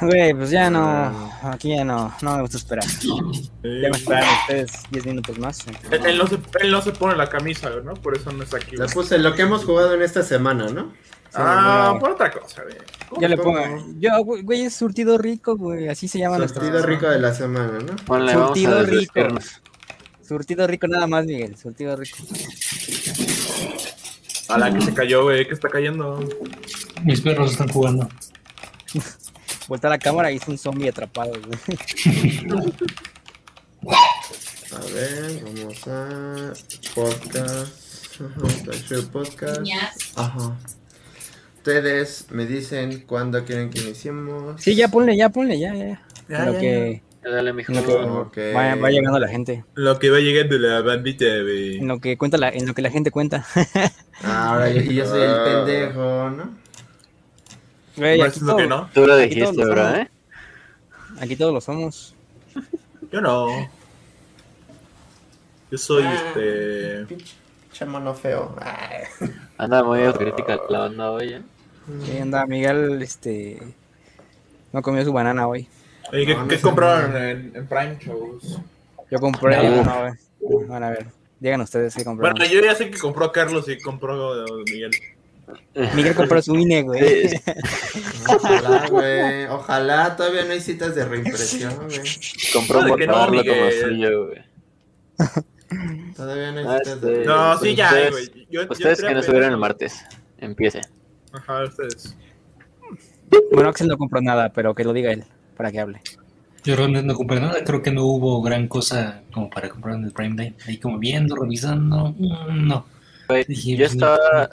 Güey, pues ya no. Aquí ya no. No me gusta esperar. Ya me esperaron ustedes 10 minutos más. Él, él no se, él no se pone la camisa, ¿no? Por eso no está aquí. La puse lo que hemos jugado en esta semana, ¿no? Ah, por otra cosa, güey. Ya le pongo. Yo, güey, güey, es surtido rico, güey. Así se llama nuestro. Surtido rico de la semana, ¿no? Ponle, vamos a Surtido rico. Surtido rico nada más, Miguel. Surtido rico. A la que se cayó, güey. que está cayendo? Mis perros están jugando. Vuelta a la cámara y es un zombie atrapado, güey. A ver, vamos a podcast. Ajá, podcast. Ajá. Ustedes me dicen cuándo quieren que iniciemos. Sí, ya ponle, ya ponle, ya, ya. Lo ya, que, Dale, lo que Ok. va, va llegando la gente. Lo que va llegando la bandita, güey. En lo que cuenta la, en lo que la gente cuenta. Ah, ahora yo, y yo soy el pendejo, ¿no? Güey, aquí, lo que todo- no. Tú lo dijiste, bro. ¿eh? aquí todos lo somos. Yo no. Yo soy Ah, este. Pinche mono feo. Ay. Anda muy autocrítica la banda hoy, ¿eh? Sí, anda, Miguel, este. No comió su banana hoy. Oye, ¿qué, No, no qué compraron en, en Prime Shows? Yo compré. No. Van a ver. Digan ustedes qué compraron. Bueno, yo ya sé que compró Carlos y compró Miguel. Miguel compró su INE, güey. Ojalá, güey. Ojalá todavía no hay citas de reimpresión, güey. compró ¿De por que no, pagarlo como Miguel? suyo, güey. Todavía no hay Ah, citas de este- No, sí, ya, ustedes- güey. Ustedes que no estuvieron el martes, empiece. Ajá, ustedes. Bueno, Axel no compró nada, pero que lo diga él, para que hable. Yo realmente no compré nada, creo que no hubo gran cosa como para comprar en el Prime Day. Ahí como viendo, revisando, mm, no. Yo pues, estaba.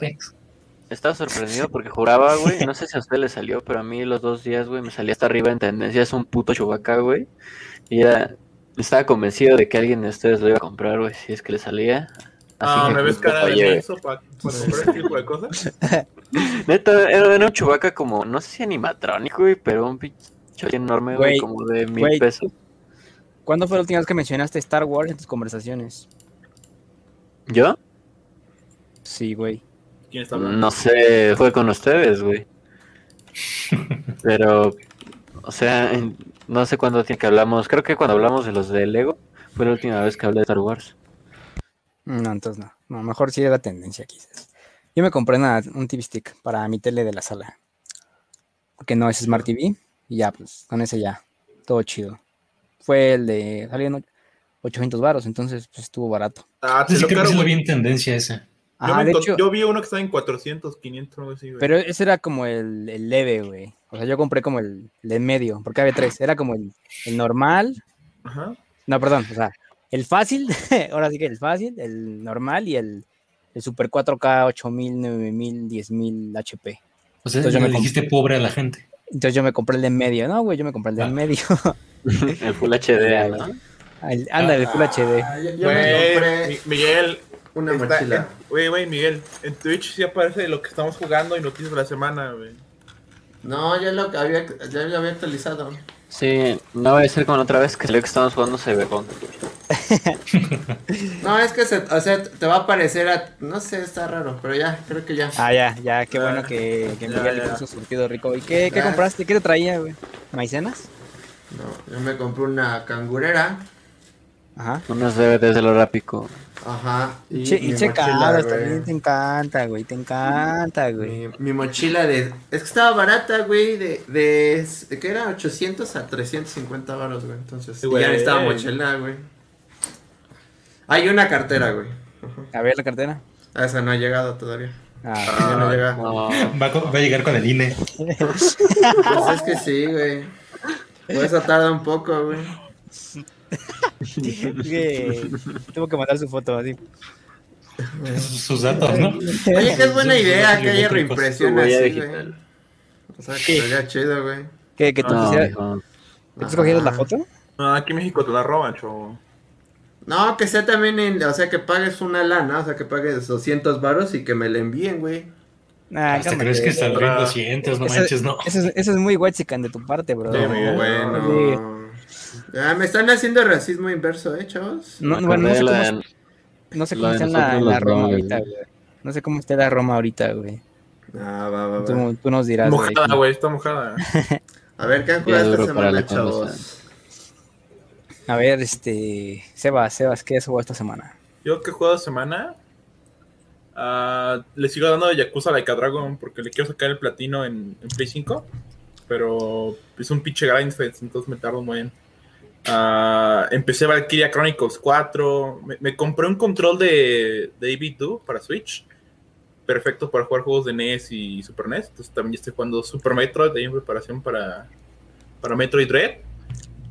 Estaba sorprendido porque juraba, güey, no sé si a usted le salió, pero a mí los dos días, güey, me salía hasta arriba en tendencias un puto chubaca, güey. Y era, estaba convencido de que alguien de ustedes lo iba a comprar, güey, si es que le salía. Ah, que me ves cara de menso para para comprar ese tipo de cosas. Neta, era, era un chubaca como, no sé si animatrónico, güey, pero un pinche enorme, güey, como de mil pesos. ¿Cuándo fue la última vez que mencionaste Star Wars en tus conversaciones? ¿Yo? Sí, güey. ¿Quién está hablando? No sé, fue con ustedes, güey. Pero, o sea, en- no sé cuándo tiene que hablamos. Creo que cuando hablamos de los de Lego fue la última vez que hablé de Star Wars. No, entonces no. No, mejor sí era tendencia quizás. Yo me compré una- un TV stick para mi tele de la sala. Porque no es Smart TV. Y ya, pues, con ese ya. Todo chido. Fue el de. Salieron 800 varos, entonces pues estuvo barato. Ah, te Sí, lo creo que caro, sí lo güey. vi en tendencia esa. Yo, Ajá, me de encon- hecho. yo vi uno que estaba en 400, 500, algo así, güey. Pero ese era como el, el leve, güey. O sea, yo compré como el, el de medio, porque había tres. Era como el, el normal. Ajá. No, perdón, o sea, el fácil, ahora sí que el fácil, el normal y el, el Super 4K 8000, 9000, 10000 HP. O sea, Entonces yo me dijiste pobre a la gente. Entonces yo me compré el de en medio. No, güey, yo me compré el de en Ah. medio. El Full HD, ¿no? El- anda, el Full HD. Ah, yo, yo me Güey, compré Miguel. Una está- mochila. Güey, güey, Miguel. En Twitch sí aparece lo que estamos jugando y noticias de la semana, güey. No, ya lo había, ya lo había actualizado. Sí, no va a ser como la otra vez que salió que estábamos jugando Cyberpunk. No, es que se, o sea, te va a aparecer a, no sé, está raro, pero ya, creo que ya. Ah, ya, ya, qué bueno que, que ya, Miguel le ya. puso surtido rico. ¿Y qué, compraste? ¿Qué te traía, güey? ¿Maicenas? No, yo me compré una cangurera. Ajá. Unos DVDs de lo rápico. Ajá. Y, che, y mochila, güey. también te encanta, güey, te encanta, güey. Mi, mi mochila de. Es que estaba barata, güey. De, de. ¿De qué era? 800 a 350 baros, güey. Entonces. Sí, y ya güey. estaba mochila, güey. Hay una cartera, güey. A ver la cartera. Ah, Esa no ha llegado todavía. Ah, Ya no llega. No, Va, va a llegar con el INE. Pues es que sí, güey. Por eso tarda un poco, güey. que tuvo que mandar su foto así. Sus datos, ¿no? Oye, que es buena idea que haya reimpresión así, digital. güey. O sea, que sería chido, güey. ¿Qué, que tú, no, mijo. que tú escogieras la Ajá. foto? No, aquí en México te la roban, chavo. No, que sea también, en, o sea, que pagues una lana, o sea, que pagues 200 varos y que me la envíen, güey. Nah, Hasta crees que saldría en Ah. 200, no Eso- manches, no. Eso es, eso es muy huechican de tu parte, bro. Sí, No, Miguel. bueno. Ah, me están haciendo racismo inverso, ¿eh, chavos? No, Me bueno, no sé cómo, no sé de está en la, en Roma ahorita, güey. No sé cómo está la Roma ahorita, güey. Ah, va, va, va. Tú, tú nos dirás. Mojada, güey, está mojada. A ver, ¿qué han jugado esta semana, chavos? A ver, este. Sebas, Sebas, ¿qué has jugado esta semana? Yo que he jugado semana, ah, le sigo dando de Yakuza Like a Dragon porque le quiero sacar el platino en, en Play 5. Pero es un pinche grindfest, entonces me tardo muy bien. Ah, empecé Valkyria Chronicles 4. Me, compré un control de David Do para Switch. Perfecto para jugar juegos de NES y Super NES. Entonces también estoy jugando Super Metroid ahí en preparación para, para Metroid Dread.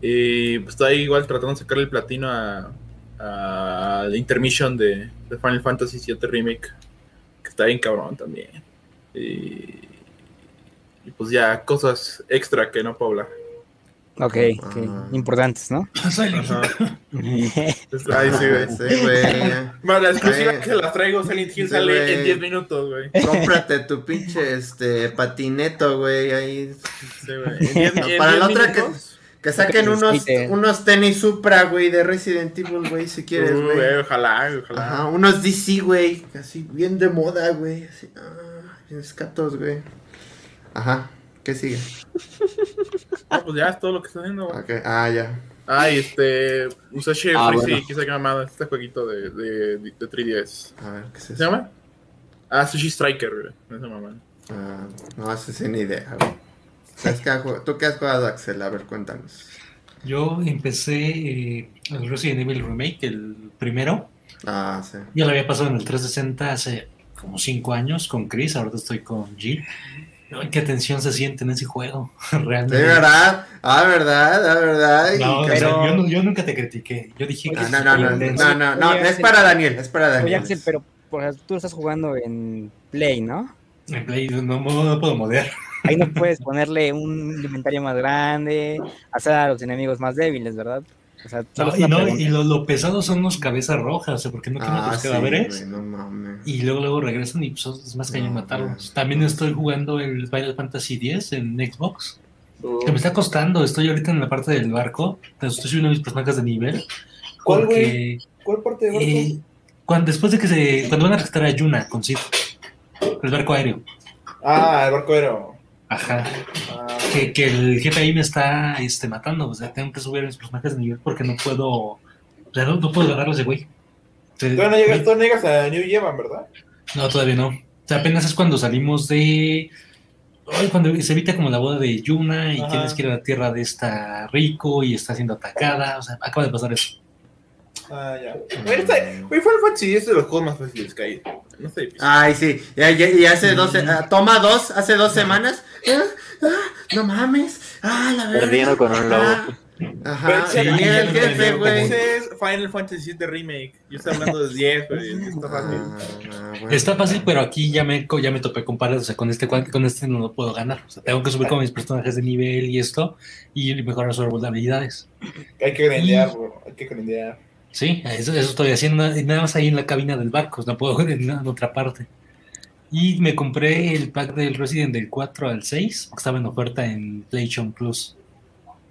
Y pues estoy igual tratando de sacarle el platino a, la Intermission de, de Final Fantasy VII Remake. Que está bien cabrón también. Y, y pues ya cosas extra que no puedo hablar. Ok, ok. Ah. Importantes, ¿no? Ay, sí, güey. Sí, güey. Bueno, la exclusiva Ay. que las traigo, Silent Hill Sí, sale güey. en 10 minutos, güey. Cómprate tu pinche este patineto, güey, ahí. Sí, güey. En 10 en Para 10 la otra que- minutos. Que saquen Que unos, unos tenis Supra, güey, de Resident Evil, güey, si quieres, Uh, güey. güey, ojalá, ojalá. Ajá, unos DC, güey, así bien de moda, güey, así, ah, bien escatos, güey. Ajá, ¿qué sigue? Ah, pues ya es todo lo que está haciendo, güey. Ok, Ah, ya. Ay, este. Musashi Ah, Freezy, bueno. quizá que mamada. Este jueguito de, de, de 3DS. A ver, ¿qué es ¿Se eso? llama? Ah, Sushi Striker, güey. Esa. Ah, no, eso sin idea, güey. ¿Sabes qué? ¿Tú qué has jugado, Axel? A ver, cuéntanos. Yo empecé eh, el Resident Evil Remake, el primero. Ah, sí. Ya lo había pasado en el 360 hace como 5 años con Chris, ahorita estoy con Jill. Ay, qué tensión se siente en ese juego, De realmente. verdad, ah, verdad, ah, verdad. No, o sea, yo, no- yo nunca te critiqué. Yo dije que sí no, no, no, no, no, no, Oye, es Axel. para Daniel, es para Oye, Daniel. Axel, pero por ejemplo, tú estás jugando en Play, ¿no? En Play no, no- no puedo modear. Ahí no puedes ponerle un inventario más grande, hacer a los enemigos más débiles, ¿verdad? O sea, No, y no, y lo, lo pesado son los cabezas rojas, o sea, porque no queman Ah, los sí, cadáveres. güey, no mames. Y luego, luego regresan y pues, es más cañón No, matarlos. También estoy jugando el Final Fantasy X en Xbox. Uh, Que me está costando. Estoy ahorita en la parte del barco. Entonces, estoy subiendo mis personajes de nivel. ¿Cuál, Porque ¿Cuál parte de eh, cuando, después de que se. Cuando van a rescatar a Yuna con Sid, el barco aéreo. Ah, el barco aéreo. Ajá. Ah, Que, que el jefe ahí me está este, matando. O sea, tengo que subir mis personajes de nivel porque no puedo. O sea, no, no puedo agarrarlos de güey. O sea, Todavía no llegas, todavía no llegas a New Yevan, ¿verdad? No, todavía no. O sea, apenas es cuando salimos de. Ay, cuando se evita como la boda de Yuna y Ajá. tienes que ir a la tierra de esta Rico y está siendo atacada. O sea, acaba de pasar eso. Ah, ya. Güey, Final Fantasy es de los juegos más fáciles que hay. No sé. difícil. Ay, sí, y, y- y hace dos, ah, toma dos, hace dos semanas. Ah, ah, no mames, ah, la verdad. Perdiendo con un lobo. Ajá, sí, el jefe, güey. Es Final Fantasy VII Remake. Yo estoy hablando de 10, güey. Está fácil. Ah, bueno. Está fácil, pero aquí ya me, ya me topé con pares. O sea, con este, con este no lo puedo ganar. O sea, tengo que subir con mis personajes de nivel y esto y mejorar sus habilidades. Hay que grindear, bro. Hay que grindear. Sí, eso, eso estoy haciendo. y Nada más ahí en la cabina del barco. No puedo ir en, en otra parte. Y me compré el pack del Resident del 4 al 6, porque estaba en oferta en PlayStation Plus.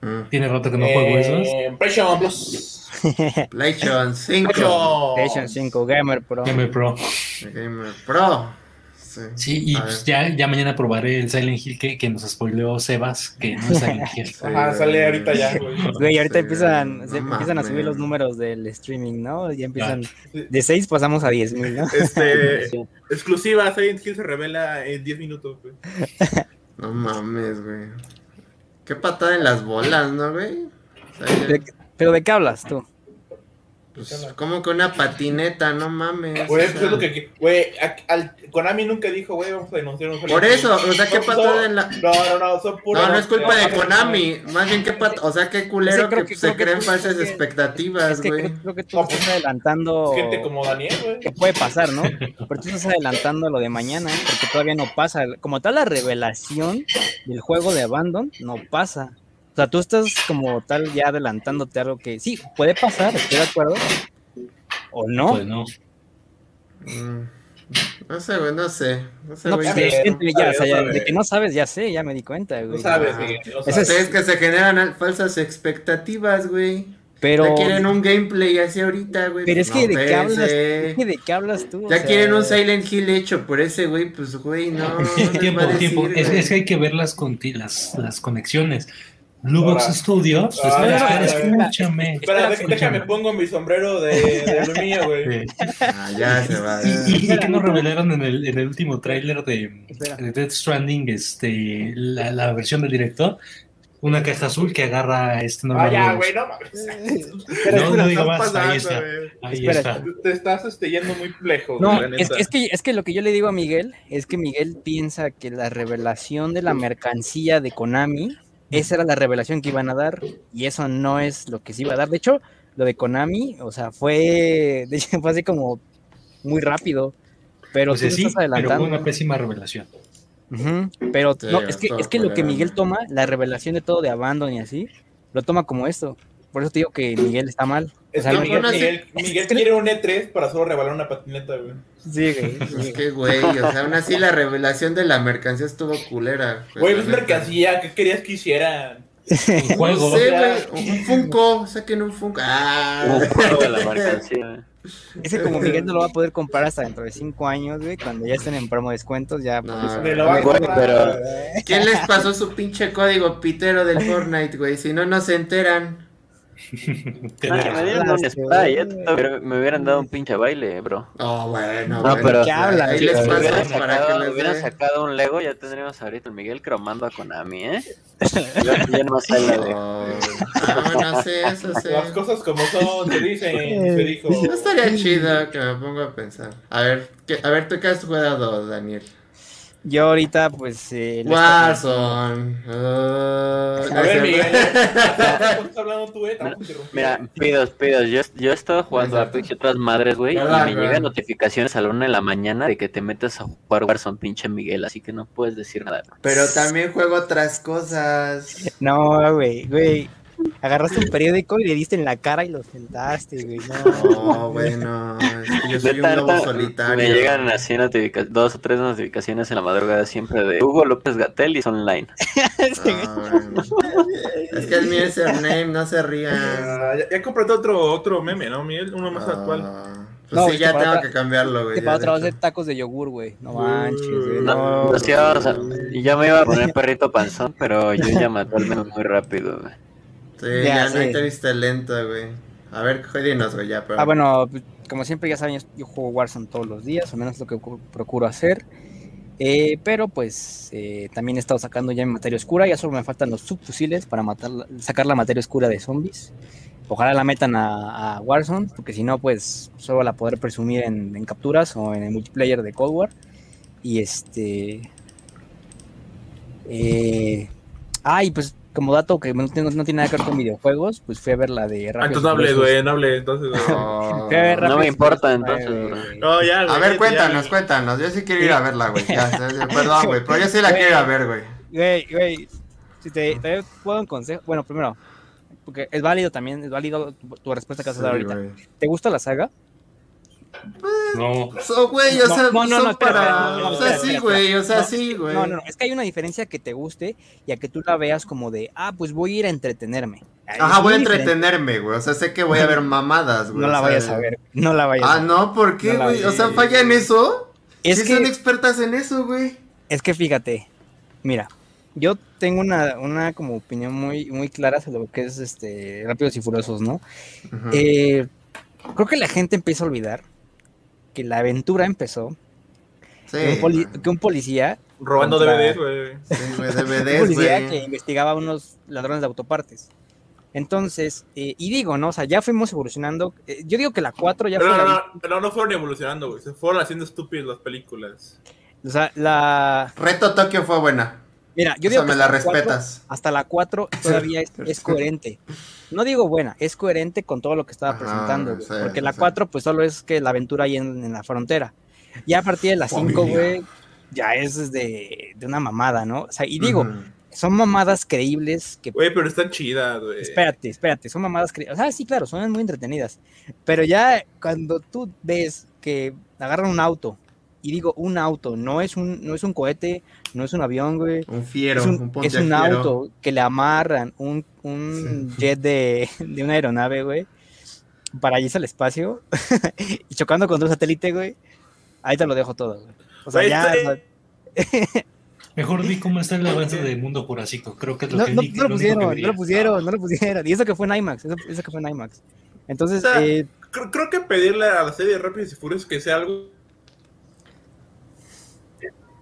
Mm. Tiene rato que no juego esos. Eh, PlayStation Plus. PlayStation 5. PlayStation 5 Gamer Pro. Game Pro. Gamer Pro. Sí, Sí, y pues ya, ya mañana probaré el Silent Hill que, que nos spoileó Sebas, que no es Silent Hill. Sí, Ajá, sale ahorita ya, güey. Güey, ahorita Sí, empiezan, no se empiezan a subir los números del streaming, ¿no? Ya empiezan, de 6 pasamos a 10 mil, ¿no? Este, exclusiva, Silent Hill se revela en 10 minutos, güey. No mames, güey. Qué patada en las bolas, ¿no, güey? O sea, ya- ¿De qué- ¿Pero de qué hablas tú? Pues, como que una patineta, no mames. Güey, pues es lo que. Güey, Konami nunca dijo, güey, vamos a denunciar un Por eso, o sea, qué patada en la. No, no, no, son puros. No, no es culpa de Konami. Más bien, qué pat... O sea, qué culero que, que- se creen falsas es que- expectativas, Es que güey. creo, que tú No, estás pues, adelantando Gente como Daniel, güey. que puede pasar, ¿no? Pero tú estás adelantando lo de mañana porque todavía no pasa. Como tal, la revelación del juego de Abandon no pasa. O sea, tú estás como tal ya adelantándote algo que sí, puede pasar, estoy de acuerdo. O no. Pues no. Mm. No sé, güey, no sé. No sé, no, güey. pues, ya de, o sea, ya- que no sabes, ya sé, ya me di cuenta, güey. No sabes. Miguel. No Ese sabes. Es que se generan al- falsas expectativas, güey. Pero, Ya quieren un gameplay así ahorita, güey. pero es que no, de qué hablas, de qué hablas tú. O Ya sea, quieren un Silent Hill hecho por ese güey, pues güey, no. tiempo, decir, tiempo. Es, güey. es que hay que ver las, conti- las, las conexiones. Bluebox Ahora. Studios, Ah, espera, espera, espera, escúchame. Espera, escúchame. déjame pongo mi sombrero de, de mío, güey. Sí. Ah, ya se va. Y, y, y que nos revelaron en el, en el último tráiler de, de Death Stranding, este, la, la versión del director, una caja azul que agarra este Ah, normal. ya, Bluebox. güey, no mames. No, no digo más, ahí está. güey. Ahí Espera. está. Te estás este, yendo muy lejos, No, güey, es, es que, es que lo que yo le digo a Miguel es que Miguel piensa que la revelación de la mercancía de Konami, esa era la revelación que iban a dar y eso no es lo que se iba a dar. De hecho, lo de Konami, o sea, fue, de hecho, fue así como muy rápido, pero Pues tú sí, estás pero fue una pésima revelación. Pero Sí, no, es que, es que lo que. Miguel toma, la revelación de todo de Abandon y así, lo toma como esto. Por eso te digo que Miguel está mal. O Es sea, que no, Miguel, quiere un E3 para solo revalar una patineta, güey. sí, güey, Es que, güey, o sea, aún así la revelación de la mercancía estuvo culera. Güey, la es neta. mercancía, ¿qué querías que hicieran? Un juego. No sé, güey, un Funko, saquen un Funko. Ah. Un juego de la mercancía. Es que como Miguel no lo va a poder comprar hasta dentro de cinco años, güey, cuando ya estén en promo descuentos, ya. No, pues, Me lo va a Güey, comprar. pero- ¿Quién les pasó su pinche código pitero del Fortnite, güey? Si no, no se enteran. Razón. me dieron un spray, eh, pero me hubieran dado un pinche baile, bro. Oh, bueno, No, bueno, pero- ¿Qué hablas, Ahí les hubieran para que sacado, les hubieran sacado un Lego, ya tendríamos ahorita el Miguel cromando a Konami, ¿eh? Ya no sé la de. Oh, no, no sé, eso sí. Las cosas como son, se dicen, dijo. No estaría chido que me ponga a pensar. A ver, ¿qué- a ver, ¿tú qué has jugado, Daniel? Yo ahorita, pues. eh, Warzone. Oh, A ver, ese- Miguel. ¿Estás hablando tú, eh? Mira, pidos, pidos. Yo, yo he estado jugando a y otras madres, güey, y ¿Verdad, me llegan notificaciones a la una de la mañana de que te metes a jugar Warzone, pinche Miguel, así que no puedes decir nada. Pero también juego otras cosas. No, güey, güey. Agarraste un periódico y le diste en la cara y lo sentaste, güey. No. Oh, bueno. es que yo soy un lobo solitario. Me llegan así dos o tres notificaciones en la madrugada siempre de Hugo López Gatel y es online. Ah, bueno. Es que es mi username, no se rían. Ah, ya, ya compré otro, otro meme, ¿no, Miguel? Uno más actual. Ah, Pues No, sí, ya tengo que cambiarlo, güey. Ya, para de otra vez hacer tacos de yogur, güey. No manches, güey. No, No. no, me iba a poner perrito panzón, pero yo ya maté al menos muy rápido, güey. Sí, Ya, ya, no sí. te viste lento, güey. A ver, dinos, güey, ya, pero. Ah, bueno, pues, como siempre ya saben, yo, juego Warzone todos los días, o menos lo que cu- procuro hacer. Eh, pero pues eh, también he estado sacando ya mi materia oscura, ya solo me faltan los subfusiles para matar, sacar la materia oscura de zombies. Ojalá la metan a, a Warzone, porque si no, pues solo la podré presumir en, en capturas o en el multiplayer de Cold War. Y este. Eh, ah, y pues como dato que no, tiene- no tiene nada que ver con videojuegos, pues fui a ver la de Ah, Rápidos entonces no hables, güey, no hables, entonces. ver No me importa, entonces. No, ya, güey. A ver, ya, cuéntanos, ya. cuéntanos. Yo sí quiero ir a verla, güey. Perdón, güey, pero yo sí la quiero ir a ver, güey. Güey, güey, si te, te puedo un consejo, bueno, primero, porque es válido también, es válido tu, tu respuesta que vas a dar Sí, ahorita. güey. ¿Te gusta la saga? No, So, güey, o No, sea, no, no, son para... o sea, sí, güey, o sea, No, sí, güey. No, no, no, es que hay una diferencia que te guste y a que tú la veas como de, ah, pues voy a ir a entretenerme. Ajá, voy a entretenerme, güey. O sea, sé que voy a ver mamadas, güey. No la vayas a ver, no la vayas Ah, a ver. no, ¿por qué, güey? o sea, falla en eso. Es sí son que, expertas en eso, güey. es que fíjate, mira, yo tengo una, una como opinión muy, muy clara sobre lo que es este Rápidos y Furiosos, ¿no? Eh, creo que la gente empieza a olvidar que la aventura empezó sí, que, un poli- que un policía, Robando Contra- DVDs, güey. Sí, un policía güey. que investigaba a unos ladrones de autopartes. Entonces, eh, y digo, ¿no? O sea, ya fuimos evolucionando. Eh, yo digo que la 4 ya Pero fue no, la, no, pero no fueron evolucionando, güey. Se fueron haciendo estúpidas las películas. o sea, la Reto Tokio fue buena. Mira, yo o digo sea, que me la hasta la 4 respetas. hasta la 4 todavía es, es coherente. No digo buena, es coherente con todo lo que estaba Ajá, presentando, güey, sí, porque la sí. 4 pues solo es que la aventura ahí en, en la frontera. Ya a partir de la 5, Familia. güey, ya es de, de una mamada, ¿no? O sea, y digo, son mamadas creíbles que Güey, pero están chidas, güey. Espérate, espérate, son mamadas que... O sea, sí, claro, son muy entretenidas. Pero ya cuando tú ves que agarran un auto, y digo un auto, no es un, no es un cohete, no es un avión, güey. Un fiero, Es un, un, es un fiero. auto que le amarran un, un jet de, de una aeronave, güey, para irse al espacio y chocando contra un satélite, güey. Ahí te lo dejo todo, güey. O sea, ya. o sea, Mejor vi cómo está el avance de Mundo Jurásico. Creo que es lo no, que no- vi- no lo que pusieron, no lo pusieron, no lo pusieron. Y eso que fue en IMAX, eso, eso que fue en IMAX. Entonces, O sea, eh, Creo, creo que pedirle a la serie de Rápidos y Furiosos que sea algo.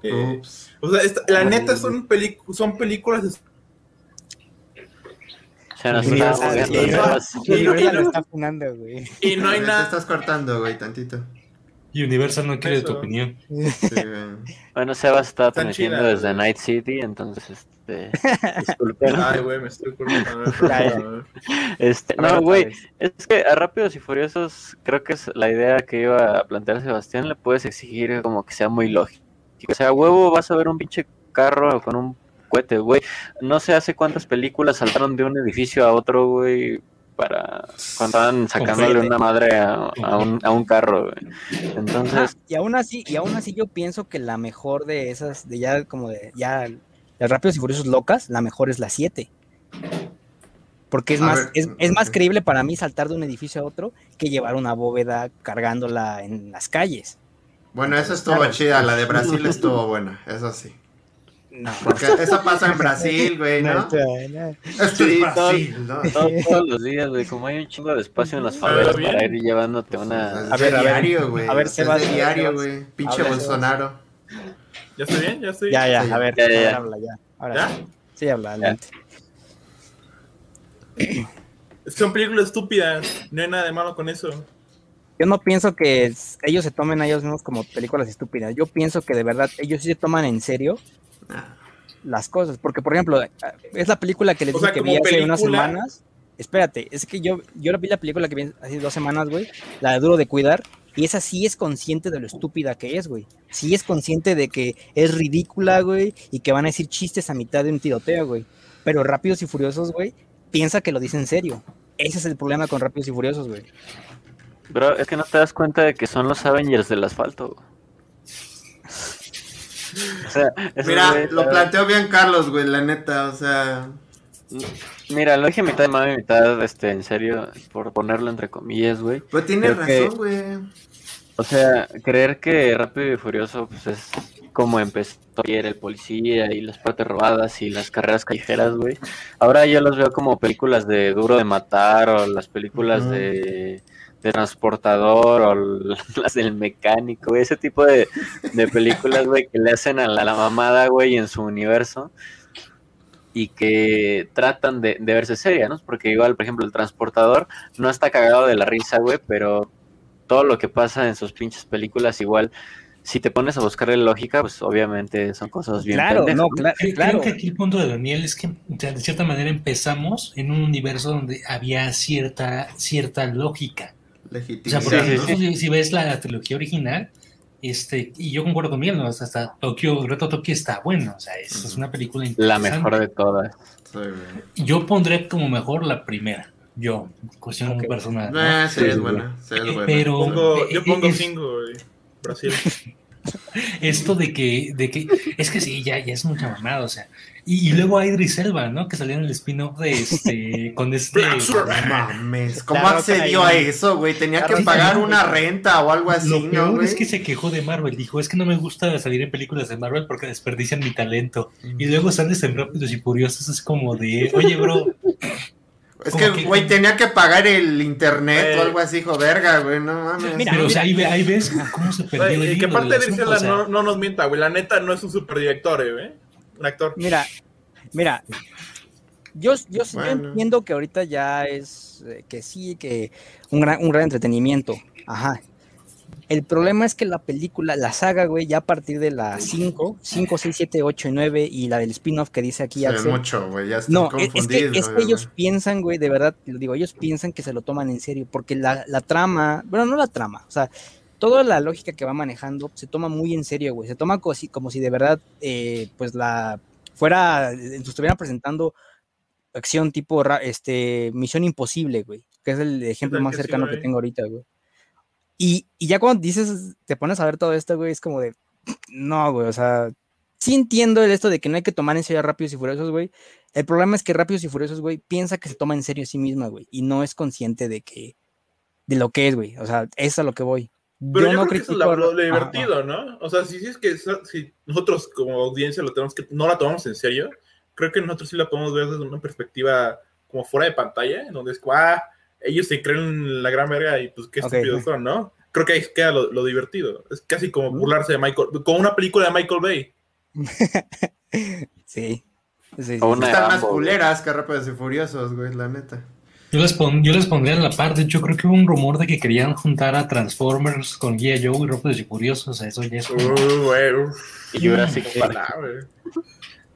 Eh, o sea, esta- la neta son, son películas. de- Se nos Sí, está y- funando, güey. No hay Te nada. estás cortando, güey, tantito. Y Universal no quiere tu Eso. opinión. Sí, güey. Bueno, Sebas está transmitiendo desde güey. Night City, entonces, este, disculpen. Ay, güey, me estoy ya. Este, no, güey, vez. es que a Rápidos y Furiosos creo que es la idea que iba a plantear Sebastián, le puedes exigir como que sea muy lógico. O sea, huevo, vas a ver un pinche carro con un cohete, güey. No sé hace cuántas películas saltaron de un edificio a otro, güey, para cuando estaban sacándole una madre a, a un, a un carro, güey. Entonces, y aún así, y aún así yo pienso que la mejor de esas, de ya como de ya las rápidos y furiosos locas, la mejor es la 7. Porque es A más, ver, es, es más creíble para mí saltar de un edificio a otro que llevar una bóveda cargándola en las calles. Bueno, esa estuvo Claro. chida, la de Brasil estuvo buena, eso sí. No. Porque eso pasa en Brasil, güey, ¿no? No, no. Esto Sí, es Brasil, ¿no? todo- todos los días, güey, como hay un chingo de espacio en las favelas para bien. ir llevándote Pues, una... es A ver, a ver. diario, güey. A ver, es Sebas, de a ver, diario, güey. Pinche Bolsonaro. ¿Ya estoy bien? ¿Ya estoy Ya, ya, Sí, a ver, ya, ya, a ver, ya. habla ya. Ahora ¿Ya? sí. Sí, habla, adelante. Son películas estúpidas. No hay nada de malo con eso. Yo no pienso que ellos se tomen a ellos mismos como películas estúpidas. Yo pienso que de verdad ellos sí se toman en serio Ah, las cosas. Porque, por ejemplo, es la película que les O dije sea, que vi hace unas semanas. Espérate, es que yo, yo vi la película que vi hace dos semanas, güey. La de Duro de Cuidar. Y esa sí es consciente de lo estúpida que es, güey. Sí es consciente de que es ridícula, güey. Y que van a decir chistes a mitad de un tiroteo, güey. Pero Rápidos y Furiosos, güey, piensa que lo dice en serio. Ese es el problema con Rápidos y Furiosos, güey. Bro, es que no te das cuenta de que son los Avengers del asfalto. O sea, Mira, lo planteó bien Carlos, güey, la neta, o sea. Mira, lo dije mitad de mame, mitad este, en serio, por ponerlo entre comillas, güey. Pues tienes que- razón, güey. O sea, creer que Rápido y Furioso pues es como empezó ayer el policía y las partes robadas y las carreras callejeras, güey. Ahora yo los veo como películas de Duro de Matar o las películas de Transportador o las del mecánico, güey. Ese tipo de, de películas, güey, que le hacen a la, a la mamada, güey, en su universo y que tratan de, de verse seria, ¿no? Porque igual, por ejemplo, el Transportador no está cagado de la risa, güey, pero todo lo que pasa en sus pinches películas igual si te pones a buscarle lógica pues obviamente son cosas bien Claro, pendejas, no, claro. creo que aquí el punto de Daniel es que o sea, de cierta manera empezamos en un universo donde había cierta, cierta lógica. O sea, porque Sí, si, si ves la trilogía original, este, y yo concuerdo con Miguel, ¿no? hasta, hasta Tokio, Reto Tokio está bueno, o sea, es, es una película la interesante. mejor de todas. Yo pondré como mejor la primera, yo, cuestión Ok. personal. ¿no? Ah, sí, Sí, es buena, sí, es Eh, buena. pero Pongo, eh, yo eh, pongo es- 5, güey. Brasil. esto de que, de que, es que sí, ya, ya es mucha mamada, o sea, y, y luego hay Idris Elba, ¿no? Que salió en el spin-off de este, con este. Mames, ¿cómo Claro, accedió a eso, güey? Tenía que pagar una renta o algo así, Lo ¿no, peor güey? es que se quejó de Marvel. Dijo, es que no me gusta salir en películas de Marvel porque desperdician mi talento. Y luego sales en Rápidos y Furiosos. Es como de, oye, bro, Es que, que- güey, tenía que pagar el internet Eh. o algo así, hijo, verga, güey, no mames. Mira, pero o sea, ahí, ahí ves cómo se perdió el y que aparte de sea, no, no nos mienta, güey. La neta no es un superdirector, eh, güey. Un actor. Mira, mira, yo, yo, entiendo que ahorita ya es eh, que sí, que un gran, un gran entretenimiento. Ajá. El problema es que la película, la saga, güey, ya a partir de la 5, 5, 6, 7, 8 y 9 y la del spin-off que dice aquí Sí, Axel. mucho, güey, ya No, es, que, es que ellos piensan, güey, de verdad, lo digo, ellos piensan que se lo toman en serio, porque la, la trama, bueno, no la trama, o sea, toda la lógica que va manejando se toma muy en serio, güey, se toma como si, como si de verdad, eh, pues la fuera, eh, estuvieran presentando acción tipo, este, Misión Imposible, güey, que es el ejemplo más que sí, cercano que tengo ahorita, güey. Y, y ya cuando dices, te pones a ver todo esto, güey, es como de, no, güey, o sea, sí entiendo el esto de que no hay que tomar en serio a Rápidos y Furiosos, güey. El problema es que Rápidos y Furiosos, güey, piensa que se toma en serio a sí misma, güey, y no es consciente de que, de lo que es, güey. O sea, es a lo que voy. Pero yo, no creo que eso es lo, lo Ajá, divertido, ¿no? O sea, si, si es que si nosotros como audiencia lo tenemos que no la tomamos en serio, creo que nosotros sí la podemos ver desde una perspectiva como fuera de pantalla, en donde es como, ah, ellos se creen la gran verga y pues qué estúpidos son, ¿no? Creo que ahí queda lo, lo divertido. Es casi como Ujú. burlarse de Michael, como una película de Michael Bay. Sí. Sí, sí, Están más culeras que Rápidos y Furiosos, güey, la neta. Yo les, pon- yo les pondría a la par. De hecho, creo que hubo un rumor de que querían juntar a Transformers con Guía Joe y Rápidos y Furiosos. O sea, eso ya es. Uh, uf, Y Jurassic Park.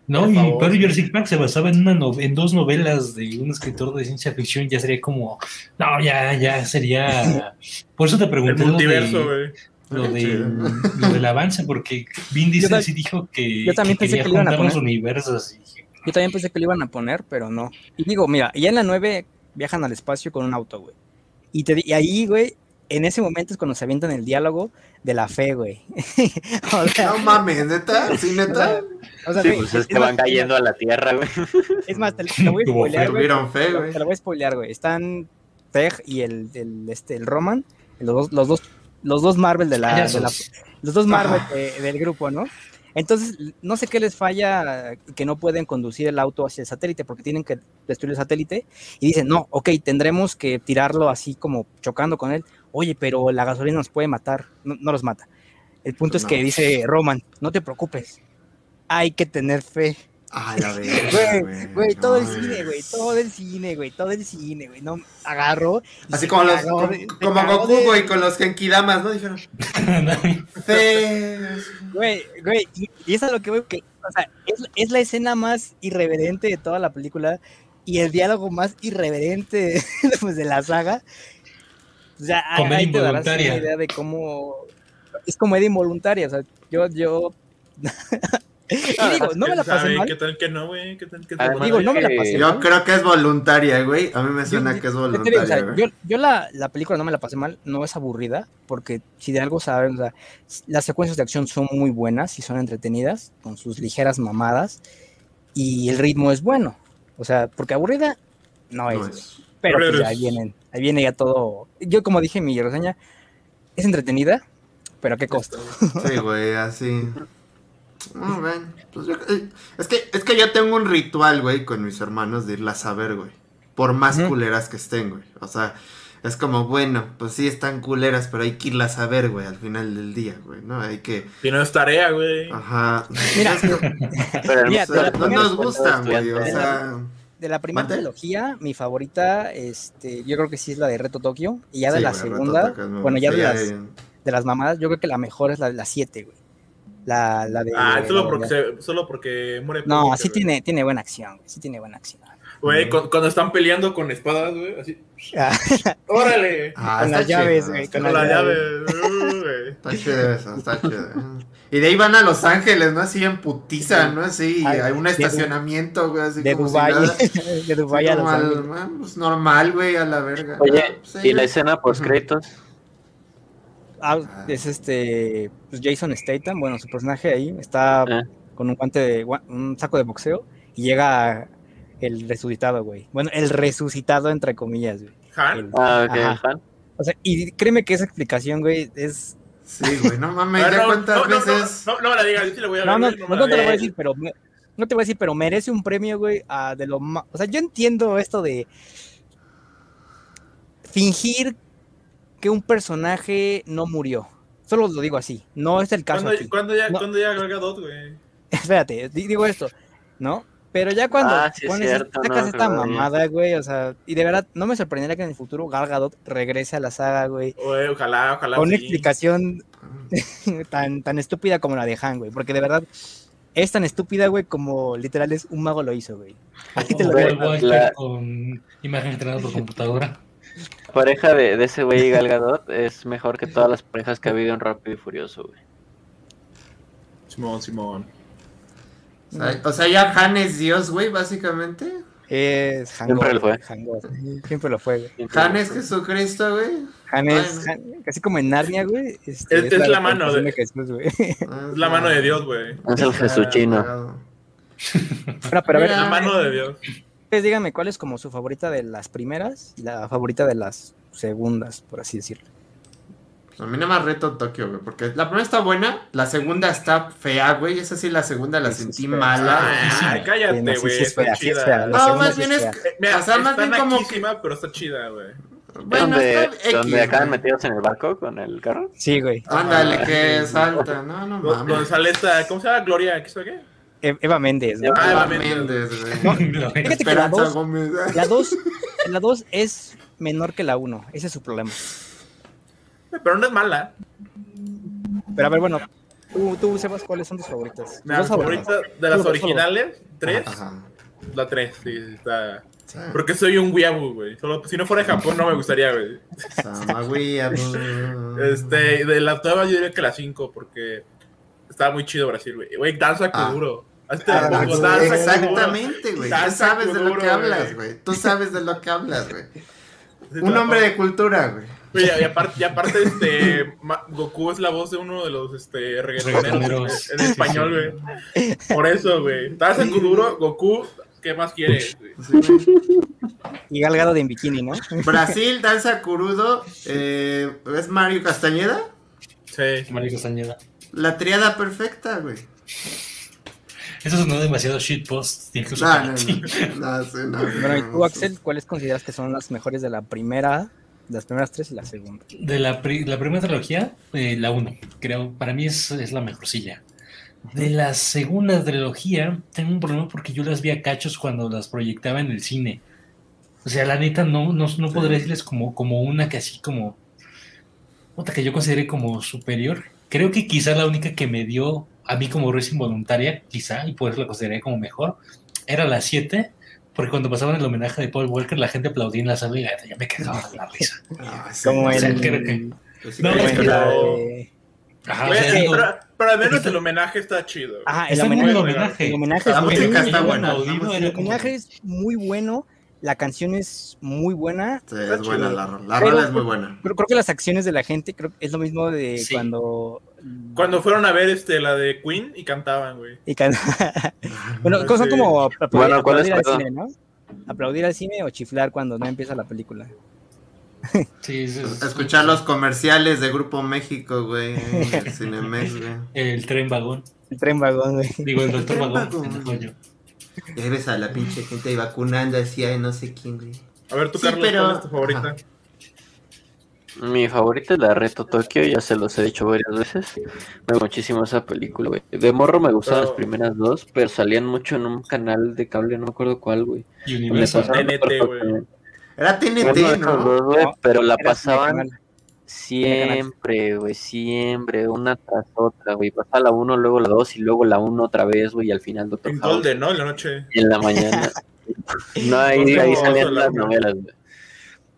No, por y favor. pero Jurassic Park se basaba en, una no- en dos novelas de un escritor de ciencia ficción. Ya sería como. No, ya, ya sería. Por eso te El pregunté lo multiverso, güey. lo, de- lo del avance, porque Vin Diesel sí dijo que, yo también que pensé quería que le iban a juntar los poner. universos. y Yo también pensé que lo iban a poner, pero no. Y digo, mira, ya en la 9 viajan al espacio con un auto, güey. Y, te, y ahí, güey, en ese momento es cuando se avientan el diálogo de la fe, güey. o sea, No mames, neta, sí, neta. o sea, Sí, güey, pues es es que más, van cayendo a la tierra, güey. Es más, te, te lo voy a spoilear, güey. Fe, güey. Te lo voy a spoilear, güey. Están Tej y el, el, este, el Roman, los dos, los dos, los dos Marvel de la, de la- payasos. los dos Marvel Ah. de- del grupo, ¿no? Entonces, no sé qué les falla que no pueden conducir el auto hacia el satélite porque tienen que destruir el satélite y dicen, no, ok, tendremos que tirarlo así como chocando con él. Oye, pero la gasolina nos puede matar, no, no los mata. El punto es que dice Roman, no te preocupes, hay que tener fe. Ah, la Güey, verga, güey, todo el cine, güey, todo el cine, güey, todo el cine, güey, no agarro. Así como los, como, de- como Goku, de- güey, con los Genkidamas, ¿no? Dijeron. Güey, güey, y, y eso es lo que voy, que, o sea, es, es la escena más irreverente de toda la película y el diálogo más irreverente pues, de la saga. O sea, Comedia ahí te darás una idea de cómo es comedia involuntaria, o sea, yo, yo... y digo, no me la ¿Quién pasé mal, ¿Qué tal que no, güey? ¿Qué tal que tal? Además Digo, no me la que- pasé Yo creo que es voluntaria, güey. A mí me suena Yo- que es yo te digo, o sea, voluntaria, yo, yo la, la película no me la pasé mal, no es aburrida, porque si de algo saben, o sea, las secuencias de acción son muy buenas y son entretenidas, con sus ligeras mamadas, y el ritmo es bueno. O sea, porque aburrida no es, No güey. es. pero pues, es- vienen, ahí viene ya todo. Yo como dije en mi reseña, es entretenida, pero ¿a qué costo? Sí, güey, así. No, ven. Pues yo- eh, es, que, es que yo tengo un ritual, güey, con mis hermanos de irlas a ver, güey. Por más culeras que estén, güey. O sea, es como, bueno, pues sí están culeras, pero hay que irlas a ver, güey, al final del día, güey, ¿no? Hay que. Si no es tarea, güey. Ajá. Mira, Es que, Pero Mira, o sea, no primera- nos gustan, güey. O de la- sea. de la primera trilogía, mi favorita, este, yo creo que sí es la de Reto Tokio, y ya de sí, la güey, segunda, bueno, ya sí, de ya- las, de las mamadas, yo creo que la mejor es la de las 7, güey. La, la de. Ah, solo la- porque, se- solo porque muere. No, poco, sí tiene, tiene buena acción, güey. Sí tiene buena acción. Güey, cu- cuando están peleando con espadas, güey, así. ¡Órale! Ah, Con las llaves, güey, con Con las la llaves. llave. uh, güey. Está chido eso, está chido. Y de ahí van a Los Ángeles, ¿no? Así en putiza, ¿no? Así, Ay, hay un estacionamiento, güey, así de como si Dubai. nada. de Dubai a Los normal, Ángeles. man, pues normal, güey, a la verga. Oye, sí. y la escena post créditos. Ah, es este. Pues Jason Statham, bueno, su personaje ahí está Ah. con un guante de. un saco de boxeo y llega el resucitado, güey. Bueno, el resucitado, entre comillas, güey. Han. El- Ah, ok, Ajá. fan. O sea, y créeme que esa explicación, güey, es. Sí, güey, no mames, ya no, cuántas no, no, veces. No, no, no me la digas, yo la voy a ver. No, no, güey, no, no te lo voy a decir, pero. me- No te voy a decir, pero merece un premio, güey, a de lo más. O sea, yo entiendo esto de. Fingir que un personaje no murió. Solo lo digo así. No es el caso ¿Cuándo, aquí. cuándo ya, No. cuándo ya güey? Espérate, di- digo esto, ¿no? Pero ya cuando Ah, sí es pones, cierto, sacas no, esta mamada, güey, o sea, y de verdad no me sorprendería que en el futuro Gal Gadot regrese a la saga, güey, ojalá, ojalá. con una sí. explicación tan, tan estúpida como la de Han, güey, porque de verdad es tan estúpida, güey, como literal es un mago lo hizo, güey. Así te lo digo. La- con imagen entrenada por computadora. La pareja de, de ese güey Gal Gadot es mejor que todas las parejas que ha habido en Rápido y Furioso, güey. Simón, Simón. O sea, o sea, ya Han es Dios, güey, básicamente. Es Siempre lo fue. Siempre lo fue, güey. Han es Jesucristo, güey. Han es. Han- casi como en Narnia, güey. este, Es- es la mano de- Jesús, güey. Es la mano de Dios, güey. Es el Jesuchino. Bueno, pero a ver, Mira. La mano de Dios. Ustedes díganme cuál es como su favorita de las primeras y la favorita de las segundas, por así decirlo. A mí nada más reto Tokio, güey. Porque la primera está buena, la segunda está fea, güey. Esa sí, la segunda la Sí, sentí es mala. No, cállate, güey. sí es está sí es chida. No, más bien es O sea, más bien como que- pero está chida, güey. Bueno, donde, donde acaban metidos en el barco con el carro. Sí, güey. Ándale, que salta. No, no mames. esta, ¿cómo se llama? Gloria, ¿qué sabe qué? Eva Méndez, ¿no? Ah, Eva Eva Méndez, No. Fíjate que la Esperanza 2 Gómez. la dos, la dos es menor que la 1. Ese es su problema. Pero no es mala. Pero a ver, bueno, tú, tú Sebas, ¿cuáles son tus favoritas? Tus Mi dos favorita favoritas. de las originales, tres. Ajá. La tres, sí, está. Sí. Porque soy un weeaboo, güey. Solo, si no fuera de Japón, no me gustaría, güey. Este, de la nueva yo diría que la 5, porque estaba muy chido Brasil, güey. Güey, danza Ah. Kuduro. Hazte Ah. Exactamente, güey. Tú sabes de lo que hablas, güey. Tú sabes de lo que hablas, güey. Un hombre de cultura, güey. Oye, y aparte, y aparte este, Goku es la voz de uno de los este, reggaetoneros en, en español, güey. Por eso, güey. Danza Kuduro, Goku, ¿qué más quieres? Sí. Y Galgado de en bikini, ¿no? Brasil, danza curudo. Eh, ¿Es Mario Castañeda? Sí. Mario Castañeda. La triada perfecta, güey. Eso sonó demasiado shitpost. Que No, superar. no, no. No, sí, no, Bueno, ¿y tú, Axel, cuáles consideras que son las mejores de la primera, de las primeras tres y la segunda? De la, pri- la primera trilogía, eh, la 1, creo, para mí es, es la mejorcilla. De la segunda trilogía, tengo un problema porque yo las vi a cachos cuando las proyectaba en el cine. O sea, la neta, no, no, no podría decirles como, como una que así como. Otra que yo consideré como superior. Creo que quizá la única que me dio a mí como risa involuntaria, quizá, y por eso la consideré como mejor, era la 7, porque cuando pasaban el homenaje de Paul Walker, la gente aplaudía en la sala y ya me quedaba la risa. Ah, sí, Como no O sea, sé. en- creo que- Pues pero, pero al menos el homenaje está chido. Ajá, el está muy homenaje, el homenaje es La muy música bueno. La canción es muy buena. Sí, es buena la rola. La Pero- rola es muy buena. Creo, creo que las acciones de la gente creo que es lo mismo de Sí. cuando... Cuando fueron a ver este, la de Queen y cantaban, güey. y can- bueno, Sí. como aplaudir, Bueno, ¿cuál aplaudir es al cine, ¿no? Aplaudir al cine o chiflar cuando no empieza la película. Sí, es- es- Escuchar los comerciales de Grupo México, güey. El Cinemex, güey. El tren vagón. El tren vagón, güey. Digo, el doctor vagón. vagón. Yo. Ya ves a la pinche gente ahí vacunando así, ay, no sé quién, güey. A ver, tú, Sí, Carlos, pero- ¿cuál es tu favorita? Ajá. Mi favorita es la Reto Tokio, ya se los he dicho varias veces. Me gusta muchísimo esa película, güey. De morro me gustaban Pero- las primeras dos, pero salían mucho en un canal de cable, no me acuerdo cuál, güey. Y Universal. TNT, güey. Era TNT, esos ¿no? dos, güey, No, pero la pasaban. Siempre, güey, siempre, una tras otra, güey. Pasaba la uno, luego la dos y luego la uno otra vez, güey, y al final Doctor En House. Golden, ¿no? En la noche. Y en la mañana. no, ahí, ahí salían las ¿no? novelas, güey.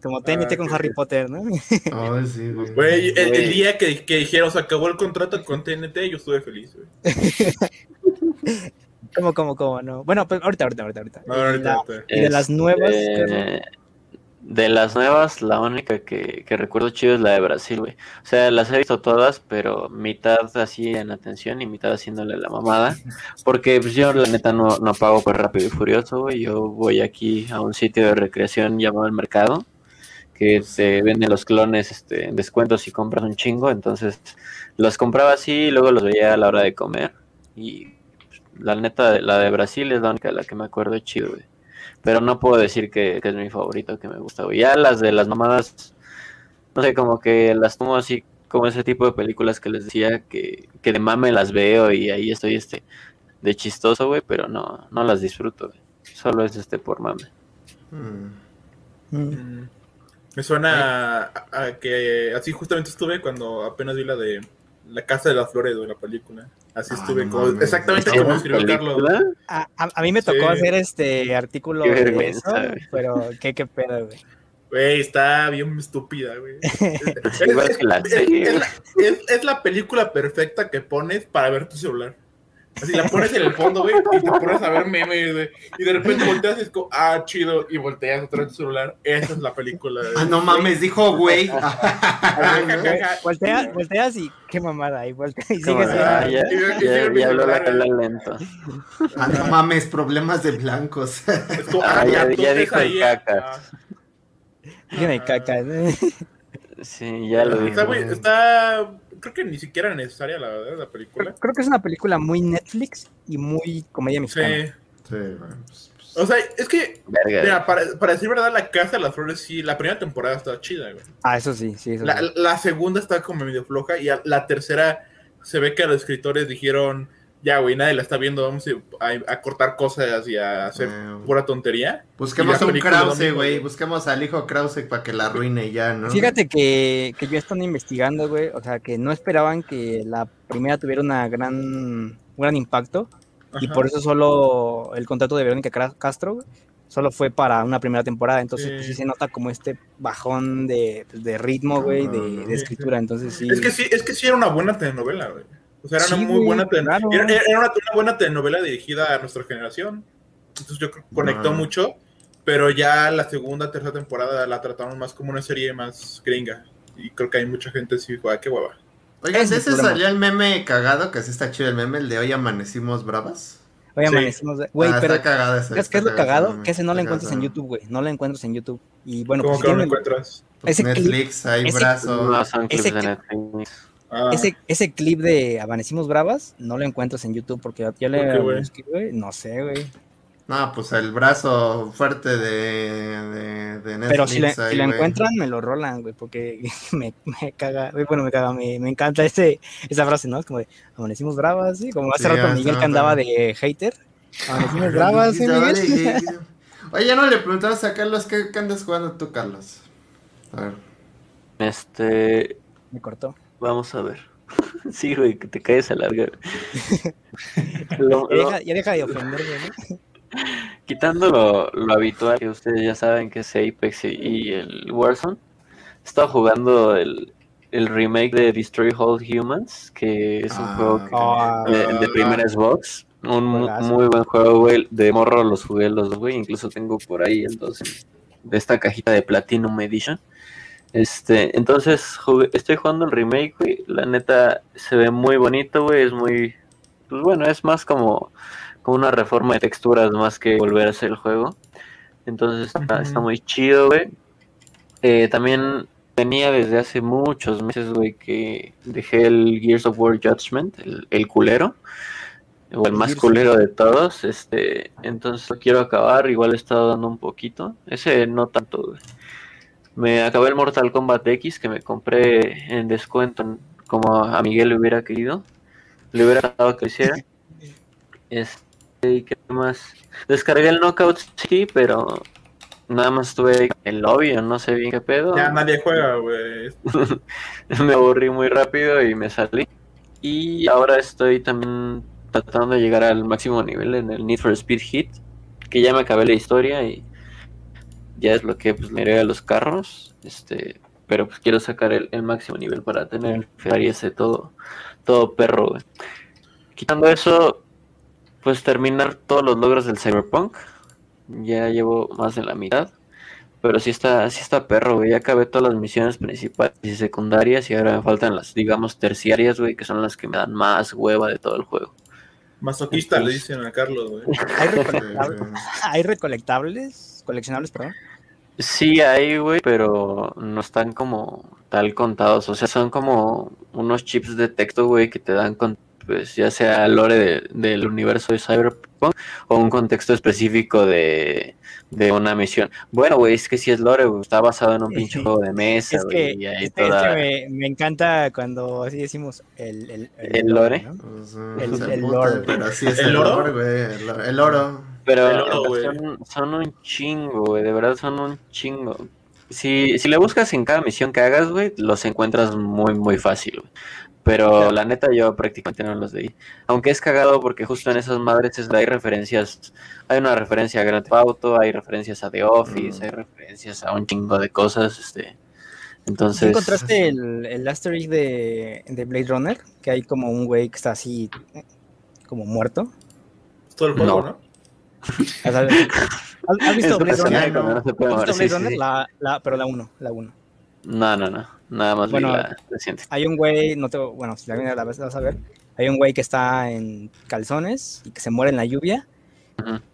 Como TNT Ah, con. Harry Potter, ¿no? Ay, sí, güey. Güey, el, el día que, que dijeron se acabó el contrato con TNT, yo estuve feliz, güey. ¿Cómo, cómo, cómo? No. Bueno, pues ahorita, ahorita, ahorita. ahorita. No, ahorita, La- ahorita. Y de las nuevas, ¿qué es lo- Eh, de las nuevas, la única que, que recuerdo chido es la de Brasil, güey. O sea, las he visto todas, pero mitad así en atención y mitad haciéndole la mamada. Porque pues, yo, la neta, no, no pago por Rápido y Furioso, güey. Yo voy aquí a un sitio de recreación llamado El Mercado, que te venden los clones este, en descuentos y compras un chingo. Entonces, los compraba así y luego los veía a la hora de comer. Y pues, la neta, la de Brasil es la única la que me acuerdo chido, güey. Pero no puedo decir que, que es mi favorito, que me gusta, güey. Ya las de las mamadas, no sé, como que las tomo así, como ese tipo de películas que les decía, que, que de mame las veo y ahí estoy este de chistoso, güey, pero no, no las disfruto, güey. Solo es este por mame. Mm. Mm. Mm. Me suena a, a que así justamente estuve cuando apenas vi la de La Casa de las Flores, de la película. Así Ah, estuve, no como- exactamente como escribió Carlos. A, a- a mí me tocó Sí. hacer este artículo Qué de eso, pero qué, qué pedo, güey. Güey, está bien estúpida, güey. es, es- es- es la película perfecta que pones para ver tu celular. Así la pones en el fondo, güey, y te pones a ver memes, güey. Y de repente volteas y es como, ah, chido, y volteas otra vez tu celular. Esa es la película. Ah, no mames, dijo güey. Güey, voltea- volteas y qué mamada. Y volteas y sigues. ah, ya, Y- ya, y- ya habló la lento. Ah, no mames, problemas de blancos. Es como, Ah, ya- dijo el caca. ah. Tiene caca. Sí, ya lo güey, está, creo que ni siquiera necesaria la verdad la película. Creo, creo que es una película muy Netflix y muy comedia Sí. mexicana. Sí, güey, pues, pues. O sea, es que, mira, para, para decir verdad, La Casa de las Flores sí, la primera temporada está chida, güey. Ah, eso sí, sí. Eso La, sí. la segunda está como medio floja y a- la tercera se ve que los escritores dijeron, ya, güey, nadie la está viendo, vamos a, a- a cortar cosas y a hacer Eh, pura tontería. Busquemos la un Krause, güey. Busquemos al hijo Krause para que la arruine ya, ¿no? Fíjate que, que yo están investigando, güey. O sea, que no esperaban que la primera tuviera una gran, un gran impacto. Y por eso solo el contrato de Verónica Castro güey, solo fue para una primera temporada. Entonces, Sí. pues, sí se nota como este bajón de, pues, de ritmo, güey, de, Ah, de escritura. Entonces, sí. Es que sí, es que sí era una buena telenovela, güey. O sea, era Sí, una muy buena telenovela. claro. Era, era una, una buena telenovela dirigida a nuestra generación. Entonces yo creo que conectó Ah. mucho. Pero ya la segunda, tercera temporada la trataron más como una serie más gringa. Y creo que hay mucha gente así dijo, ah, qué guava. Oigan, Ese de es el ese salió el meme cagado, que así está chido el meme, el de hoy amanecimos bravas. Hoy Sí. amanecimos, güey, Ah, pero está cagado ese. ¿sabes está qué es lo ese cagado? Que ese no lo encuentras en. YouTube, güey. No lo encuentras en YouTube. Y bueno, ¿Cómo pues, que no lo encuentras? Pues ese clip- Netflix, hay ese- brazo. No son clips ese Netflix. Ah, ese, ese clip de Amanecimos Bravas no lo encuentras en YouTube porque ya ¿Por qué, le güey? busqué, güey. No sé, güey. No, pues el brazo fuerte de, de, de Netflix. Pero si, le- ahí, si lo encuentran, me lo rolan, güey, porque me, me caga, güey, bueno, me caga, me, me encanta ese, esa frase, ¿no? Es como de, amanecimos bravas, ¿sí? Como hace Sí, rato Miguel que andaba de hater. Amanecimos bravas, ¿sí, vale, Miguel? ya. Oye, ya no le preguntabas a Carlos qué, qué andas jugando tú, Carlos. A ver. Este, Me cortó. Vamos a ver. Sí, güey, que te caes a larga. Lo- Ya deja, ya deja de ofenderme, ¿no? Quitando lo, lo habitual que ustedes ya saben que es Apex y, y el Warzone, he estado jugando el, el remake de Destroy All Humans, que es un Ah, juego que- Ah, de, de primera Xbox. Un mu- Juegazo. muy buen juego, güey. De morro los jugué los dos, güey. Incluso tengo por ahí el 2 de esta cajita de Platinum Edition. Este, entonces jugué- estoy jugando el remake, güey. La neta se ve muy bonito, güey. Es muy. Pues bueno, es más como, como una reforma de texturas más que volver a hacer el juego. Entonces está, está muy chido, güey. Eh, también tenía desde hace muchos meses, güey, que dejé el Gears of War Judgment, el, el culero. O el El más Gears. culero de todos. Este, entonces lo quiero acabar. Igual he estado dando un poquito. Ese no tanto, güey. Me acabé el Mortal Kombat X que me compré en descuento, como a Miguel le hubiera querido. Le hubiera dado que hiciera. Este, ¿y qué más? Descargué el Knockout City, pero nada más estuve en el lobby, o no sé bien qué pedo. ya nadie juega, güey. me aburrí muy rápido y me salí. Y ahora estoy también tratando de llegar al máximo nivel en el Need for Speed Hit, que ya me acabé la historia y ya es lo que pues le iré a los carros. Este, pero pues quiero sacar el, el máximo nivel para tener el Ferrari ese todo, todo perro, güey. Quitando eso, pues terminar todos los logros del Cyberpunk. Ya llevo más de la mitad. Pero sí está, sí está perro, güey. Ya acabé todas las misiones principales y secundarias y ahora me faltan las, digamos, terciarias, güey, que son las que me dan más hueva de todo el juego. Masoquista le dicen a Carlos, güey. ¿Hay, recolectables. ¿Hay recolectables? ¿Coleccionables, perdón? Sí hay, güey, pero no están como tal contados. O sea, son como unos chips de texto, güey, que te dan con, pues, ya sea lore de- del universo de Cyberpunk o un contexto específico de, de una misión. Bueno, güey, es que si es lore, güey, está basado en un pinche juego de mesa, Es güey, que, y hay es que- es toda- que me, me encanta cuando así decimos el, el, ¿El lore? ¿no? Pues, El- lore. Pero así es ¿El el, oro? güey. El, oro- el oro. Pero oro, son, son un chingo, güey, de verdad son un chingo. Si, si le buscas en cada misión que hagas, güey, los encuentras muy, muy fácil, güey. Pero la neta yo prácticamente no los leí. Aunque es cagado porque justo en esas madres es- hay referencias, hay una referencia a Grand Theft Auto, hay referencias a The Office, Mm. hay referencias a un chingo de cosas, este... ¿Sí Entonces... encontraste el, el easter egg de, de Blade Runner? Que hay como un güey que está así, como muerto. Todo el juego, No. ¿no? O sea, ¿Has, has visto Blade Runner? no se puede ¿Has mover, visto sí, Blade sí, Runner? sí. La, la, pero la 1, la 1. No, no, no. Nada más Bueno, vi la reciente. Hay un güey, no te, bueno, si la vienes la vez vas a ver, hay un güey que está en calzones y que se muere en la lluvia.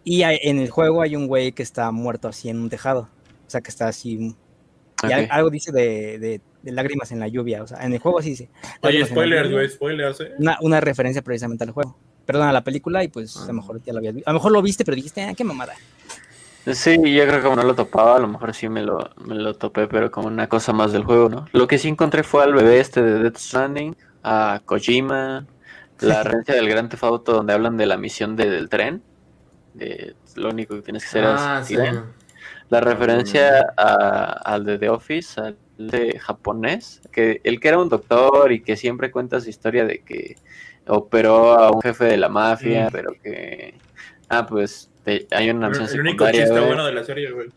Y hay- en el juego hay un güey que está muerto así en un tejado. O sea, que está así. Y algo dice de, de- de lágrimas en la lluvia. O sea, en el juego sí dice. Oye, spoilers, güey, spoilers, eh. Una, una referencia precisamente al juego. Perdón, a la película y pues a Ah. lo mejor ya lo habías visto. A lo mejor lo viste, pero dijiste, ah, qué mamada. Sí, yo creo que como no lo topaba, a lo mejor sí me lo, me lo topé, pero como una cosa más del juego, ¿no? Lo que sí encontré fue al bebé este de Death Stranding, a Kojima, la referencia del Gran Theft Auto donde hablan de la misión de- del tren, de lo único que tienes que hacer Ah, es sí. La referencia a- al de The Office, al de japonés, que el que era un doctor y que siempre cuenta su historia de que operó a un jefe de la mafia, Mm. pero que... Ah, pues te- hay una El, misión el único chiste güey, bueno de la serie, güey.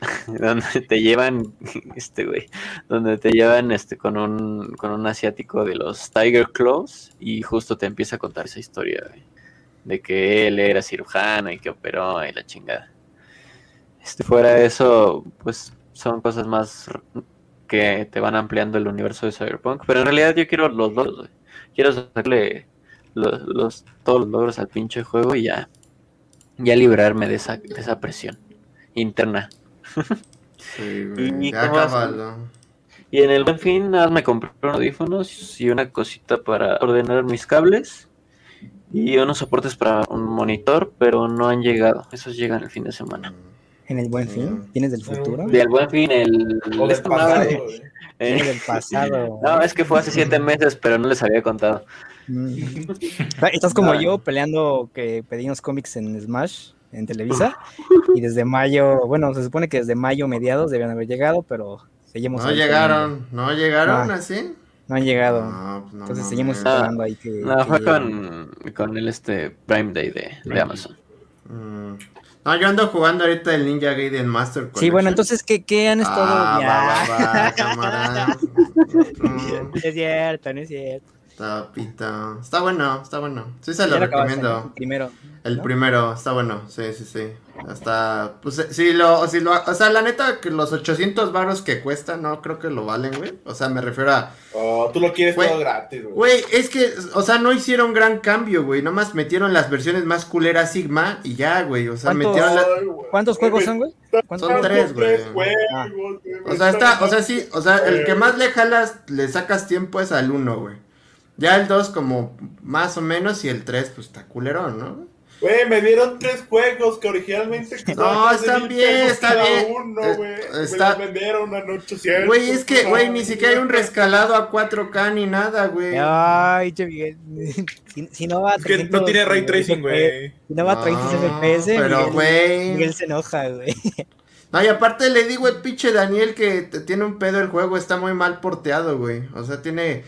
donde te llevan, este güey, donde te llevan este con un, con un asiático de los Tiger Claws y justo te empieza a contar esa historia, güey, de que él era cirujano y que operó y la chingada. Este, fuera de eso, pues son cosas más que te van ampliando el universo de Cyberpunk, pero en realidad yo quiero los logros, güey. Quiero sacarle los, los- todos los logros al pinche juego y ya, ya librarme de esa, de esa presión interna. Sí. Y Ya cómo acábalo. Y en el buen fin, nada más me compré unos audífonos y una cosita para ordenar mis cables y unos soportes para un monitor, pero no han llegado. Esos llegan el fin de semana. En el buen Mm. fin, tienes del futuro. Del buen fin, el. Del madre, pasado, eh, del pasado. No, es que fue hace siete meses, pero no les había contado. Mm. Estás como No. yo peleando que pedí unos cómics en Smash, en Televisa, y desde mayo, bueno, se supone que desde mayo mediados debían haber llegado, pero seguimos. No llegaron, no llegaron Ah. así. No han llegado. No, pues no Entonces seguimos Ah, esperando ahí que. No, que fue con, con el este Prime Day de, de Amazon. Mm. No, yo ando jugando ahorita el Ninja Gaiden Master Sí, Collection. bueno, entonces, ¿qué, qué han estado Ah, ya? va, va, va, cámara. Mm, Es cierto, no es cierto. Está. Está bueno, está bueno. Sí se lo recomiendo. ¿no? Primero. El ¿no? primero, está bueno, sí, sí, sí. Hasta, pues, eh, si lo, si lo, o sea, la neta, que los 800 varos que cuesta, no creo que lo valen, güey. O sea, me refiero a, Oh, tú lo quieres Güey. todo gratis, güey. güey, es que, o sea, no hicieron gran cambio, güey. Nomás metieron las versiones más culeras Sigma y ya, güey. O sea, ¿Cuántos- metieron la. ¿Cuántos juegos son, güey? ¿Cuántos Son tres, güey. Ah. O sea, está, o sea, sí, o sea, el que más le jalas, le sacas tiempo es al 1, güey. Ya el 2 como más o menos y el 3 pues está culerón, ¿no? Güey, me dieron tres juegos que originalmente No, están bien, está bien. Uno, güey. está- Me los vendieron a 800. Güey, es que, güey, ni siquiera hay un rescalado a 4K ni nada, güey. Ay, che, Miguel. Si, si no va a Es que no 300 tiene ray tracing, güey. Si no va a 30 No, FPS, pero, Miguel, güey. Miguel se enoja, güey. No, y aparte le digo al pinche Daniel que tiene un pedo el juego, está muy mal porteado, güey. O sea, tiene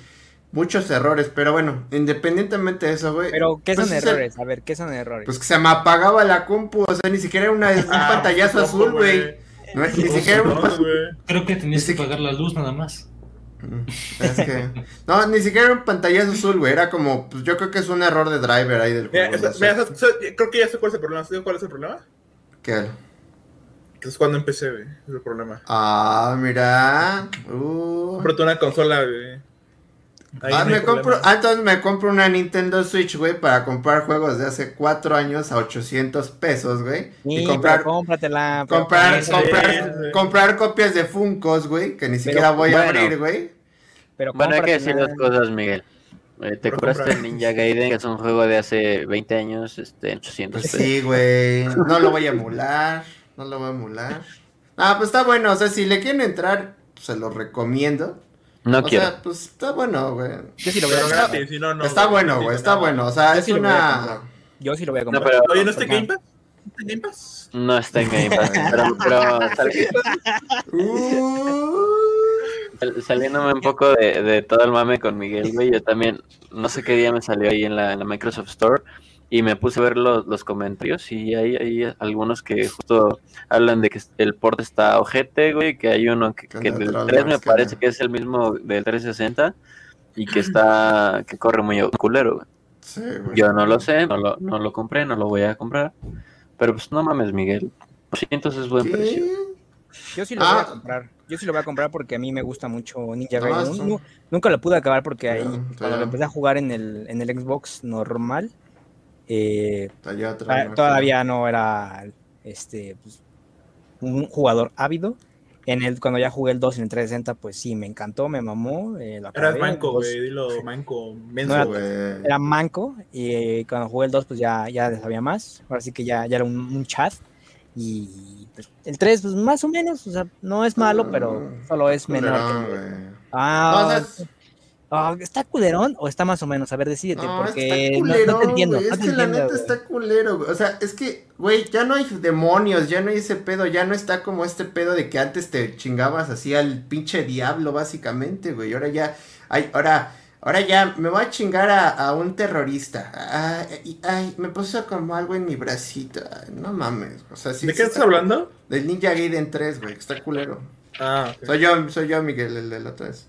muchos errores, pero bueno, independientemente de eso, güey. Pero, ¿qué pues son el- errores? A ver, ¿qué son errores? Pues que se me apagaba la compu, o sea, ni siquiera era una, un Ah, pantallazo pues, azul, ojo, güey. No, ni siquiera un No, güey. Creo que tenías que pagar la luz nada más. Es que. No, ni siquiera era un pantallazo azul, güey. Era como. Pues yo creo que es un error de driver ahí del Mira, juego. mira, creo que ya sé cuál es el problema. ¿Sabes cuál es el problema? ¿Qué? Es cuando empecé, güey. Es el problema. Ah, mira. Uh. Cómprate una consola, güey. Ahí Ah, me compro, ah, entonces me compro una Nintendo Switch, güey, para comprar juegos de hace cuatro años a 800 pesos, güey. Sí, y comprar, cómpratela. comprar, Sí, comprar, sí. comprar copias de Funkos, güey, que ni siquiera voy a abrir, güey. Pero Bueno, hay que decir dos cosas, Miguel. Eh, te compra. el Ninja Gaiden, que es un juego de hace 20 años, este, en 800 pesos. Sí, güey. No lo voy a emular. No lo voy a emular. Ah, pues está bueno. O sea, si le quieren entrar, se lo recomiendo. No o quiero. sea, pues está bueno, güey. Yo sí lo voy a comprar. gratis, si no, no. está bueno, güey. Está bueno. O sea, Yo es sí lo voy a una. comprar. Yo sí lo voy a No, comprar. pero, Oye, ¿no está Ajá. Game Pass? ¿Está Game Pass? no está en Game Pass. Pero, pero sal- Uh. sal- saliéndome un poco de, de todo el mame con Miguel, güey, yo también, no sé qué día me salió ahí en la, en la Microsoft Store y me puse a ver los, los comentarios y hay, hay algunos que justo hablan de que el port está ojete, güey, que hay uno que, Que del troll, 3 me parece que es el mismo del 360 y que está, que corre muy culero, güey. Sí, güey. Yo no lo sé, no lo, no lo compré, no lo voy a comprar. Pero pues no mames, Miguel. 200 es buen ¿Qué? precio. Yo sí lo voy Ah. a comprar. Yo sí lo voy a comprar porque a mí me gusta mucho Ninja Gaiden. Nunca lo pude acabar porque ahí, cuando lo empecé a jugar en el, en el Xbox normal, eh, Allá atrás, Ah, ¿no? todavía no era este pues, un jugador ávido. En el, cuando ya jugué el 2 en el 360, pues sí, me encantó, me mamó. eh, lo Eras manco, pues, güey. Dilo manco. No Menso, era- güey. Güey. Era manco y eh, cuando jugué el 2, pues ya, ya sabía más. Ahora sí que ya, ya era un, un chat. Y pues, el 3, pues más o menos, o sea, no es malo, pero solo es menor. que. Ah, No, o sea, es- ah, ¿está culerón o está más o menos? A ver, decídete, No, porque está no- no, culero, te entiendo. no Es te que la neta está culero, güey. O sea, es que, güey, ya no hay demonios, ya no hay ese pedo, ya no está como este pedo de que antes te chingabas así al pinche diablo, básicamente, güey. Ahora ya, ay, ahora, ahora ya me voy a chingar a, a un terrorista. Ay, ay, me puso como algo en mi bracito. Ay, no mames. O sea, sí. ¿De qué está estás hablando? Del Ninja Gaiden 3, güey, que está culero. Ah. Soy yo, soy yo, Miguel, el de la otra vez.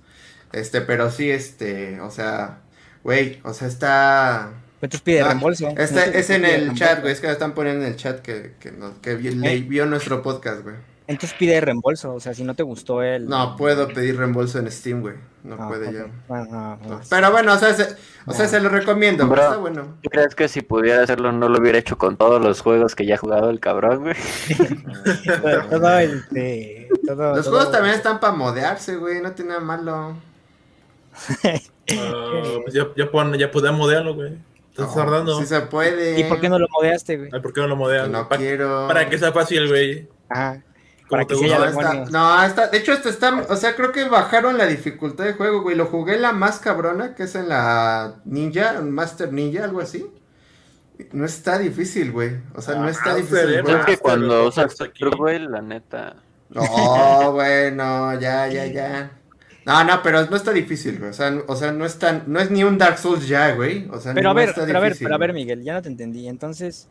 Este, pero sí, este, o sea, güey, o sea, está... Entonces pide Ah, reembolso. Está, es en el chat, güey, es que me están poniendo en el chat que, que, no- que vi- le- ¿Eh? vio nuestro podcast, güey. Entonces pide reembolso, o sea, si no te gustó el... No puedo pedir reembolso en Steam, güey, no Ah, puede ya. Ah, ah. Pero bueno, o sea, se, o sea, se lo recomiendo, Bro. está bueno. ¿Tú crees que si pudiera hacerlo no lo hubiera hecho con todos los juegos que ya ha jugado el cabrón, güey? todo, todo, este, todo- Los todo- juegos también están para modearse, güey, no tiene nada malo. Ah, pues ya, ya, pon, ya podemos modearlo, güey. Estás No, tardando. Sí se puede. ¿Y por qué no lo modeaste, güey? Ay, ¿por qué no lo modean? No Pa- quiero. Para que sea fácil, güey. Ajá. Como Para que haya No, demonios. no, está, de hecho, esto está, o sea, creo que bajaron la dificultad de juego, güey. Lo jugué la más cabrona, que es en la Ninja, Master Ninja, algo así. No está difícil, güey. O sea, no Ah, está difícil, güey. Es que Master, cuando usas güey, la neta. No, güey, no, ya, ya, ya. No, no, pero no está difícil, güey. O sea, no- o sea, no es tan, no es ni un Dark Souls ya, güey. O sea, Pero a no ver, está pero a ver, difícil, pero a ver. Miguel, ya no te entendí. Entonces,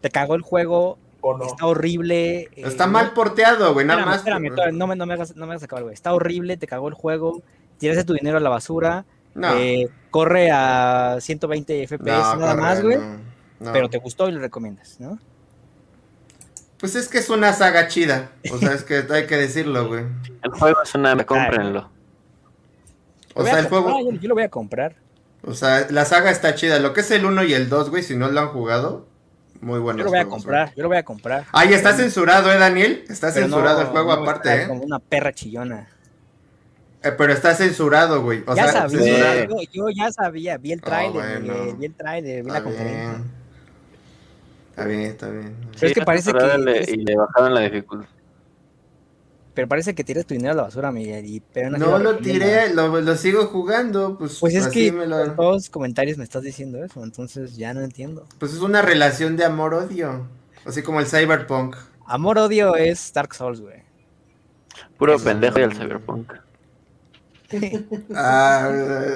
te cagó el juego, ¿O no? está horrible. eh, Está mal porteado, güey, nada más. espérame, no me, no me hagas, no me hagas acabar, güey. Está horrible, te cagó el juego, tiraste tu dinero a la basura, No, eh, corre a 120 FPS no, nada más, güey. no, no. Pero te gustó y lo recomiendas, ¿no? Pues es que es una saga chida. O sea, es que hay que decirlo, güey. El juego es una... Cómprenlo. O sea, a el juego. comprar, yo, lo voy a comprar. O sea, la saga está chida. Lo que es el 1 y el 2, güey, si no lo han jugado, muy bueno. Yo lo voy a comprar, yo lo voy a comprar. Ay, está censurado, ¿eh, Daniel? Está Pero censurado no- el juego no aparte, ¿eh? Como una perra chillona. Eh, Pero está censurado, güey. O ya sea, sabía, censurado. yo, yo ya sabía, vi el Ah, tráiler, bueno. Miguel, vi el tráiler, vi la conferencia. bien. Está bien, está bien. Pero es que parece que- y le bajaron la dificultad. Pero parece que tiras tu dinero a la basura, Miguel. Y, pero aún así No lo tiré, lo, lo sigo jugando, pues, Pues es así que me lo- en todos los comentarios me estás diciendo eso, entonces ya no entiendo. Pues es una relación de amor-odio. Así como el Cyberpunk. Amor-odio es Dark Souls, güey. Puro Eso. pendejo y el Cyberpunk. Ah,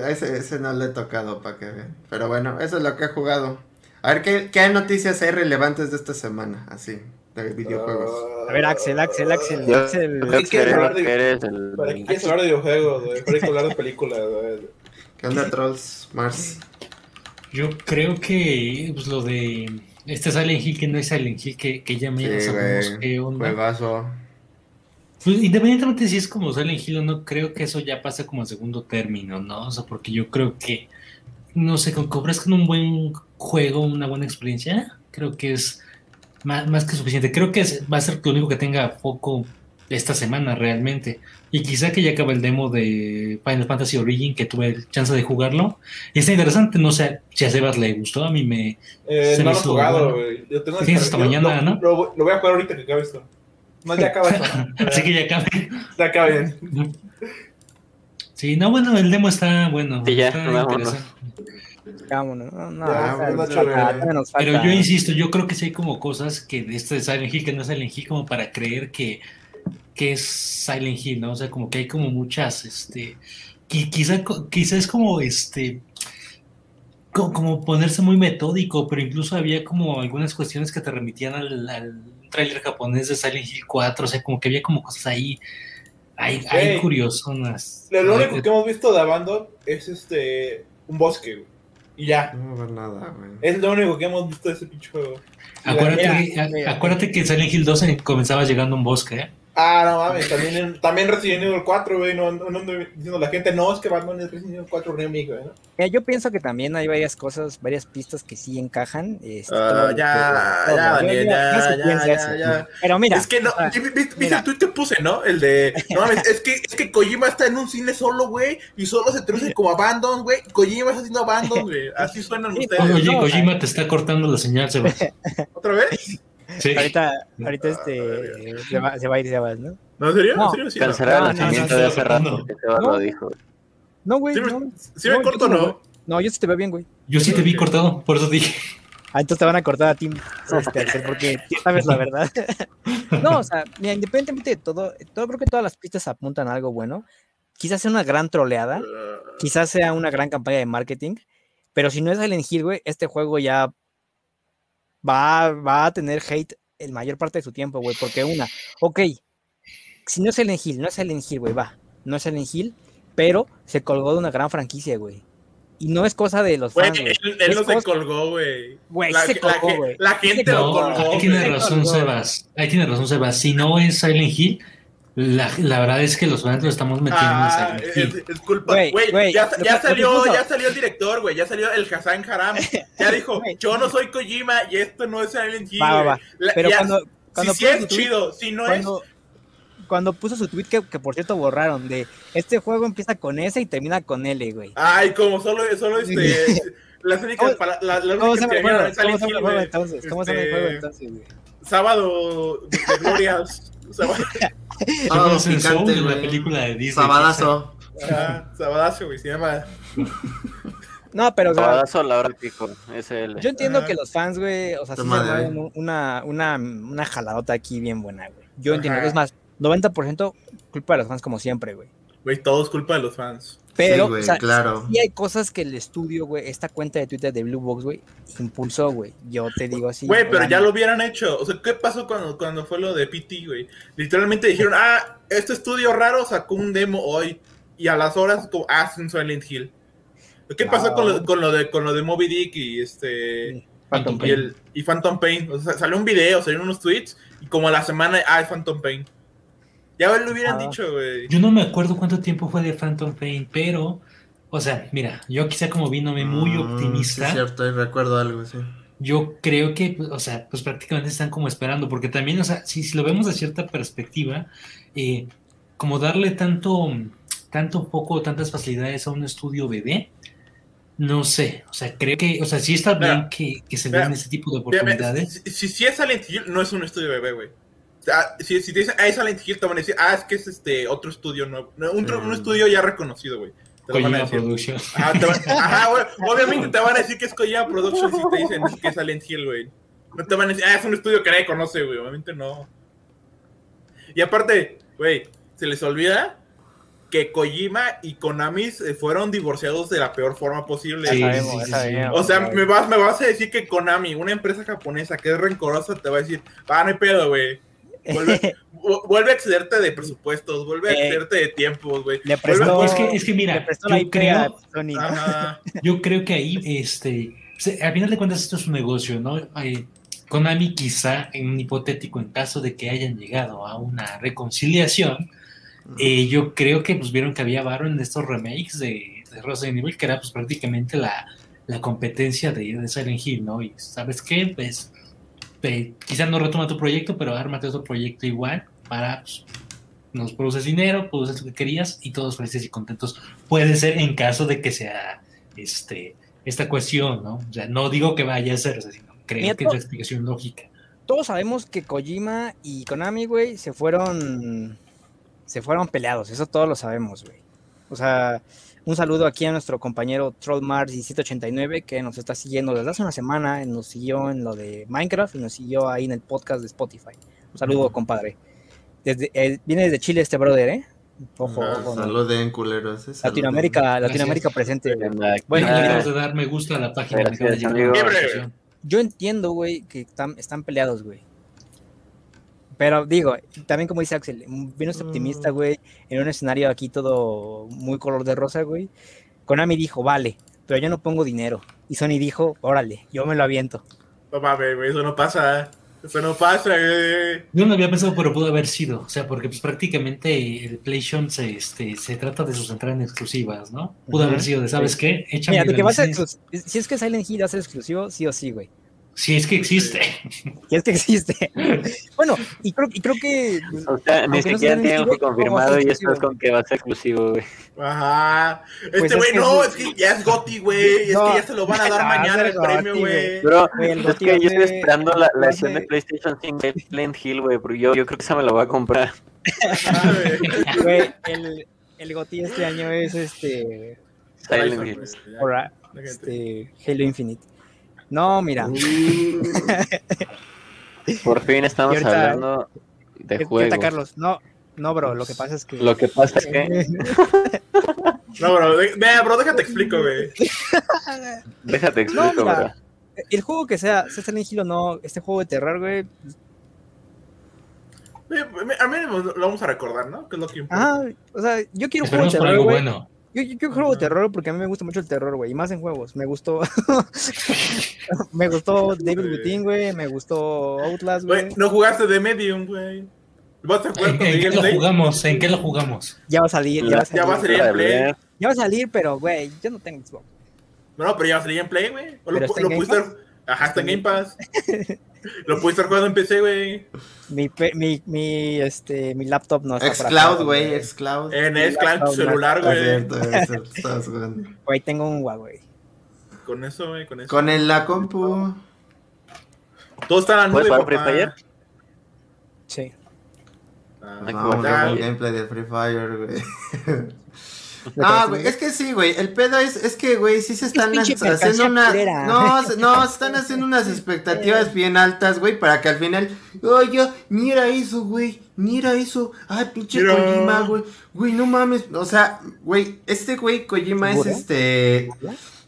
ese, ese no le he tocado para que vean. Pero bueno, eso es lo que he jugado. A ver, ¿qué, qué noticias hay relevantes de esta semana? Así, de videojuegos. A ver, Axel, Axel, Axel, Yo Axel. ¿Para qué hablar de videojuegos? Para hablar de películas. ¿Qué onda, Trolls? Mars. Yo creo que pues, lo de este Silent Hill que no es Silent Hill, que, que ya me Sí, sabemos qué onda. Juegazo. Pues, independientemente si es como Silent Hill o no, creo que eso ya pasa como a segundo término, ¿no? O sea, porque yo creo que, no sé, con que ofrezcan un buen juego, una buena experiencia, creo que es más, más que suficiente. Creo que es- va a ser lo único que tenga foco esta semana realmente. Y quizá que ya acaba el demo de Final Fantasy Origin, que tuve el chance de jugarlo. Y está interesante, no sé si a Sebas le gustó, a mí me... Eh, Se no me lo he jugado, güey. Yo tengo Tienes hasta mañana, lo- ¿no? Lo, lo voy a jugar ahorita que acabe esto. No, ya acaba esto. Así que ya acabe. Ya acaba bien. Sí, no, bueno, el demo está bueno. Sí, ya, está vámonos. interesante. Vámonos, no, no, Ya, o sea, pues, falta- Pero yo insisto, yo creo que sí hay como cosas que de este Silent Hill que no es Silent Hill como para creer que, que es Silent Hill, ¿no? O sea, como que hay como muchas, este, qui- quizá, quizá es como, este, co- como ponerse muy metódico, pero incluso había como algunas cuestiones que te remitían al, al tráiler japonés de Silent Hill 4, o sea, como que había como cosas ahí, hay, hay curiosonas. Lo, lo único que hemos visto de Abandon es este un bosque, güey. Y ya. No va a haber nada, güey. Es lo único que hemos visto de ese pinche juego. Acuérdate, Mira, a- mira. acuérdate que en Silent Hill 2 comenzaba llegando un bosque, ¿eh? Ah, no mames, también, en- también Resident Evil 4, güey, no, no, no ando diciendo la gente, no, es que Batman es Resident Evil 4 Remake, güey, ¿no? Mira, yo pienso que también hay varias cosas, varias pistas que sí encajan. este, Ah, todo- ya, todo. ya, Daniel, ya, yo sé ya, piensa ya, eso. ya. Pero mira, es que no, ¿viste, mira. el tweet que puse, no? El de, no mames, es que, es que Kojima está en un cine solo, güey, y solo se traduce como Abandon, güey, Kojima está haciendo Abandon, güey, así suenan Sí, ustedes. Oye, Kojima te está cortando la señal, Sebas. ¿Otra vez? Sí. ahorita, ahorita este, se, va, se va a ir Sebas, ¿no? ¿No, en serio? No. ¿En serio? Cancelar el de hace rato no. que Sebas No. lo dijo. No, güey, ¿Sí me, no. sí me No, corto o no? No, yo sí te veo bien, güey. Yo sí te vi cortado, por eso dije. Ah, entonces te van a cortar a ti, este, porque tú sabes la verdad. no, o sea, mira, independientemente de todo, todo, creo que todas las pistas apuntan a algo bueno. Quizás sea una gran troleada, quizás sea una gran campaña de marketing, pero si no es Silent Hill, güey, este juego ya va, va a tener hate el mayor parte de su tiempo, güey, porque una, ok, si no es Silent Hill, no es Silent Hill, güey, va, no es Silent Hill, pero se colgó de una gran franquicia, güey. Y no es cosa de los fans, güey. él, él no se cosa- colgó, güey. Güey, La, se la colgó, güey. la se gente lo No, colgó. ahí tiene razón. Sebas. Ahí tiene razón, Sebas. Si no es Silent Hill, la, la verdad es que los fans lo estamos metiendo Ah, en es, Silent Hill. es culpa. Güey, ya, salió, ya salió el director, güey. Ya salió el Hassan Haram. Ya dijo, yo no soy Kojima y esto no es Silent Hill. Va, va, güey". va. La- Pero ya- cuando, cuando si sí puso es tweet- chido, si no cuando, cuando puso su tweet que, que por cierto borraron de este juego empieza con S y termina con L, güey. es. Ay, como solo, solo este. las únicas ¿Cómo- para, la, las ¿Cómo se llama el juego? terminaron en ¿Cómo Silent se llama Hill, el juego güey. entonces? ¿Cómo se llama el juego Este, entonces, güey? Sábado de, de glorias. Sábado, Picante, la película de Disney. Sabadazo. ah, sabadazo, güey. Se llama. No, pero Sabadazo la hora pico, SL. yo entiendo Ajá. que los fans, güey, o sea, sí se una, una, una jaladota aquí bien buena, güey. Yo entiendo, es más, 90% culpa de los fans como siempre, güey. Güey, todo es culpa de los fans. Pero, sí, güey, o sea, claro. sí hay cosas que el estudio, güey, esta cuenta de Twitter de Blue Box, güey, impulsó, güey. Yo te digo así. Güey, pero ya lo hubieran hecho. O sea, ¿qué pasó cuando, cuando fue lo de PT, güey? Literalmente dijeron, ah, este estudio raro sacó un demo hoy. Y a las horas, como, ah, es un Silent Hill. ¿Qué pasó con lo, con lo de con lo de Moby Dick y este Phantom y, Pain. el, y Phantom Pain? O sea, salió un video, salieron unos tweets y como a la semana, ah, es Phantom Pain. Ya lo hubieran Ah. dicho, güey. Yo no me acuerdo cuánto tiempo fue de Phantom Pain, pero, o sea, mira, yo quizá como vínome muy Mm, optimista, es cierto, ahí recuerdo algo, sí. yo creo que, o sea, pues prácticamente están como esperando, porque también, o sea, si, si lo vemos de cierta perspectiva, eh, como darle tanto, tanto poco, tantas facilidades a un estudio bebé, no sé, o sea, creo que, o sea, sí está bien Mira, que, que se mira, den ese tipo de Mira, mira, oportunidades. Si, si, si es Silent Hill, no es un estudio bebé, güey. Sea, si, si te dicen, ah, es Silent Hill, te van a decir, ah, es que es este otro estudio nuevo. No, Un, un Mm. estudio ya reconocido, güey. Te lo van a Kojima decir. Productions. Ajá, te van- ajá. Obviamente te van a decir que es Kojima Productions si te dicen que es Silent Hill, güey. No te van a decir, ah, es un estudio que nadie conoce, güey. Obviamente no. Y aparte, güey, se les olvida que Kojima y Konami se fueron divorciados de la peor forma posible. Sí, sabemos, sí, sí, O sea, me vas, me vas a decir que Konami, una empresa japonesa que es rencorosa, te va a decir, ah, no hay pedo, güey. Vuelve, vu- vuelve a excederte de presupuestos, vuelve a Eh, excederte de tiempos, güey. Le Vuelve- prestó, Es que, es que le mira, yo a creo, Sony, ¿no? Ajá. Yo creo que ahí, este, al final de cuentas esto es un negocio, ¿no? Eh, Konami quizá, en un hipotético, en caso de que hayan llegado a una reconciliación, eh, yo creo que pues vieron que había varo en estos remakes de, de Resident Evil, que era pues prácticamente la, la competencia de, de Silent Hill, ¿no? Y ¿sabes qué? Pues eh, quizá no retoma tu proyecto, pero ármate otro proyecto igual para, pues, nos produces dinero, produces lo que querías y todos felices y contentos. Puede ser en caso de que sea este, esta cuestión, ¿no? O sea, no digo que vaya a ser, sino creo Mira, que es la explicación lógica. Todos sabemos que Kojima y Konami, güey, se fueron se fueron peleados, eso todos lo sabemos, güey. O sea, un saludo aquí a nuestro compañero Trollmars 1789 que nos está siguiendo desde hace una semana, nos siguió en lo de Minecraft y nos siguió ahí en el podcast de Spotify. Un saludo, compadre. Desde, eh, viene desde Chile este brother, ¿eh? Ojo, Ah, ojo. ¿no? saluden, culeros. eh, saluden. Latinoamérica, Latinoamérica presente. Bueno, ah, de dar me gusta a la página. Gracias, de. Yo entiendo, güey, que están, están peleados, güey. Pero digo, también como dice Axel, bien optimista, Mm. güey, en un escenario aquí todo muy color de rosa, güey. Konami dijo, vale, pero yo no pongo dinero. Y Sony dijo, órale, yo me lo aviento. No mames, güey, eso no pasa. Eso no pasa, güey. Yo no había pensado, pero pudo haber sido. O sea, porque pues prácticamente el PlayStation se, este, se trata de sus entradas en exclusivas, ¿no? Pudo haber sido de, ¿sabes qué? Échame Mira, de que va a ser si es que Silent Hill va a ser exclusivo, sí o sí, güey. Si es que existe. Y es que existe. bueno, y creo, y creo que O sea, ni no siquiera sea tiene algo exclusivo, confirmado ¿cómo y va a ser esto es con que va a ser exclusivo, güey. Ajá. Pues Este es güey, que no, es- es que ya es Goti, güey. Es No. que ya se lo van a dar Ah, mañana el es premio, güey. Bro, el es que yo estoy esperando la, la edición de PlayStation 5 de Silent Hill, güey, porque yo, yo creo que esa me la voy a comprar. Ajá, güey. el, el GOTY este año es este, Silent Hill. este Halo Infinite. No, mira, Por fin estamos ahorita- hablando de ¿qué, qué juegos. Carlos? No, no, bro, lo que pasa es que Lo que pasa es que, No, bro, de- vea, bro, déjate explico, güey. déjate No, explico, mira. bro. el juego que sea, sea Silent Hill o no, este juego de terror, güey, Eh, A mí lo vamos a recordar, ¿no? Que es lo que importa. ajá, o sea, yo quiero un juego de terror, algo güey. bueno. Yo, yo juego terror porque a mí me gusta mucho el terror, güey, y más en juegos. Me gustó. me gustó David. Within, güey. Me gustó Outlast, Güey, güey. no jugaste de Medium, güey. ¿Vas a jugar ¿En, con en qué lo Play? jugamos? ¿En qué lo jugamos? Ya va a salir, ya va a salir. Ya va a salir en Play. Ya va a salir, pero, güey, yo no tengo Xbox. No, pero ya va a salir en Play, güey. O ¿Pero lo, lo estar- Ajá, está en Game Pass. lo pudiste estar jugando en PC, güey. Mi, mi, mi, este, mi laptop no está para Xcloud, güey, Xcloud. En Xcloud, en tu celular, güey. Güey, tengo un Huawei. Con eso, güey, con eso. Con el, la compu. Todo está en la nube, ¿Puedes papá. Free Fire? Sí. Ah, el güey. gameplay de Free Fire, güey. Ah, güey, es que sí, güey. El pedo es, es que, güey, sí se están haciendo mercancía una. culera. No, se- no, están haciendo unas expectativas bien altas, güey, para que al final. Oye, mira eso, güey. Mira eso. Ay, pinche Mira. Kojima, güey. Güey, no mames. O sea, güey, este güey Kojima es este.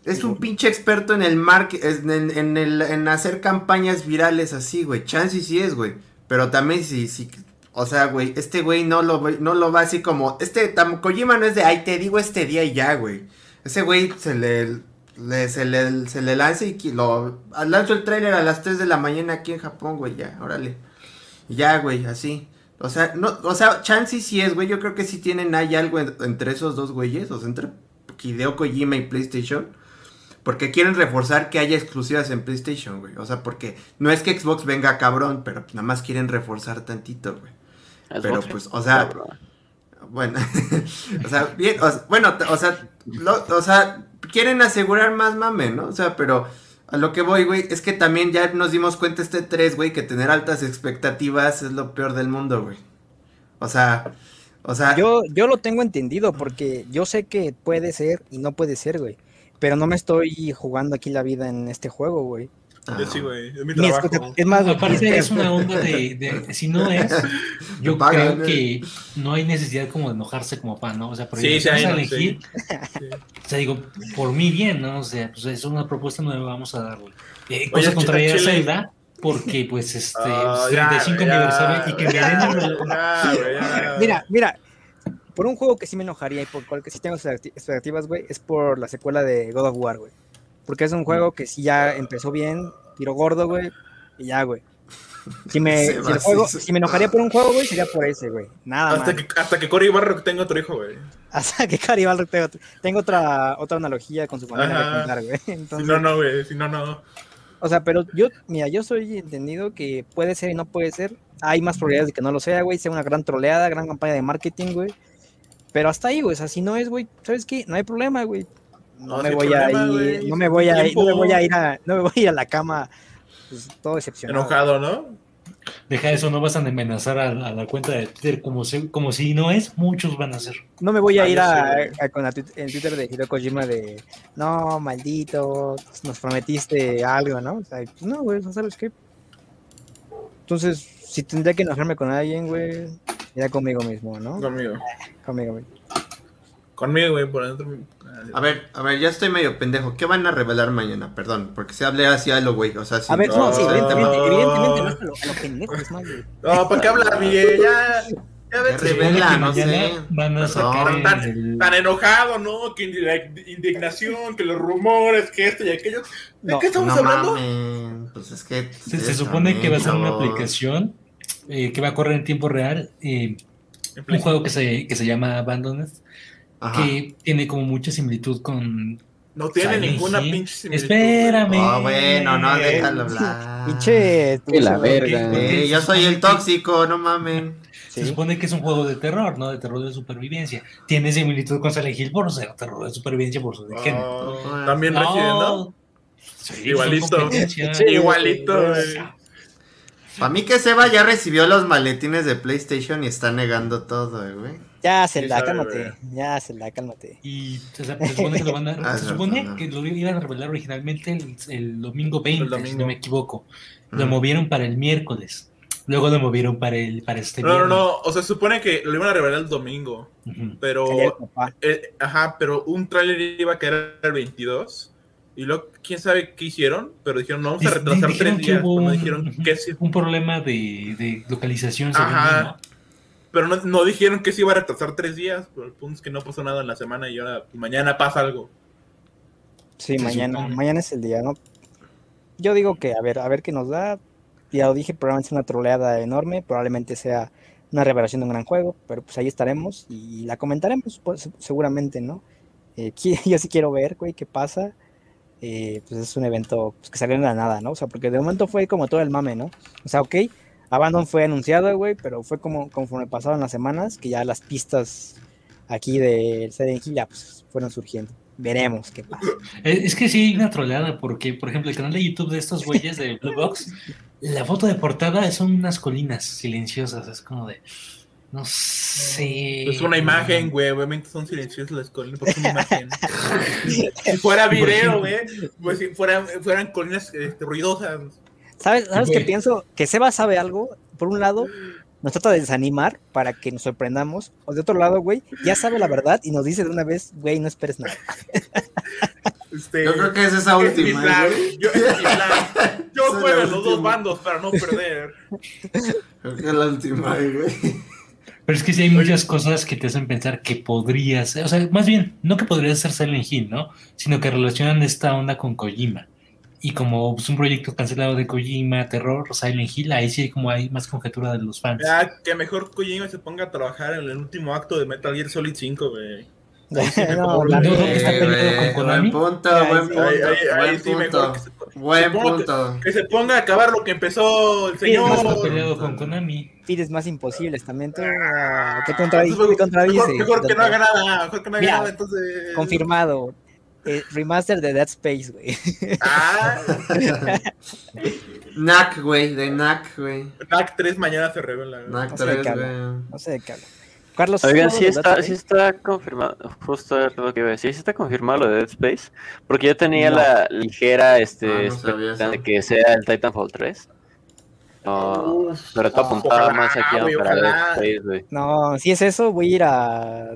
Es un pinche experto en el market, en, en- en el, en hacer campañas virales así, güey. Chance y sí es, güey. Pero también sí, sí. O sea, güey, este güey no lo, no lo va así como. Este tam- Kojima no es de, ay, te digo este día y ya, güey. Ese güey se le, le- se le, se le lanza y lo. Lanzo el tráiler a las 3 de la mañana aquí en Japón, güey, ya, órale. Ya, güey, así. O sea, no, o sea, chance y sí es, güey. Yo creo que sí tienen ahí algo en- entre esos dos güeyes. O sea, entre Hideo Kojima y PlayStation. Porque quieren reforzar que haya exclusivas en PlayStation, güey. O sea, porque no es que Xbox venga cabrón, pero nada más quieren reforzar tantito, güey. Pero Xbox, pues, o sea, cabrón. bueno, o sea, bien, o sea, bueno, o sea, lo- o sea, quieren asegurar más mame, ¿no? O sea, pero a lo que voy, güey, es que también ya nos dimos cuenta este 3, güey, que tener altas expectativas es lo peor del mundo, güey. O sea, o sea, Yo, yo lo tengo entendido porque yo sé que puede ser y no puede ser, güey. Pero no me estoy jugando aquí la vida en este juego, güey. Ah, Yo sí, güey. Es mi Mi trabajo. expectativa- es más, Aparte es una onda de, de- si no es, yo creo ¿eh? que no hay necesidad como de enojarse como fan, ¿no? O sea, porque Sí, hay, vamos a elegir, Sí. o sea, digo, por mí bien, ¿no? O sea, pues es una propuesta nueva, vamos a darle. Eh, Oye, cosa contraria a Zelda, porque pues este, Ah, pues, ya, 35 ya. aniversario y que me den. Mira, mira, por un juego que sí me enojaría y por cual que sí tengo expectati- expectativas, güey, es por la secuela de God of War, güey. Porque es un juego que sí ya empezó bien, tiro gordo, güey, y ya, güey. Si me, si, va, juego- sí, sí. si me enojaría por un juego, güey, sería por ese, güey. Nada Hasta más. que, hasta que Cory Barro tenga otro hijo, güey. Hasta que Cari Balrog tengo, tengo otra, otra analogía con su de contar, güey. Si Entonces, no, no, güey. Si no, no. O sea, pero yo, mira, yo soy entendido que puede ser y no puede ser. Hay más probabilidades de que no lo sea, güey. Sea una gran troleada, gran campaña de marketing, güey. Pero hasta ahí, güey. O sea, si no es, güey, ¿sabes qué? No hay problema, güey. No, No, me voy problema, a ir, no me voy a ir, no me voy a ir a, no me voy a ir a la cama, pues, todo decepcionado. Enojado, ¿no? Deja eso, no vas a amenazar a, a la cuenta de Twitter como si, como si no es, muchos van a hacer. No me voy a Ah, ir a, con la el Twitter de Hideo Kojima de, no, maldito, nos prometiste algo, ¿no? O sea, pues, no, güey, ¿no sabes qué? Entonces, si tendría que enojarme con alguien, güey, sería conmigo mismo, ¿no? Conmigo. Conmigo mismo. Conmigo, güey, por dentro. A ver, a ver, ya estoy medio pendejo. ¿Qué van a revelar mañana? Perdón, porque se hablé así a lo güey. O sea, sí. A ver, no, sí, No. evidentemente, evidentemente, no es a lo, a lo pendejo, es más, güey. No, ¿para qué hablar, Miguel? Ya. Ya ves, Ya Se supone revela, no sé. van a sacar tan, el- tan enojado, ¿no? Que la indignación, que los rumores, que esto y aquello. ¿De No, qué estamos No hablando? mames, pues es que... Se, supone que va a ser una aplicación eh, que va a correr en tiempo real. eh, un juego que se, que se llama Abandoned, Ajá. que tiene como mucha similitud con. No tiene Silent ninguna Hill. pinche similitud. Espérame. Oh, bueno, no, déjalo hablar. Pinche. Que la tú, verga. Eh, yo soy el tóxico, no mamen. Se Sí. supone que es un juego de terror, ¿no? De terror de supervivencia. Tiene similitud con Silent Hill por ser terror de supervivencia por su Ah, género. También recibiendo. Sí, Igualito. Sí, igualito, güey. Para mí que Seba ya recibió los maletines de PlayStation y está negando todo, eh, güey. Ya, Zelda, sabe, cálmate. Ya, Zelda, cálmate. Y se, supone que lo van a. Ah, se supone no. que lo iban a revelar originalmente el, el domingo 20, El domingo. si no me equivoco. Lo Mm. movieron para el miércoles. Luego lo movieron para el para este No, no, viernes. no. O sea, se supone que lo iban a revelar el domingo. Pero. eh, ajá, pero un tráiler iba a quedar el 22. Y luego, quién sabe qué hicieron. Pero dijeron, no, vamos a retrasar dijeron tres días. hubo un- dijeron que sí. un problema de, de localización. según Ajá. ¿no? Pero no, no dijeron que se iba a retrasar tres días. Pero el punto es que no pasó nada en la semana y ahora mañana pasa algo. Sí, mañana. supone. Mañana es el día, ¿no? Yo digo que, a ver, a ver qué nos da. Ya lo dije, probablemente sea una troleada enorme. Probablemente sea una revelación de un gran juego. Pero pues ahí estaremos y la comentaremos, pues, seguramente, ¿no? Eh, yo sí quiero ver, güey, qué pasa. Eh, pues es un evento pues, que salió de la nada, ¿no? O sea, porque de momento fue como todo el mame, ¿no? O sea, ok, Abandon fue anunciado, güey, pero fue como conforme pasaron las semanas que ya las pistas aquí del Silent Hill ya pues, fueron surgiendo. Veremos qué pasa. Es, es que sí hay una troleada, porque, por ejemplo, el canal de YouTube de estos güeyes de Blue Box, la foto de portada son unas colinas silenciosas. Es como de. No sé. Es una imagen, güey. Obviamente son silenciosas las colinas porque es una imagen. si fuera video, güey. Pues si fueran, fueran colinas este, ruidosas. ¿Sabes, ¿sabes qué pienso? Que Seba sabe algo. Por un lado, nos trata de desanimar para que nos sorprendamos. O de otro lado, güey, ya sabe la verdad y nos dice de una vez, güey, no esperes nada. Este, Yo creo que es esa es mi última. plan. Yo, ese es mi plan. Yo es juego en los dos bandos para no perder. Creo que es la última, güey. Pero es que sí hay muchas cosas que te hacen pensar que podría ser, o sea, más bien, no que podría ser Silent Hill, ¿no? Sino que relacionan esta onda con Kojima. Y como es un proyecto cancelado de Kojima, terror, Silent Hill, ahí sí como hay más conjetura de los fans. Ya, que mejor Kojima se ponga a trabajar en el último acto de Metal Gear Solid 5, güey. no, No, la neta, que está Eh, peleado con Konami. Buen punto, Ahí buen sí. punto. Ahí, ahí- ahí Buen sí, punto. que se, Buen supongo que- punto. que se ponga a acabar lo que empezó el Sí, es más Está señor. peleado con Konami. pides más imposibles también. Tú, ah, te contradice. te contradice. Mejor, mejor que no haga nada, mejor que no haga Mira, nada, entonces. Confirmado. Eh, remaster de Dead Space, güey. Ah, Knack, güey, de Knack, güey. NAC 3 mañana se revela. güey. Knack No sé de 3, qué habla. güey. No sé de qué habla. Carlos, Oigan, ¿tú sí está, sí está confirmado, justo es lo que iba a decir, sí está confirmado lo de Dead Space, porque yo tenía No. la ligera este, Ah, no de que sea el Titanfall 3. No, Uf, pero te ah, apuntaba ojalá, más aquí para Dead. Space, güey. No, si es eso, voy a ir a.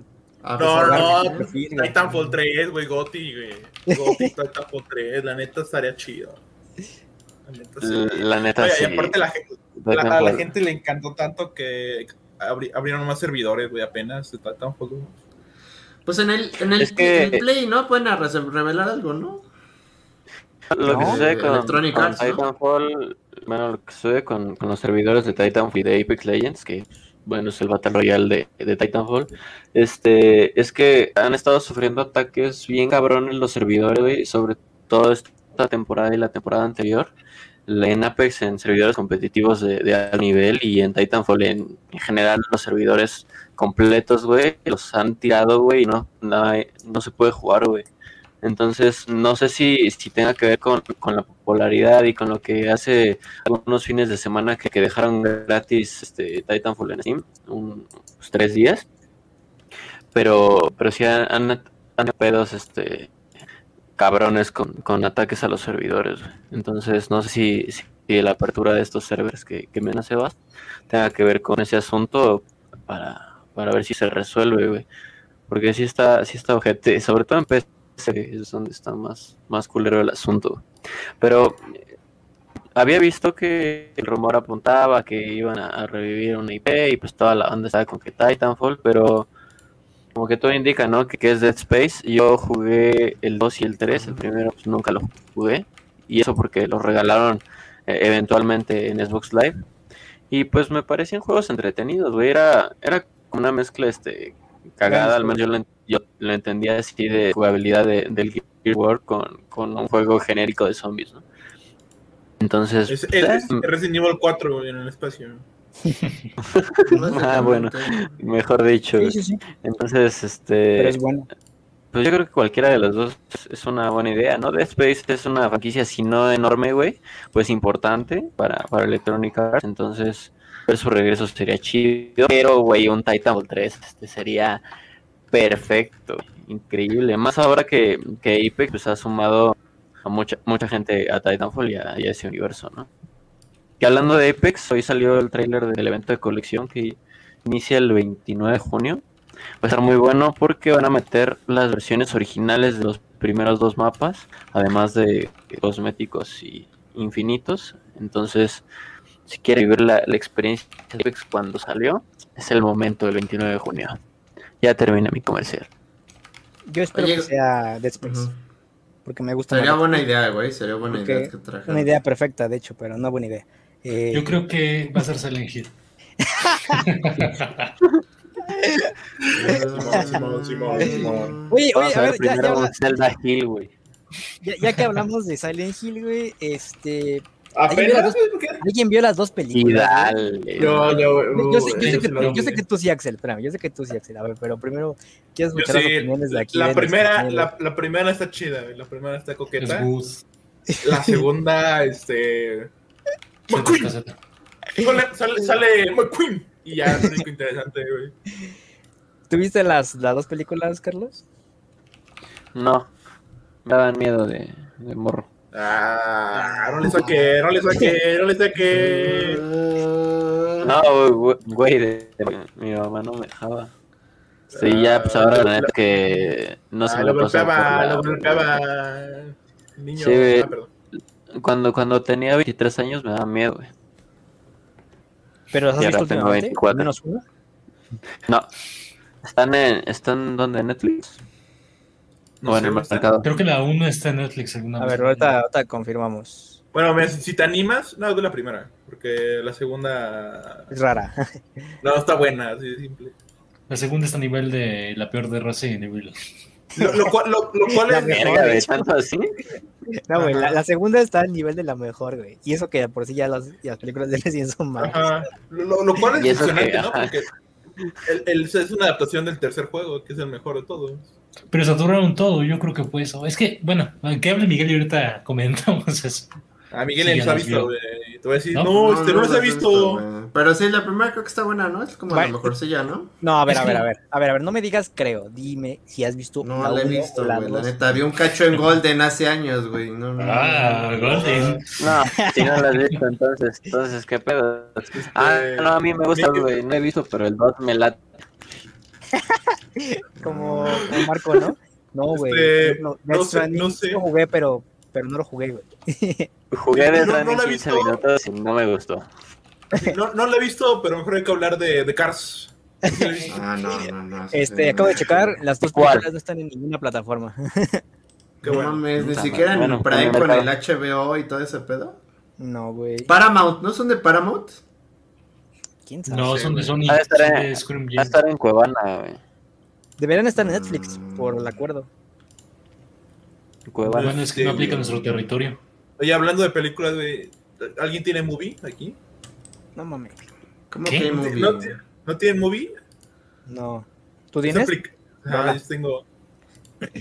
No, pues, no, no. no. Titanfall 3, güey, Gotti, güey. Gotti, Titanfall 3, la neta estaría chido. La neta sí. La neta Oye, sí. y aparte la, la- a la gente le encantó tanto que abri- abrieron más servidores, güey, apenas de Titanfall. güey. Pues en el, en el, Es que- en el Play, ¿no? Pueden revelar algo, ¿no? Lo que No. sucede con, Electronic con Arts, ¿no? Titanfall, bueno, lo que sucede con, con los servidores de Titanfall y de Apex Legends, que bueno, es el Battle Royale de, de Titanfall, este, es que han estado sufriendo ataques bien cabrones los servidores, güey, sobre todo esta temporada y la temporada anterior. En Apex en servidores competitivos de, de alto nivel y en Titanfall en, en general los servidores completos, güey, los han tirado, güey, no, no, no se puede jugar, güey. Entonces, no sé si, si tenga que ver con, con la popularidad y con lo que hace algunos fines de semana que, que dejaron gratis este Titanfall en Steam, un, pues, tres días. Pero, pero sí han, han, pedos este cabrones con, con ataques a los servidores. Entonces, no sé si, si la apertura de estos servers que, que menciona Sebas tenga que ver con ese asunto para, para ver si se resuelve, güey. Porque sí está, sí está ojete, sobre todo en PC es donde está más, más culero el asunto. Pero había visto que el rumor apuntaba que iban a, a revivir una IP y pues toda la onda estaba con que Titanfall, pero como que todo indica, ¿no? Que, que es Dead Space. Yo jugué el 2 y el 3, el primero pues, nunca lo jugué. Y eso porque lo regalaron eh, eventualmente en Xbox Live. Y pues me parecían juegos entretenidos, güey. Era, era una mezcla este, cagada, al menos yo lo, en- yo lo entendía así de jugabilidad de- del Gear War con, con un juego genérico de zombies, ¿no? Entonces, Es, pues, es- es eh, Resident Evil 4 güey, en el espacio. Ah, bueno. mejor dicho. Sí, sí, sí. Entonces, Pero este, es bueno. pues yo creo que cualquiera de los dos es una buena idea, ¿no? Dead Space es una franquicia, si no enorme, güey, pues importante para, para Electronic Arts, entonces ver su regreso sería chido, pero, güey, un Titanfall 3 este sería perfecto, increíble, más ahora que, que Apex pues, ha sumado a mucha, mucha gente a Titanfall y a, y ese universo, ¿no? Que hablando de Apex, hoy salió el tráiler del evento de colección que inicia el 29 de junio. Va a estar muy bueno porque van a meter las versiones originales de los primeros dos mapas, además de cosméticos y infinitos. Entonces, si quiere vivir la, la experiencia de Apex cuando salió, es el momento del 29 de junio. Ya termina mi comercial. Yo espero Oye, que sea Dead Space. Porque me gusta Sería buena idea, güey. Sería buena Porque idea que traje. Una idea perfecta, de hecho, pero no buena idea. Eh, Yo creo que va a ser Silent Hill. Oye, oye, Vamos a a ver ver, ya, primero ya, Zelda Hill, güey. ya- ya que hablamos de Silent Hill, güey, este. ¿Alguien vio, las Apenas, dos. ¿Alguien vio las dos películas? güey? dale. Yo, yo, Yo, yo sé, yo, sé que, yo sé que tú sí, Axel, espérame, yo sé que tú sí, Axel. A ver, pero primero quiero Yo escuchar las sí, opiniones de aquí. la primera, la, la primera está chida, la primera está Es coqueta. La segunda, este. McQueen. Sale, sale, sale McQueen. Y ya es interesante, güey. ¿Tuviste las, las dos películas, Carlos? No, me daban miedo de, de morro. Ah, no le saqué, no le saqué, no le saqué. No, güey, mi mamá no me dejaba. Sí, ya, pues ahora la neta que no se Ah, me lo golpeaba, la- lo golpeaba. Niño, Sí, güey. ah, perdón. Cuando, cuando tenía 23 años me daba miedo, güey. ¿Pero las has Y visto últimamente? 24. ¿Al menos una? No. ¿Están en, están donde en Netflix? No en el mercado. Creo que la 1 está en Netflix alguna A ver, ahorita, ahorita confirmamos. Bueno, mira, si, si te animas, no, es de la primera. Porque la segunda. Es rara. No, está buena, así de simple. La segunda está a nivel de la peor de Resident Evil. Lo, lo cual, lo, lo cual La es. mejor. De tanto así. No, güey, la, la segunda está al nivel de la mejor, güey. Y eso que por sí ya las, las películas de Resident son malas. Ajá. Lo, cual es impresionante, ¿no? Porque el, el- es una adaptación del tercer juego, que es el mejor de todos. Pero saturaron todo, yo creo que fue eso. Es que, bueno, que hable Miguel y ahorita comentamos eso. A Miguel Sí, ya los ha visto, güey. Te voy a decir, ¿No? no, este no los las he visto. Pero sí, la primera creo que está buena, ¿no? Es como la Bueno. mejorcilla, ¿no? No, a ver, Es a ver, que- a ver. A ver, a ver, no me digas creo. Dime si has visto No la la he uno visto, la güey. La neta, vi un cacho en Golden hace años, güey. No, no, Ah, no. Golden. No, si no lo has visto, entonces, entonces, ¿qué pedo? Ah, no, a mí me gusta, güey. No he visto, pero el 2 me late. Como, como Marco, ¿no? No, güey. Este, no Death sé, no sé. Lo jugué, pero, pero no lo jugué, güey. Jugué de No, no Running lo he 15 visto. minutos y no me gustó. No, no lo he visto, pero mejor hay que hablar de, de Cars. Ah, no, no, no. Este, sí, acabo no. de checar, las dos ¿Cuál? películas no están en ninguna plataforma. Qué No bueno. mames, ni siquiera en. Bueno, Prime con el. HBO y todo ese pedo. No, güey. Paramount, ¿no son de Paramount? ¿Quién sabe? No, son de. Sony. Ha de estar en- Va a estar en Cuevana, güey. Deberían estar en Netflix, Mm. por el acuerdo. Cuevana. Bueno, es que no aplica nuestro territorio. Oye, hablando de películas, güey. ¿Alguien tiene movie aquí? No mames. ¿Cómo ¿Qué? que ¿No, movie? no, ¿no tiene movie? No. ¿Tú Es tienes? Ah, yo tengo.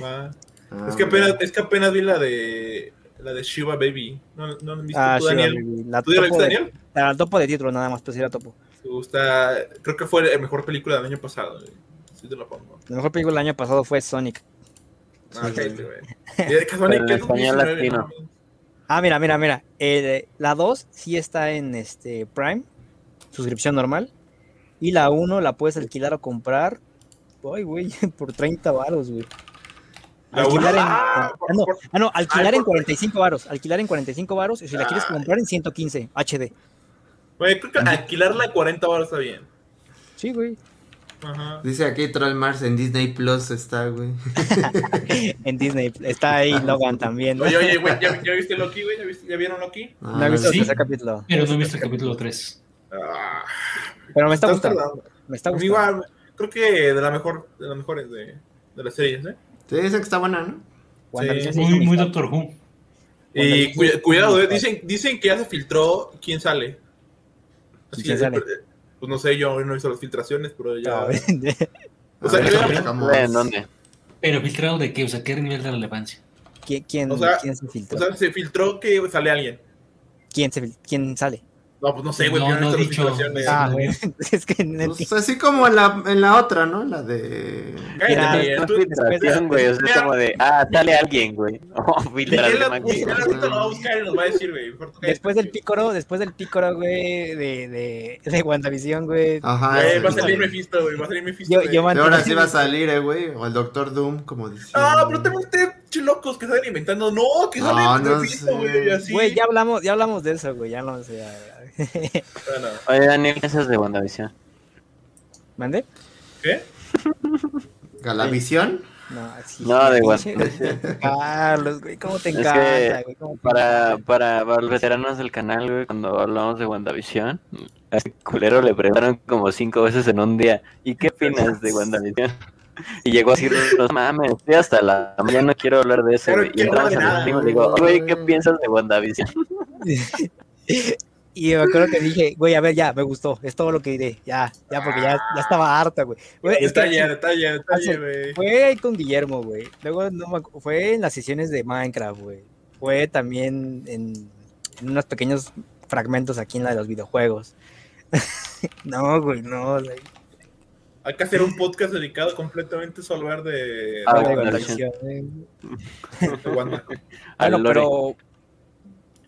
Va. Ah, es, que apenas, es que apenas vi la de. La de Shiva Baby. ¿No, no visto Ah, tú, sí, Daniel? baby. La ¿Tú ya la topo viste, de, Daniel? la topo de título nada más, pues sí la topo. Me gusta. Creo que fue la mejor película del año pasado. güey. Sí, te la pongo. La mejor película del año pasado fue Sonic. Ah, Sí, cállate, sí. güey. Y de que Sonic, Pero en que es español 2019, latino. no mames. Ah, mira, mira, mira. Eh, la 2 sí está en este Prime, suscripción normal. Y la 1 la puedes alquilar o comprar. Ay, güey, por 30 baros, güey. La alquilar en, ah, ah, no, por- ah, no, alquilar Ay, en por- 45 varos, alquilar en 45 varos y si la quieres comprar en 115 HD. Güey, creo que alquilarla a 40 baros está bien. Sí, güey. Ajá. Dice aquí Troll Mars en Disney Plus está, güey. En Disney está ahí Logan también. ¿no? Oye, oye, güey, ¿ya, ya viste Loki, güey? ¿Ya, viste- ¿Ya vieron Loki? Ah, No he visto Sí. el tercer capítulo, Pero no he visto el capítulo 3. Ah, pero me está estás gustando. tardando. Me está gustando. igual, creo que de la mejor, de las mejores de, de las series, ¿eh? Sí, dicen que está buena, ¿no? WandaVision Sí. sí Muy, muy Doctor Who. Y cuidado, eh, dicen, dicen que ya se filtró quién sale. ¿Y quién sale? Pues no sé, yo no he visto las filtraciones, pero ya. No, O sea, A ver, ¿En dónde? Pero filtrado de qué? O sea, ¿qué nivel de relevancia? ¿Quién, quién, O sea, quién se filtró? O sea, se filtró que sale alguien. ¿Quién, se ¿Quién sale? No, pues no sé, güey, No, yo no, he dicho. Ah, güey. Es que no Pues así como en la, en la otra, ¿no? La de. Cállate, filtración, güey. O sea, es como de, ah, sale alguien, güey. Oh, filtrar de lo va a buscar y nos va a decir, güey. Después del pícoro, después del pícoro, güey, de, de, de WandaVision, güey. Ajá. Güey, va a salir. Mephisto, güey. Va a salir Mephisto. Yo, yo ahora sí va a salir, eh, güey. O el Doctor Doom, como dice. Ah, pero también ustedes, chilocos, que salen inventando. No, que No, sale no Mephisto, güey. Güey, ya hablamos, ya hablamos de eso, güey. Ya no sé. Bueno, Oye, Daniel, ¿qué piensas de WandaVision? ¿Mande? ¿Qué? Galavisión. No, sí. No, de pinche- Carlos, güey, ¿cómo te Es encanta, que güey? ¿Cómo te Para, encanta? para, para los veteranos del canal, güey, cuando hablamos de WandaVision, a ese culero le preguntaron como cinco veces en un día, ¿y qué opinas de WandaVision? Y llegó a decir, no mames, estoy hasta la mañana, no quiero hablar de eso, Claro. Y entramos al stream y le digo, güey, ¿qué piensas de WandaVision? Y me acuerdo que dije, güey, a ver, ya, me gustó. Es todo lo que diré. Ya, ya, porque ya, ya estaba harta, güey. Güey, es que Detalle, detalle, detalle, hace- güey. fue ahí con Guillermo, güey. Luego no me fue en las sesiones de Minecraft, güey. Fue también en, en unos pequeños fragmentos aquí en la de los videojuegos. no, güey, no. güey. Hay que hacer un podcast dedicado completamente solo a hablar de, Ah, de de Wanda. Al Bueno, pero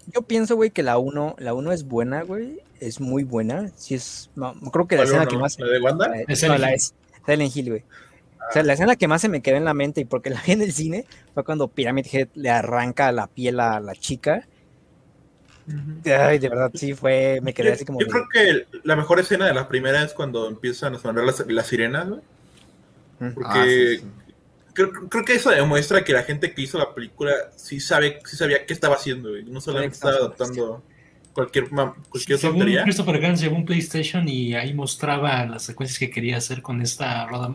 yo pienso, güey, que la 1 la uno es buena, güey. Es muy buena. Sí es, no, creo que la ¿Cuál escena uno? que más... ¿La de Wanda? la- De no, Silent la es Silent Hill, güey. O sea, la escena que más se me quedó en la mente y porque la vi en el cine fue cuando Pyramid Head le arranca la piel a la chica. Ay, de verdad, sí fue, me quedé Yo, así como... yo creo que la mejor escena de la primera es cuando empiezan a sonar las, las sirenas, güey. Porque Ah, sí, sí. Creo, creo que eso demuestra que la gente que hizo la película sí sabe, sí sabía qué estaba haciendo, güey. No solamente estaba adaptando cualquier, cualquier Según tontería. Christopher Gans llegó un PlayStation y ahí mostraba las secuencias que quería hacer con esta Roda.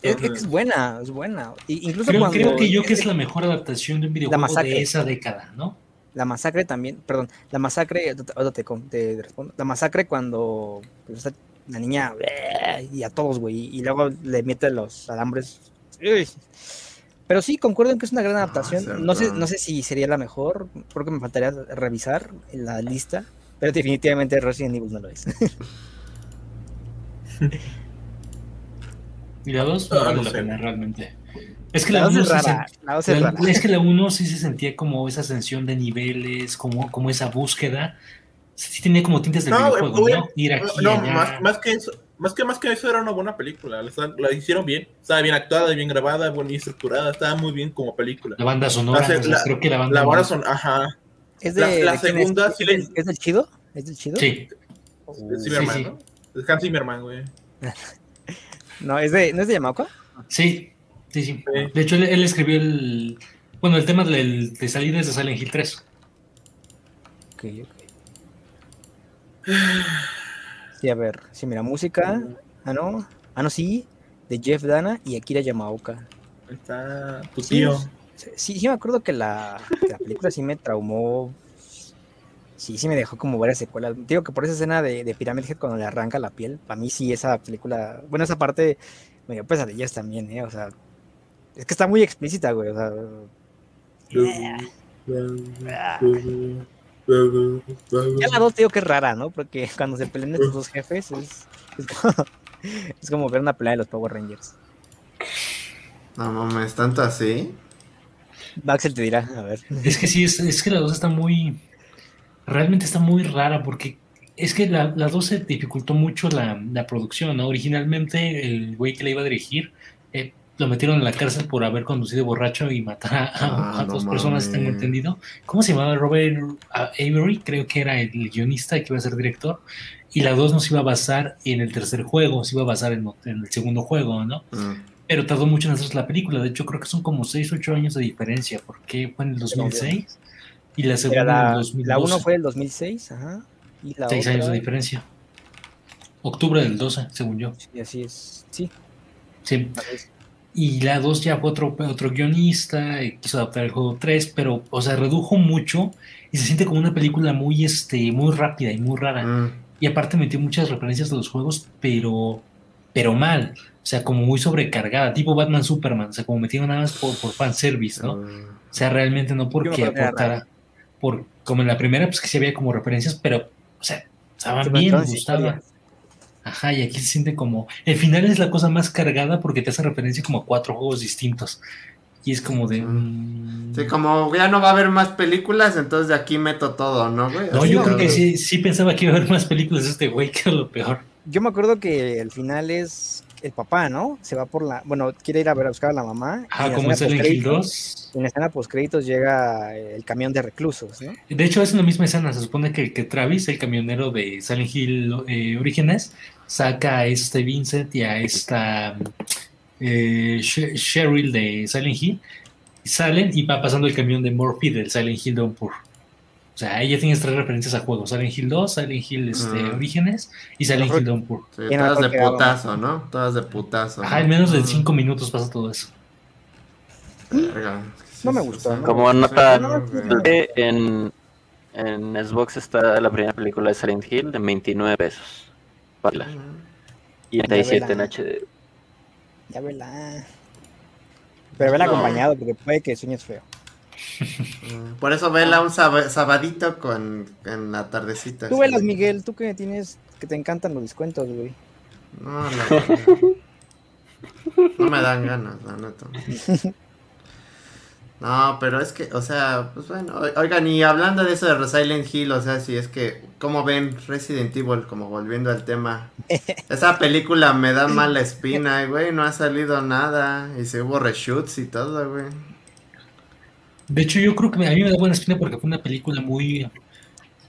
Es, es buena, es buena. Y incluso Creo, cuando... creo que yo que es la mejor adaptación de un videojuego masacre. de esa década, ¿no? La masacre también, perdón, la masacre, ahorita te, te respondo. La masacre cuando pues, está la niña y a todos, güey, y luego le mete los alambres. Uy. Pero sí, concuerdo en que es una gran adaptación. cierto. no, sé, no sé si sería la mejor, creo que me faltaría revisar la lista, pero definitivamente Resident Evil no lo es. Y la 2 Ah, no vale la pena realmente. Es que La la dos 1 es sí rara, se- la dos es la- rara. es que la 1 sí se sentía como esa ascensión de niveles, como, como esa búsqueda. Sí tenía como tintes de No, videojuego, ¿no? Ir aquí, No, allá. más, más que eso, más que más que eso era una buena película. La, la hicieron bien. Estaba bien actuada, bien grabada, bien estructurada. Estaba muy bien como película. La banda sonora, La creo que la banda... La buena son, ajá. ¿Es La- de, la es? segunda ¿Es, sí le- del- ¿Es del chido? ¿Es del chido? Sí, Es Zimmerman, sí. ¿no? Es Hans Zimmerman, güey. No, es de, ¿no es de Yamaoka? sí, sí, sí. Sí. De hecho, él, él escribió el... Bueno, el tema del, de salir desde Silent Hill 3. Ok, ok. Sí, a ver, sí, mira, música. Ah, no. Ah, no, sí. De Jeff Dana y Akira Yamaoka. Está tu tío. Sí, sí, sí me acuerdo que la, que la película sí me traumó. Sí, sí me dejó como varias secuelas. Digo que por esa escena de, de Pyramid Head cuando le arranca la piel, para mí sí esa película, bueno, esa parte me dio pesadillas también, ¿eh? O sea, es que está muy explícita, güey. O sea, ya la dos te digo que es rara, ¿no? Porque cuando se pelean estos dos jefes es, es, como, es como ver una pelea de los Power Rangers. No mames, tanto así. Baxel te dirá, a ver. Es que sí, es, es que la 2 está muy. Realmente está muy rara porque es que la, la 2 se dificultó mucho la, la producción, ¿no? Originalmente el güey que la iba a dirigir lo metieron en la cárcel por haber conducido borracho y matar a, Ah, a no dos personas, tengo mames. entendido. ¿Cómo se llamaba? Robert ah, Avery, creo que era el guionista que iba a ser director. Y la 2 no se iba a basar en el tercer juego, se iba a basar en, en el segundo juego, ¿no? Mm. Pero tardó mucho en hacerse la película. De hecho, creo que son como 6 8 años de diferencia, porque fue en el 2006 y la segunda Era en el la, 2012. la 1 fue el 2006, ajá. Y la 6 otra, años de diferencia. Octubre del 12, según yo. Sí, así es. Sí, Sí. Y la 2 ya fue otro, otro guionista, y quiso adaptar el juego 3, pero, o sea, redujo mucho y se siente como una película muy, este, muy rápida y muy rara. Mm. Y aparte metió muchas referencias de los juegos, pero, pero mal. O sea, como muy sobrecargada, tipo Batman Superman, o sea, como metieron nada más por, por fanservice, ¿no? O Mm. sea, realmente no porque aportara, por, como en la primera, pues que sí había como referencias, pero, o sea, estaban Se bien, inventaron me esa gustaba. historia. Ajá, y aquí se siente como. El final es la cosa más cargada porque te hace referencia como a cuatro juegos distintos. Y es como de. mm, Sí, como ya no va a haber más películas, entonces de aquí meto todo, ¿no, güey? No, Así yo creo que sí, sí pensaba que iba a haber más películas de este güey, que era lo peor. Yo me acuerdo que el final es el papá, ¿no? Se va por la. Bueno, quiere ir a ver a buscar a la mamá. Ah, como en escena Silent Hill postcréditos- 2. En la escena post créditos llega el camión de reclusos, ¿no? De hecho, es una misma escena. Se supone que, que Travis, el camionero de Silent Hill eh, Orígenes, saca a este Vincent y a esta eh, She- Cheryl de Silent Hill. y Salen y va pasando el camión de Murphy del Silent Hill Downpour. O sea, ahí ya tienes tres referencias a juegos: Silent Hill 2, Silent Hill este, Ah. Orígenes y Silent Hill Downpour. Sí, todas de putazo, ¿no? Todas de putazo. Ajá, ¿no? en menos de 5 minutos pasa todo eso. verga. No me ¿no? Como nota de- en, en Xbox está la primera película de Silent Hill de 29 pesos. Para y 37 en. HD. Ya vela. Pero vela No. acompañado, porque puede que sueñes feo. Por eso vela un sab- sabadito con en la tardecita. Tú velas, Miguel, tú que tienes, que te encantan los descuentos, güey. No, la- no me dan ganas, la neta. No, pero es que, o sea, pues bueno, oigan, y hablando de eso de Silent Hill, o sea, si es que, ¿cómo ven Resident Evil? Como volviendo al tema. Esa película me da mala espina, güey, no ha salido nada, y se hubo reshoots y todo, güey. De hecho, yo creo que a mí me da buena espina porque fue una película muy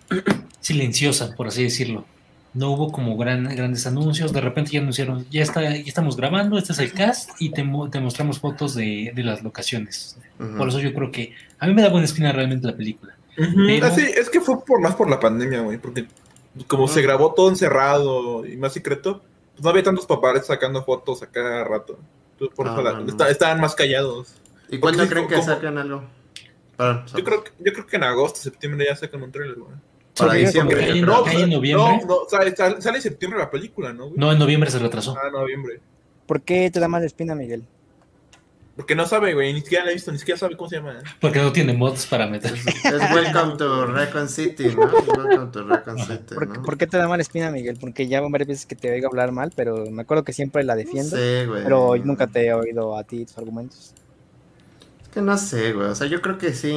silenciosa, por así decirlo. No hubo como gran, grandes anuncios. De repente ya anunciaron, ya está, ya estamos grabando, este es el cast y te, mo- te mostramos fotos de, de las locaciones. Por eso yo creo que a mí me da buena espina realmente la película. Pero- ah, sí, es que fue por más por la pandemia, güey, porque como se grabó todo encerrado y más secreto, pues no había tantos papás sacando fotos a cada rato. Entonces, por Ah, eso la- no, no. está- estaban más callados. ¿Y cuándo creen que como- saquen algo? Yo creo, que- yo creo que en agosto, septiembre ya sacan un trailer, güey. para diciembre. hay-. No, en noviembre. no, no, sale, sale- sale en septiembre la película, ¿no? güey? No, en noviembre se retrasó. Ah, noviembre. ¿Por qué te da más espina, Miguel? Porque no sabe, güey, ni siquiera la he visto, ni siquiera sabe cómo se llama. ¿eh? Porque no tiene mods para meter. Es Welcome to Recon City, ¿no? Welcome to Recon City, ¿Por, ¿no? por qué te da mal espina, Miguel? Porque ya varias veces que te oigo hablar mal, pero me acuerdo que siempre la defiendo. Sí, güey. pero nunca te he oído a ti tus argumentos. Que no sé, güey. O sea, yo creo que sí.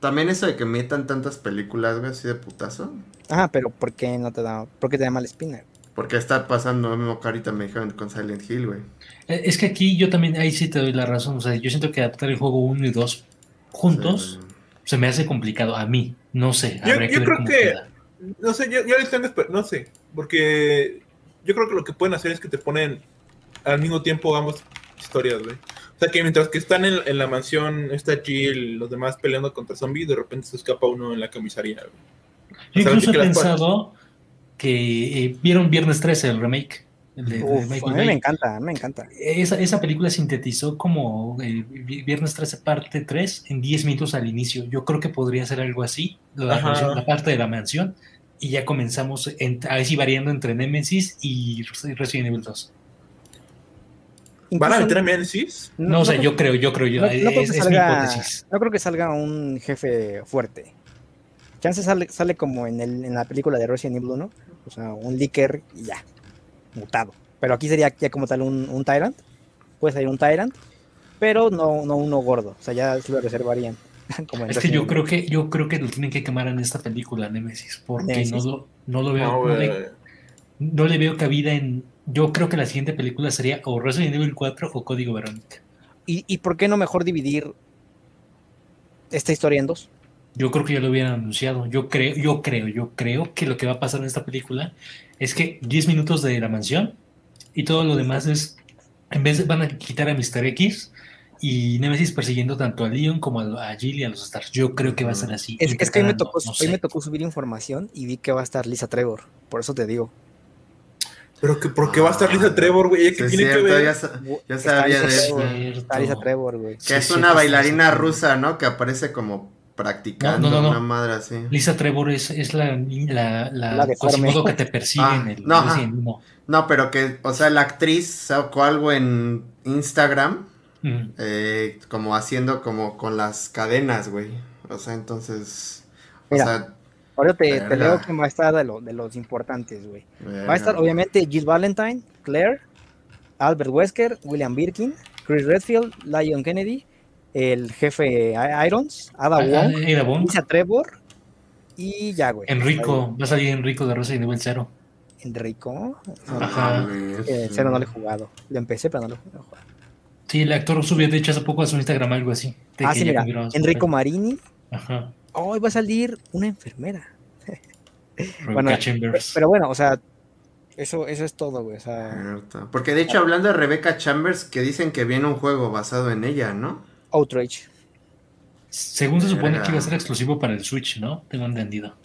También eso de que metan tantas películas, güey, así de putazo. Ajá, pero ¿por qué no te da, por qué te da mal espina? Porque está pasando lo mismo que ahorita me dijeron con Silent Hill, güey. Eh, Es que aquí yo también, ahí sí te doy la razón. O sea, yo siento que adaptar el juego 1 y 2 juntos Sí, se me hace complicado a mí. No sé, Yo- que yo ver creo cómo que- queda. No sé, yo, yo les tengo no sé, porque yo creo que lo que pueden hacer es que te ponen al mismo tiempo ambas historias, güey. O sea, que mientras que están en, en la mansión, está Jill, los demás peleando contra zombies, de repente se escapa uno en la comisaría. Yo incluso he pensado que eh, vieron Viernes 13, el remake. el de- de Uf, a mí me encanta, a mí me encanta. Esa, esa película sintetizó como eh, Vi- Viernes 13 parte 3 en 10 minutos al inicio. Yo creo que podría ser algo así, la, Ajá. mansión- la parte de la mansión, y ya comenzamos en, así variando entre Nemesis y Resident Evil 2. ¿Van a meter a Nemesis? No, o sea, creo- yo creo, yo creo, yo, no- no creo es, que es mi salga- hipótesis. no creo que salga un jefe fuerte. Chance sale, sale como en, el, en la película de Resident Evil 1, o sea, un Licker y ya, mutado. Pero aquí sería ya como tal un, un Tyrant, puede salir un Tyrant, pero no, no uno gordo, o sea, ya se lo reservarían. como Es que yo creo que yo creo que lo tienen que quemar en esta película, Nemesis, porque Nemesis. no lo, no lo veo, No, no, güey. le, no le veo cabida en yo creo que la siguiente película sería o Resident Evil 4 o Código Verónica. ¿Y, y por qué no mejor dividir esta historia en dos? Yo creo que ya lo hubieran anunciado. Yo creo, yo creo, yo creo que lo que va a pasar en esta película es que 10 minutos de la mansión y todo lo demás es, en vez de van a quitar a Mr. X y Nemesis persiguiendo tanto a Leon como a, a Jill y a los Stars. Yo creo que va a ser así. Es, es que hoy me, tocó, No- no hoy me tocó subir información y vi que va a estar Lisa Trevor. Por eso te digo. Pero que, ¿por qué va a estar Lisa Trevor, güey? ¿Ella Sí, ¿Qué es tiene que ver? ya, sa- ya Está sabía de eso. Está Lisa Trevor, güey. Que Sí, es una sí, bailarina rusa, ¿no? Que aparece como practicando No, no, no, no. una madre así. Lisa Trevor es, es la, la, la, La deforme. Quasimodo que te persigue Ah, en el no. No, pero que, o sea, la actriz sacó algo en Instagram, Mm. eh, como haciendo como con las cadenas, güey. O sea, entonces, o sea, Ahora te, leo quién va a estar de, lo- de los importantes, güey. Va a estar obviamente Jill Valentine, Claire, Albert Wesker, William Birkin, Chris Redfield, Lion Kennedy, el jefe Irons, Ada Ah, Wong, Wong. Lisa Trevor y ya, güey. Enrico, va a salir Enrico de Resident Evil 0. Enrico. Ajá. mames. Eh, cero no le he jugado. Lo empecé, pero no lo he jugado. Sí, el actor subió de hecho hace poco a su Instagram algo así. Ah, que sí, ya mira. Enrico. Marini. Ajá. Hoy va a salir una enfermera. Rebecca Bueno, Chambers. Pero bueno, o sea, eso, eso es todo, güey. O sea, Cierto. Porque de hecho, hablando de Rebecca Chambers, que dicen que viene un juego basado en ella, ¿no? Outrage. Según se supone que iba a ser exclusivo para el Switch, ¿no? Tengo entendido.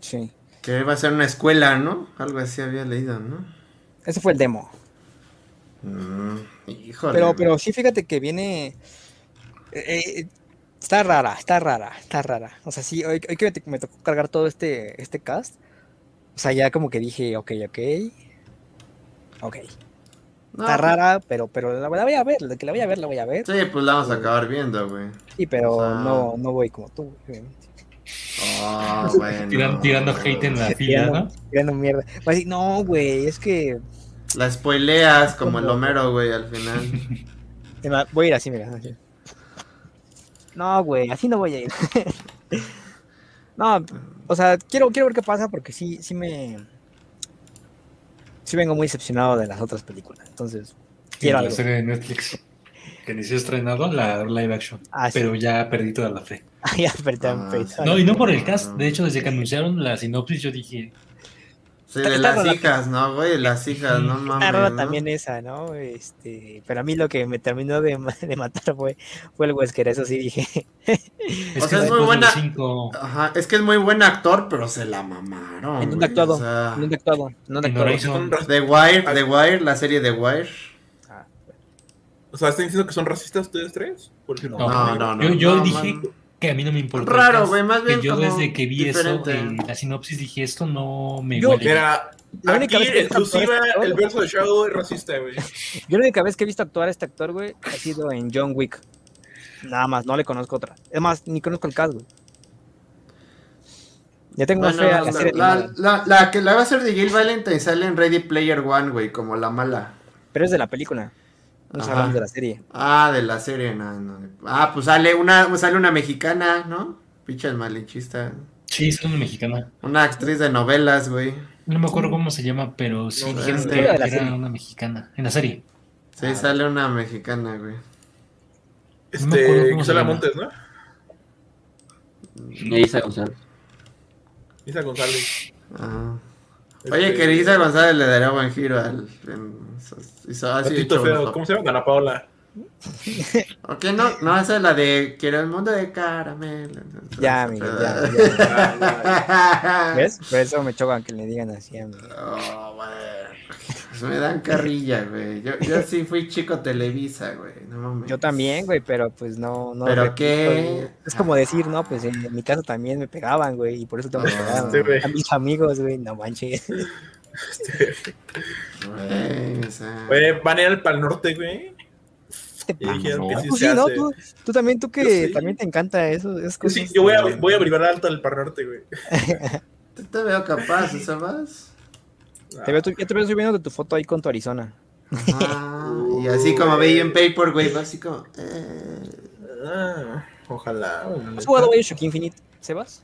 Sí. Que va a ser una escuela, ¿no? Algo así había leído, ¿no? Ese fue el demo. Mm, híjole. Pero, pero sí, fíjate que viene. eh, eh, está rara, está rara, está rara. O sea, sí, hoy, hoy que me, me tocó cargar todo este, este cast. O sea, ya como que dije, ok, ok. Ok. No, Está rara, pero, pero la, la voy a ver. La que la voy a ver, la voy a ver. Sí, pues la vamos a acabar viendo, güey. Sí, pero o sea- no, no voy como tú, obviamente. Oh, bueno. Tiran- tirando hate en la fila, ¿no? Tirando mierda. Decir, no, güey, es que. La spoileas como el Homero, güey, al final. Voy a ir así, mira. así. No, güey, así no voy a ir. no, o sea, quiero, quiero ver qué pasa porque sí, sí me. Sí vengo muy decepcionado de las otras películas. Entonces, quiero la algo. serie de Netflix que ni se ha estrenado, la live action. Ah, sí. Pero ya perdí toda la fe. Ay, perdón, Ah. No, y no por el cast. De hecho, desde que anunciaron la sinopsis, yo dije, Sí, Está- de está las hijas, ¿no, güey? Las hijas, no mames. ¿no? también esa, ¿no? Este, pero a mí lo que me terminó de, de matar fue, fue el Wesker, eso sí dije. es O que sea, es muy buena- cinco, Ajá, es que es muy buen actor, pero se la mamaron. ¿En dónde güey, ha actuado? o sea, ¿En dónde ha actuado? ¿En dónde ha En actuado? The Wire, The Wire, la serie The Wire. Ah, O sea, ¿están diciendo que son racistas ustedes tres? Porque No, No, no, no. yo, yo no, dije man. Que a mí no me importa. Raro, güey, más que bien yo como desde que vi diferente. eso en la sinopsis dije, esto no me Yo- huele. Mira, La única aquí vez que exclusiva este actor- el verso de Shadow es racista, güey. Yo la única vez que he visto actuar a este actor, güey, ha sido en John Wick. Nada más, no le conozco otra. Es más, ni conozco el cast, güey. Ya tengo Bueno, fe a la, la, serie. la, animada, la- la que la va a hacer de Jill Valentine sale en Ready Player One, güey, como la mala. Pero es de la película. No Ajá. de la serie. Ah, de la serie, no, no. Ah, pues sale una, sale una mexicana, ¿no? Pinche malinchista. Sí, es una mexicana. Una actriz de novelas, güey. No me acuerdo cómo se llama, pero sí No, dijeron que era serie. una mexicana. En la serie. Sí, Ah, sale una mexicana, güey. No me acuerdo Este, cómo se Gisela llama. Montes, ¿no? Isa González. Isa González. Ajá. Este, Oye, que Elisa González le daría buen giro al. En, hizo así Patito hecho feo. ¿Cómo se llama? Ana Paola. Ok, no, no, esa es la de Quiero el mundo de caramelo. Ya, amigo, ya, ya. ¿Ves? Por eso me chocan que le digan así a mí. Oh, güey. Pues me dan carrilla, güey. Yo, yo sí fui chico Televisa, güey. No mames. Yo también, güey, pero pues no. no ¿Pero repito, qué? güey. Es como decir, no, pues en mi casa también me pegaban, güey, y por eso tengo que pegar sí, güey. a mis amigos, güey, no manches. Güey, o sea, Oye, van a ir al Pal Norte, güey. Y dijeron que sí Tú se sí, ¿no? Tú, tú también, tú que sí. también te encanta eso. esas Yo sí, cosas. yo voy a, voy a averiguar alto al Pal Norte, güey. te, te veo capaz, ¿sabes? Te veo, yo te veo subiendo de tu foto ahí con tu Arizona. Y así como veía en Paper, güey, así como. eh. Ah, ojalá. güey. ¿Has jugado Bioshock Infinite, Sebas?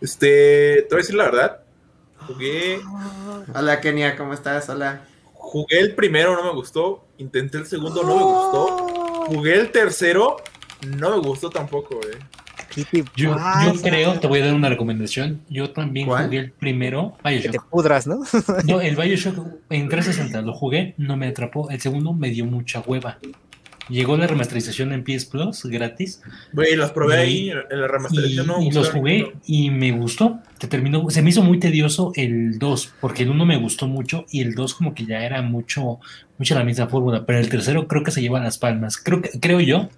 Este, te voy a decir la verdad. Jugué, Hola, Kenia, ¿cómo estás? Hola. Jugué el primero, no me gustó. Intenté el segundo, no me gustó. Jugué el tercero, no me gustó tampoco, güey. ¿Qué te Yo, creo, te voy a dar una recomendación. Yo también ¿Cuál? jugué el primero, Que te Bioshock. pudras, ¿no? No, el Bioshock en 360 lo jugué, no me atrapó. El segundo me dio mucha hueva. Llegó la remasterización en PS Plus gratis Güey, los probé Y- ahí en la y, remasterización. no me y los jugué y me gustó. Te terminó, se me hizo muy tedioso el 2, porque el 1 me gustó mucho y el 2 como que ya era mucho, mucho la misma fórmula, pero el tercero creo que se lleva las palmas. Creo, que, creo yo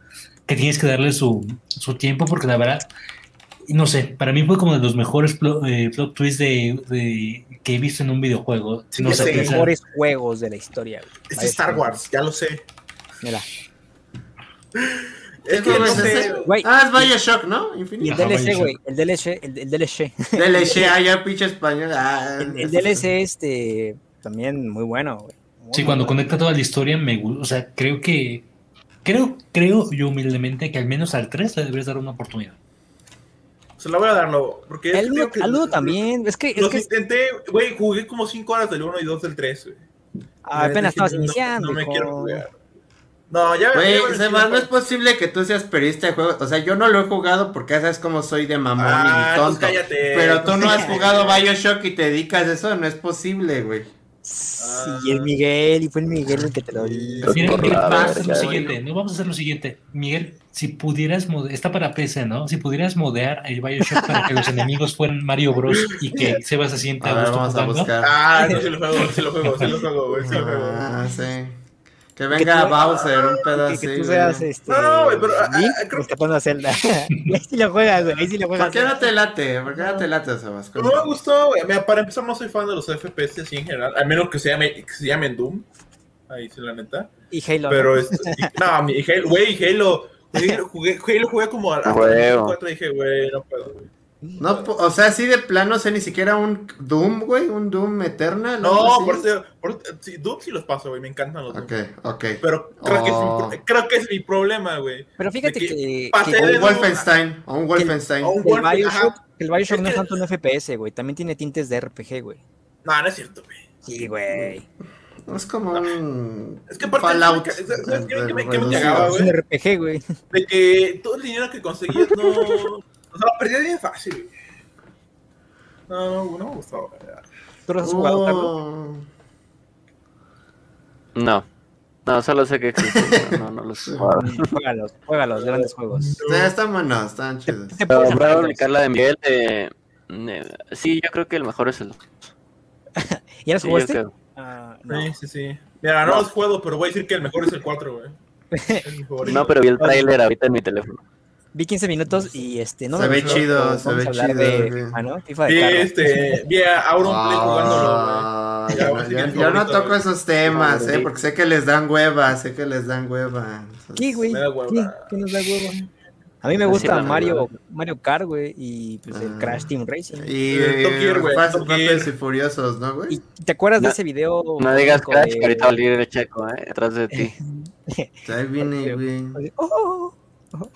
que tienes que darle su, su tiempo porque la verdad, no sé, para mí fue como de los mejores plot, eh, plot twists de, de- que he visto en un videojuego. Sí, no sé. Los mejores juegos de la historia. güey. Es Star Wars, ya lo sé. Mira. Es que ¿Cómo no es sé. Ah, es Bioshock, ¿no? Y el Infinito. Ajá, DLC, güey. El DLC, el, el DLC. DLC, ah, ya pinche español. Ah, El, el DLC, este, también muy bueno, güey. Sí, muy cuando bueno. conecta toda la historia me gusta, o sea, creo que creo creo yo humildemente que al menos al 3 le deberías dar una oportunidad. Se la voy a dar, no. Porque es El que uno- digo que- al uno también. Es que, es Los que intenté, güey, jugué como 5 horas del 1 y 2 del 3, güey. apenas estabas No- iniciando. No, me hijo. quiero jugar. No, ya Güey, Sebas, no es posible que tú seas periodista de juegos. O sea, yo no lo he jugado porque ya sabes cómo soy de mamón Ah, y tonto. entonces cállate. Pero tú no has jugado Bioshock y te dedicas a eso, no es posible, güey. Sí, el Miguel, y fue el Miguel el que te lo dijo. La vamos a hacer lo siguiente, no vamos a hacer lo siguiente. Miguel, si pudieras está para PC, ¿no? Si pudieras modear el BioShock para que los enemigos fueran Mario Bros y que Sebas se sienta A a ver, gusto vamos a buscar. Ah, no, sí lo juego, sí lo juego, sí lo juego, güey, sí lo juego. Ah, sí. Que Que venga tú- Bowser, un pedo Que, así. que tú seas este. No, no, güey, pero, ah, Link ah, creo rescatando a Zelda. Y ahí sí lo juegas, güey. Ahí sí lo juegas. ¿Por qué no te late? ¿Por qué no te late, Sebas? No me gustó, güey. Mira, Para empezar, no soy fan de los FPS así en general, al menos que se, llame, que se llamen Doom. Ahí sí, la neta. Y Halo. Pero, ¿no? este, y- no, mi Halo, güey, Halo. Jugué, jugué, Halo jugué como a, a Huevo. 4 y dije, güey, no puedo, güey. No, o sea, así de plano, o sea, ni siquiera un Doom, güey, un Doom Eternal. No, por eso, por, sí, Doom sí los paso, güey, me encantan los Doom. Ok, ok. Pero creo, que Oh. es mi, creo que es mi problema, güey. Pero fíjate de que que. que un Wolfenstein, o un Wolfenstein. o un el Wolfen- Bioshock, el Bioshock Es no es que- tanto un FPS, güey. También tiene tintes de RPG, güey. No, no es cierto, güey. Sí, güey. Es como un Es que aparte, Fallout. que- que me- que me güey. RPG, güey. De que todo el dinero que conseguías no. O sea, lo perdías bien fácil. No, no, no me güey. ¿Tú lo has jugado, Carlos? Oh. No. No, solo sé que existen, no, no los. Juégalos, juégalos, grandes juegos. Sí, están buenos, están chidos. Pero puedes voy a armar aplicar la de Miguel. eh, eh, sí, yo creo que el mejor es el. ¿Ya los jugaste? Ah, no. Sí, sí, sí. Mira, no los juego, pero voy a decir que el mejor es el 4, güey. No, pero vi el tráiler ahorita en mi teléfono. Vi 15 minutos y este no Se me ve gustó, chido, se ve chido, de ¿no? FIFA de Vi, carro. este, vi a Auronplay jugándolo, Ah, Ya, yo, voy a decir yo- no toco güey. esos temas, Sí. eh, porque sé que les dan hueva, sé que les dan hueva. ¿Qué, güey? Hueva. ¿Qué? ¿Qué nos da huevo? A mí me Sí, gusta Mario, hueva. Mario Kart, güey, y pues el Ah. Crash Team Racing. Y. Rápidos y Furiosos, ¿no, ¿Y güey? te acuerdas de ese video? No digas Crash, de- que ahorita va a salir el checo, ¿eh? Atrás de ti. Ahí viene, güey. Así, oh, oh, oh.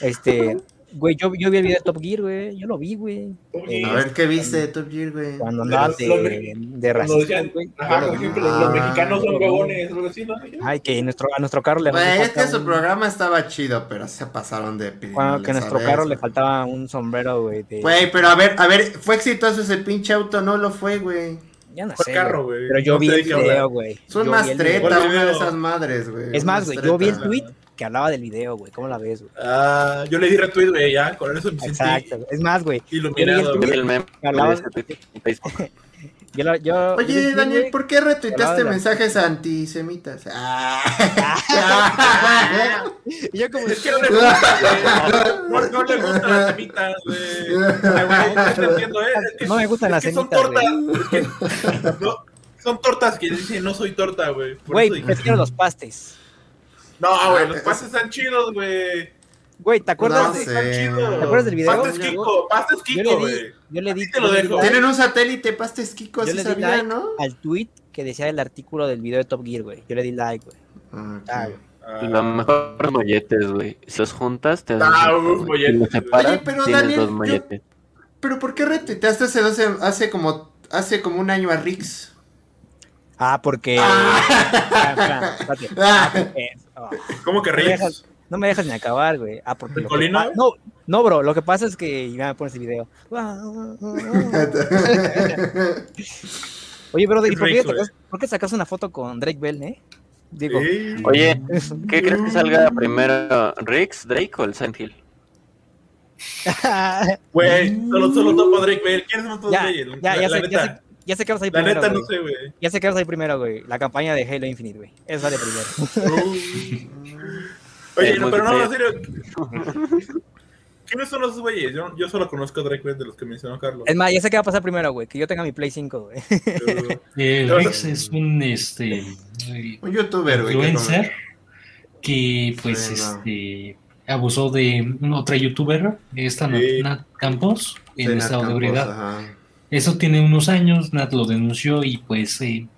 Este, güey, yo, yo vi el video de Top Gear, güey. Yo lo vi, güey. Eh, A ver qué viste de Top Gear, güey. Cuando de andaban los- de, de decían, güey. ajá, por ejemplo, los, los Ah. mexicanos son huevones, algo así, ¿no? Ay, que nuestro, a nuestro carro le Güey, es que su un- programa estaba chido, pero se pasaron de cuando- pinales, que a nuestro ¿sabes, carro le faltaba un sombrero, güey. de- Güey, pero a ver, a ver, ¿fue exitoso ese pinche auto? No lo fue, güey. Ya no Fue sé. carro, güey. Pero yo No vi el de video, güey. Video. mastreta, ¿Cuál una de esas madres, güey. Es más, güey, yo vi el tweet que hablaba del video, güey. ¿Cómo la ves, güey? Ah, yo le di retweet, güey, ya, con eso me sentí Exacto. güey. Es más, güey. iluminado, Yo el meme. Yo, la- yo, yo Oye, el Daniel, ¿por qué retuiteaste la- mensajes antisemitas? Ah. yo como... Es que no le gusta. No, no le gustan las semitas, güey. Ay, güey, no te entiendo, ¿eh? No me gustan las que son semitas, tortas. es que- no, son tortas que dicen no soy torta, güey. Por Güey, prefiero los pastes. No, güey, los Ah, pastes están chidos, güey. Güey, ¿te acuerdas, No de- sé. ¿Te acuerdas del video? Pastes Kiko, pastes Yo Kiko, le di, güey. yo le di, Así te lo yo le di dejo. like Tienen un satélite, pastes Kiko, Yo sí le di sabía, like ¿no? al tweet que decía el artículo del video de Top Gear, güey. Yo le di like, güey. Ah. Ah. Ah, Lo mejor los molletes, güey. Si los juntas, te Ah, güey. separas, Oye, pero Daniel, dos yo-. Pero ¿por qué retuiteaste hace, 12 hace como hace como un año a Rix? Ah, porque. Espera, espérate. Ah, porque- oh, ¿Cómo que No me ríes? dejas- No me dejas ni acabar, güey. Ah, porque. No, no, bro. Lo que pasa es que. Ya me pones el video. Oye, bro, ¿y por qué, sacas, por qué sacas una foto con Drake Bell, eh? Digo. Sí. Oye, ¿qué crees que salga primero? ¿Rix, Drake o el Silent Hill? Güey, solo, solo topo a Drake Bell. ¿Quiénes son todos ya, ellos? ya, La- ya, la sé, ya, neta, sé, ya sé que vas a ir La primero. neta no sé, güey. Ya sé que vas a ir primero, güey. La campaña de Halo Infinite, güey. Esa sale primero. Oye, no, pero no, en serio. ¿Quiénes son los güeyes? Yo, yo solo conozco a Drake de los que mencionó Carlos. Es más, ya sé qué va a pasar primero, güey. Que yo tenga mi Play 5, güey. Eh, Rex es un este Un youtuber, güey. que influencer que pues Sí, no. este abusó de otra youtuber, esta Sí. Nat Campos, en de estado de Nat ebriedad. Eso tiene unos años, Nat lo denunció y pues eh,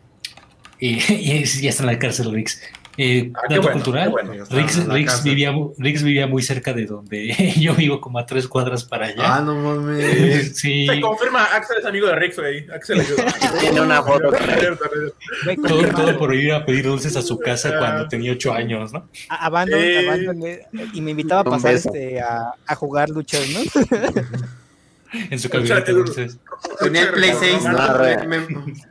eh, ya está en la cárcel Rix. Eh, Ah, dato bueno, cultural, bueno. Rix, Rix vivía, Rix vivía muy cerca de donde yo vivo, como a tres cuadras para Ah, allá. no mames. sí, Se confirma, Axel es amigo de Rex, güey. Axel ayuda. Tiene una foto todo, todo por ir a pedir dulces a su casa cuando tenía ocho años, ¿no? a- Abandon, Eh. Abandon, eh, y me invitaba a pasar este, a, a jugar luchas, ¿no? En su de dulces. Tenía el Play 6, No, Me,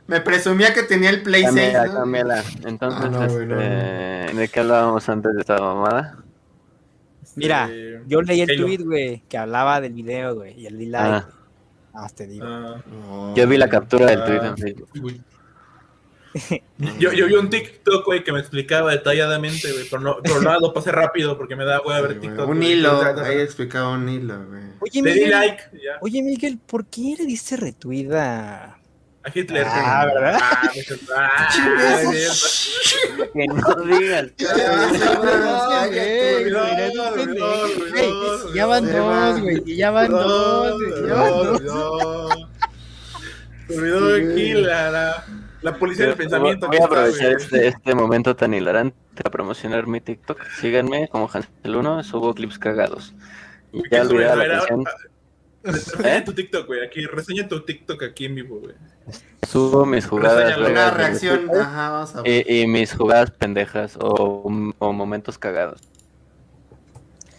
me- presumía que tenía el Play 6, Cámbiala, ¿no? cámbiala. Entonces, Ah, no, este, ¿de qué hablábamos antes de esta mamada? Mira, Eh, Yo leí el Halo. tweet, güey, que hablaba del video, güey, y el di like. Ah. Ah, te digo. ah, No, Yo vi la captura del Ah. tweet en Facebook. Yo, yo vi un TikTok, güey, que me explicaba detalladamente, güey. Pero no, pero no, lo pasé rápido porque me da güey a ver. TikTok. Un güey. hilo, ahí explicaba un hilo, güey. Oye, Le di Miguel, like, ya. oye, Miguel, ¿por qué le diste retweet a... A Hitler. Ah, güey. ¿verdad? Ah, me. Ah. Que no digan. Ya, van Se dos, güey, ya van dos, güey, ya van dos. olvidó. Se olvidó aquí la, la, policía del pensamiento. Voy a aprovechar este, este momento tan hilarante para promocionar mi TikTok. Síganme como Hansel1, subo clips cagados. Y ¿Qué ya olvidé la canción. Reseña ¿Eh? tu TikTok, güey. Aquí, reseña tu TikTok aquí en vivo, güey. Subo mis jugadas. Una reacción, ajá, vamos a ver. y, y mis jugadas pendejas o, o momentos cagados.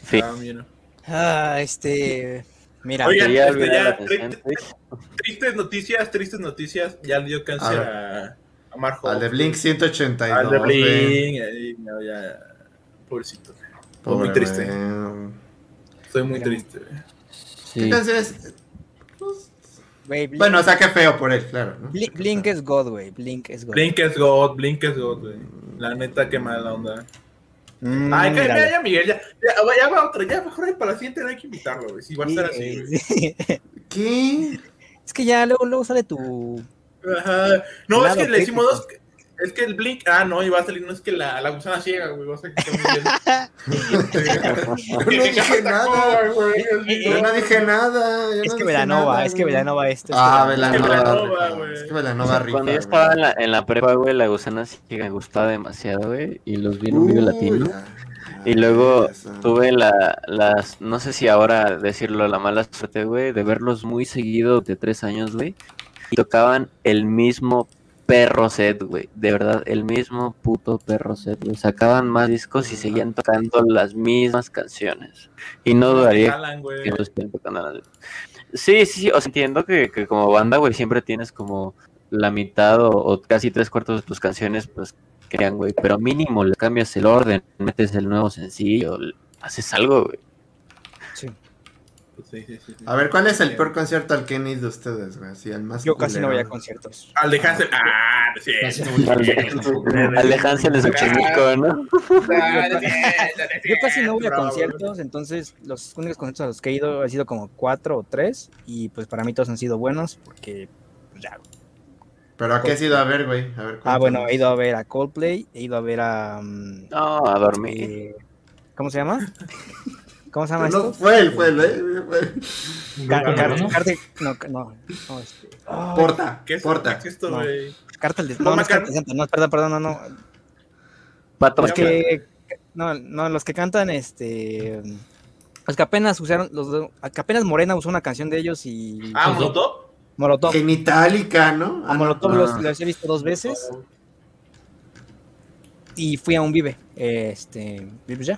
Sí. Ah, mira. Ah, este... Mira, Oigan, este, ya. Tristes noticias, tristes noticias. Ya le dio cáncer A a, a Marjo. Al de Blink 182. Al de. Blink. ahí, no, ya. Pobrecito. Estoy muy Pobre, triste. güey. Estoy muy Mira. triste. Sí. Entonces, Blink, bueno, o sea, qué feo por él, claro. ¿no? Blink, Blink es God, güey, Blink es God. Blink es God, Blink es God, güey. La neta, qué mala onda. Mm, Ay, que ya, ya, Miguel, ya, ya, ya va otra, ya mejor para la siguiente no hay que invitarlo, güey. Si va a estar así, Sí, güey. sí. ¿Qué? Es que ya luego, luego sale tu... Ajá. No, es que le decimos técnico. dos. Es que el Blink. Ah, no, iba a salir. No es que la, la gusana ciega, güey. Va a salir Yo no dije nada. Yo no dije nada. yo Es no que dije Velanova, nada, es que güey. Velanova esto. es Ah, Velanova. Güey. Es que Velanova rifa. Cuando yo güey. estaba en la, en la prepa, güey, la gusana ciega me gustaba demasiado, güey. Y los vi en un video latino. Y luego tuve la, las, no sé si ahora decirlo, la mala suerte, güey, de verlos muy seguido de tres años, güey. Y tocaban el mismo perro set, güey. De verdad, el mismo puto perro set, güey. Sacaban más discos y seguían tocando las mismas canciones. Y no dudaría que no estén tocando las Sí, sí, sí. O sea, entiendo que, que como banda, güey, siempre tienes como la mitad o, o casi tres cuartos de tus canciones, pues, crean, güey. Pero mínimo le cambias el orden, metes el nuevo sencillo, haces algo, güey. Sí. Sí, sí, sí, sí. A ver, ¿cuál es el peor concierto al que han ido ustedes, güey? Así, el más Yo casi no voy a conciertos. Al de Hansel. Ah, sí. Casi no voy a conciertos tampoco. Alejandro de Xochimilco, ¿no? Yo casi no voy a conciertos, entonces los únicos conciertos a los que he ido han sido como cuatro o tres y pues para mí todos han sido buenos porque pues ya. ¿Pero a qué has ido a ver, güey? A ver, Ah, bueno, he ido a ver a Coldplay, he ido a ver a mm, No, a dormir. eh, ¿cómo se llama? ¿Cómo se llama No, esto? fue él, fue él, eh, fue él. Urbano. Cártel- no, no, no, este, Porta, ¿Qué es, porta. ¿Qué es esto, No. güey? Cártel de, no, no, es McCartney. Cártel de Santa, no, perdón, perdón, no, no, Pato los que, no, no, los que cantan, este, los que apenas usaron, los que apenas Morena usó una canción de ellos y Ah, Pues, Molotov. Molotov, Genitalica, ¿no? a Ah, no. Molotov Ah. los, los he visto dos veces y fui a un Vive. Este, pues ya.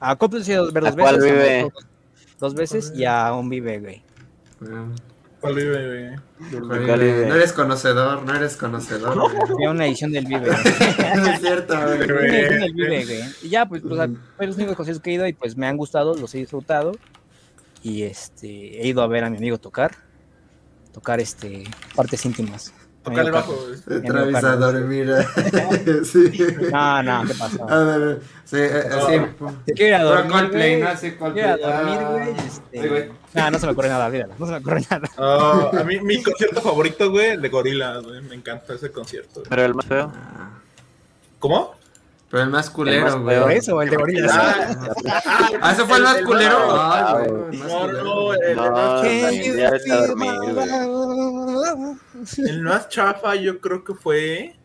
A Coppel sí he ido a ver ¿A dos cuál veces. Vive? Dos veces y a un Vive, güey. ¿Cuál vive, güey? No eres conocedor, no eres conocedor. güey. Fui a una edición del Vive. güey. no es cierto, güey. Una edición del Vive, güey. Y ya, pues, sea, fue los únicos conciertos que he ido y pues me han gustado, los he disfrutado. Y este, he ido a ver a mi amigo tocar. Tocar este, partes íntimas. Tocar el bajo, a dormir. sí. No, no, ¿qué pasó? A ver, sí, eh, eh, sí. Te quiero ir a dormir. Coldplay, no sé Quiero Coldplay. a dormir, Ah. güey. Este... No, no se me ocurre nada, olvídalo. No se me ocurre nada. Ah, a mí, mi concierto favorito, güey, el de Gorillaz, güey. Me encanta ese concierto. güey. Pero el más feo. Ah, ¿Cómo? Pero el más El culero, más güey. Por eso, el de. Ah, Ah, ¿ese fue el más El- culero? Ay, güey, el más No, el, más chafa, el más yo creo que fue...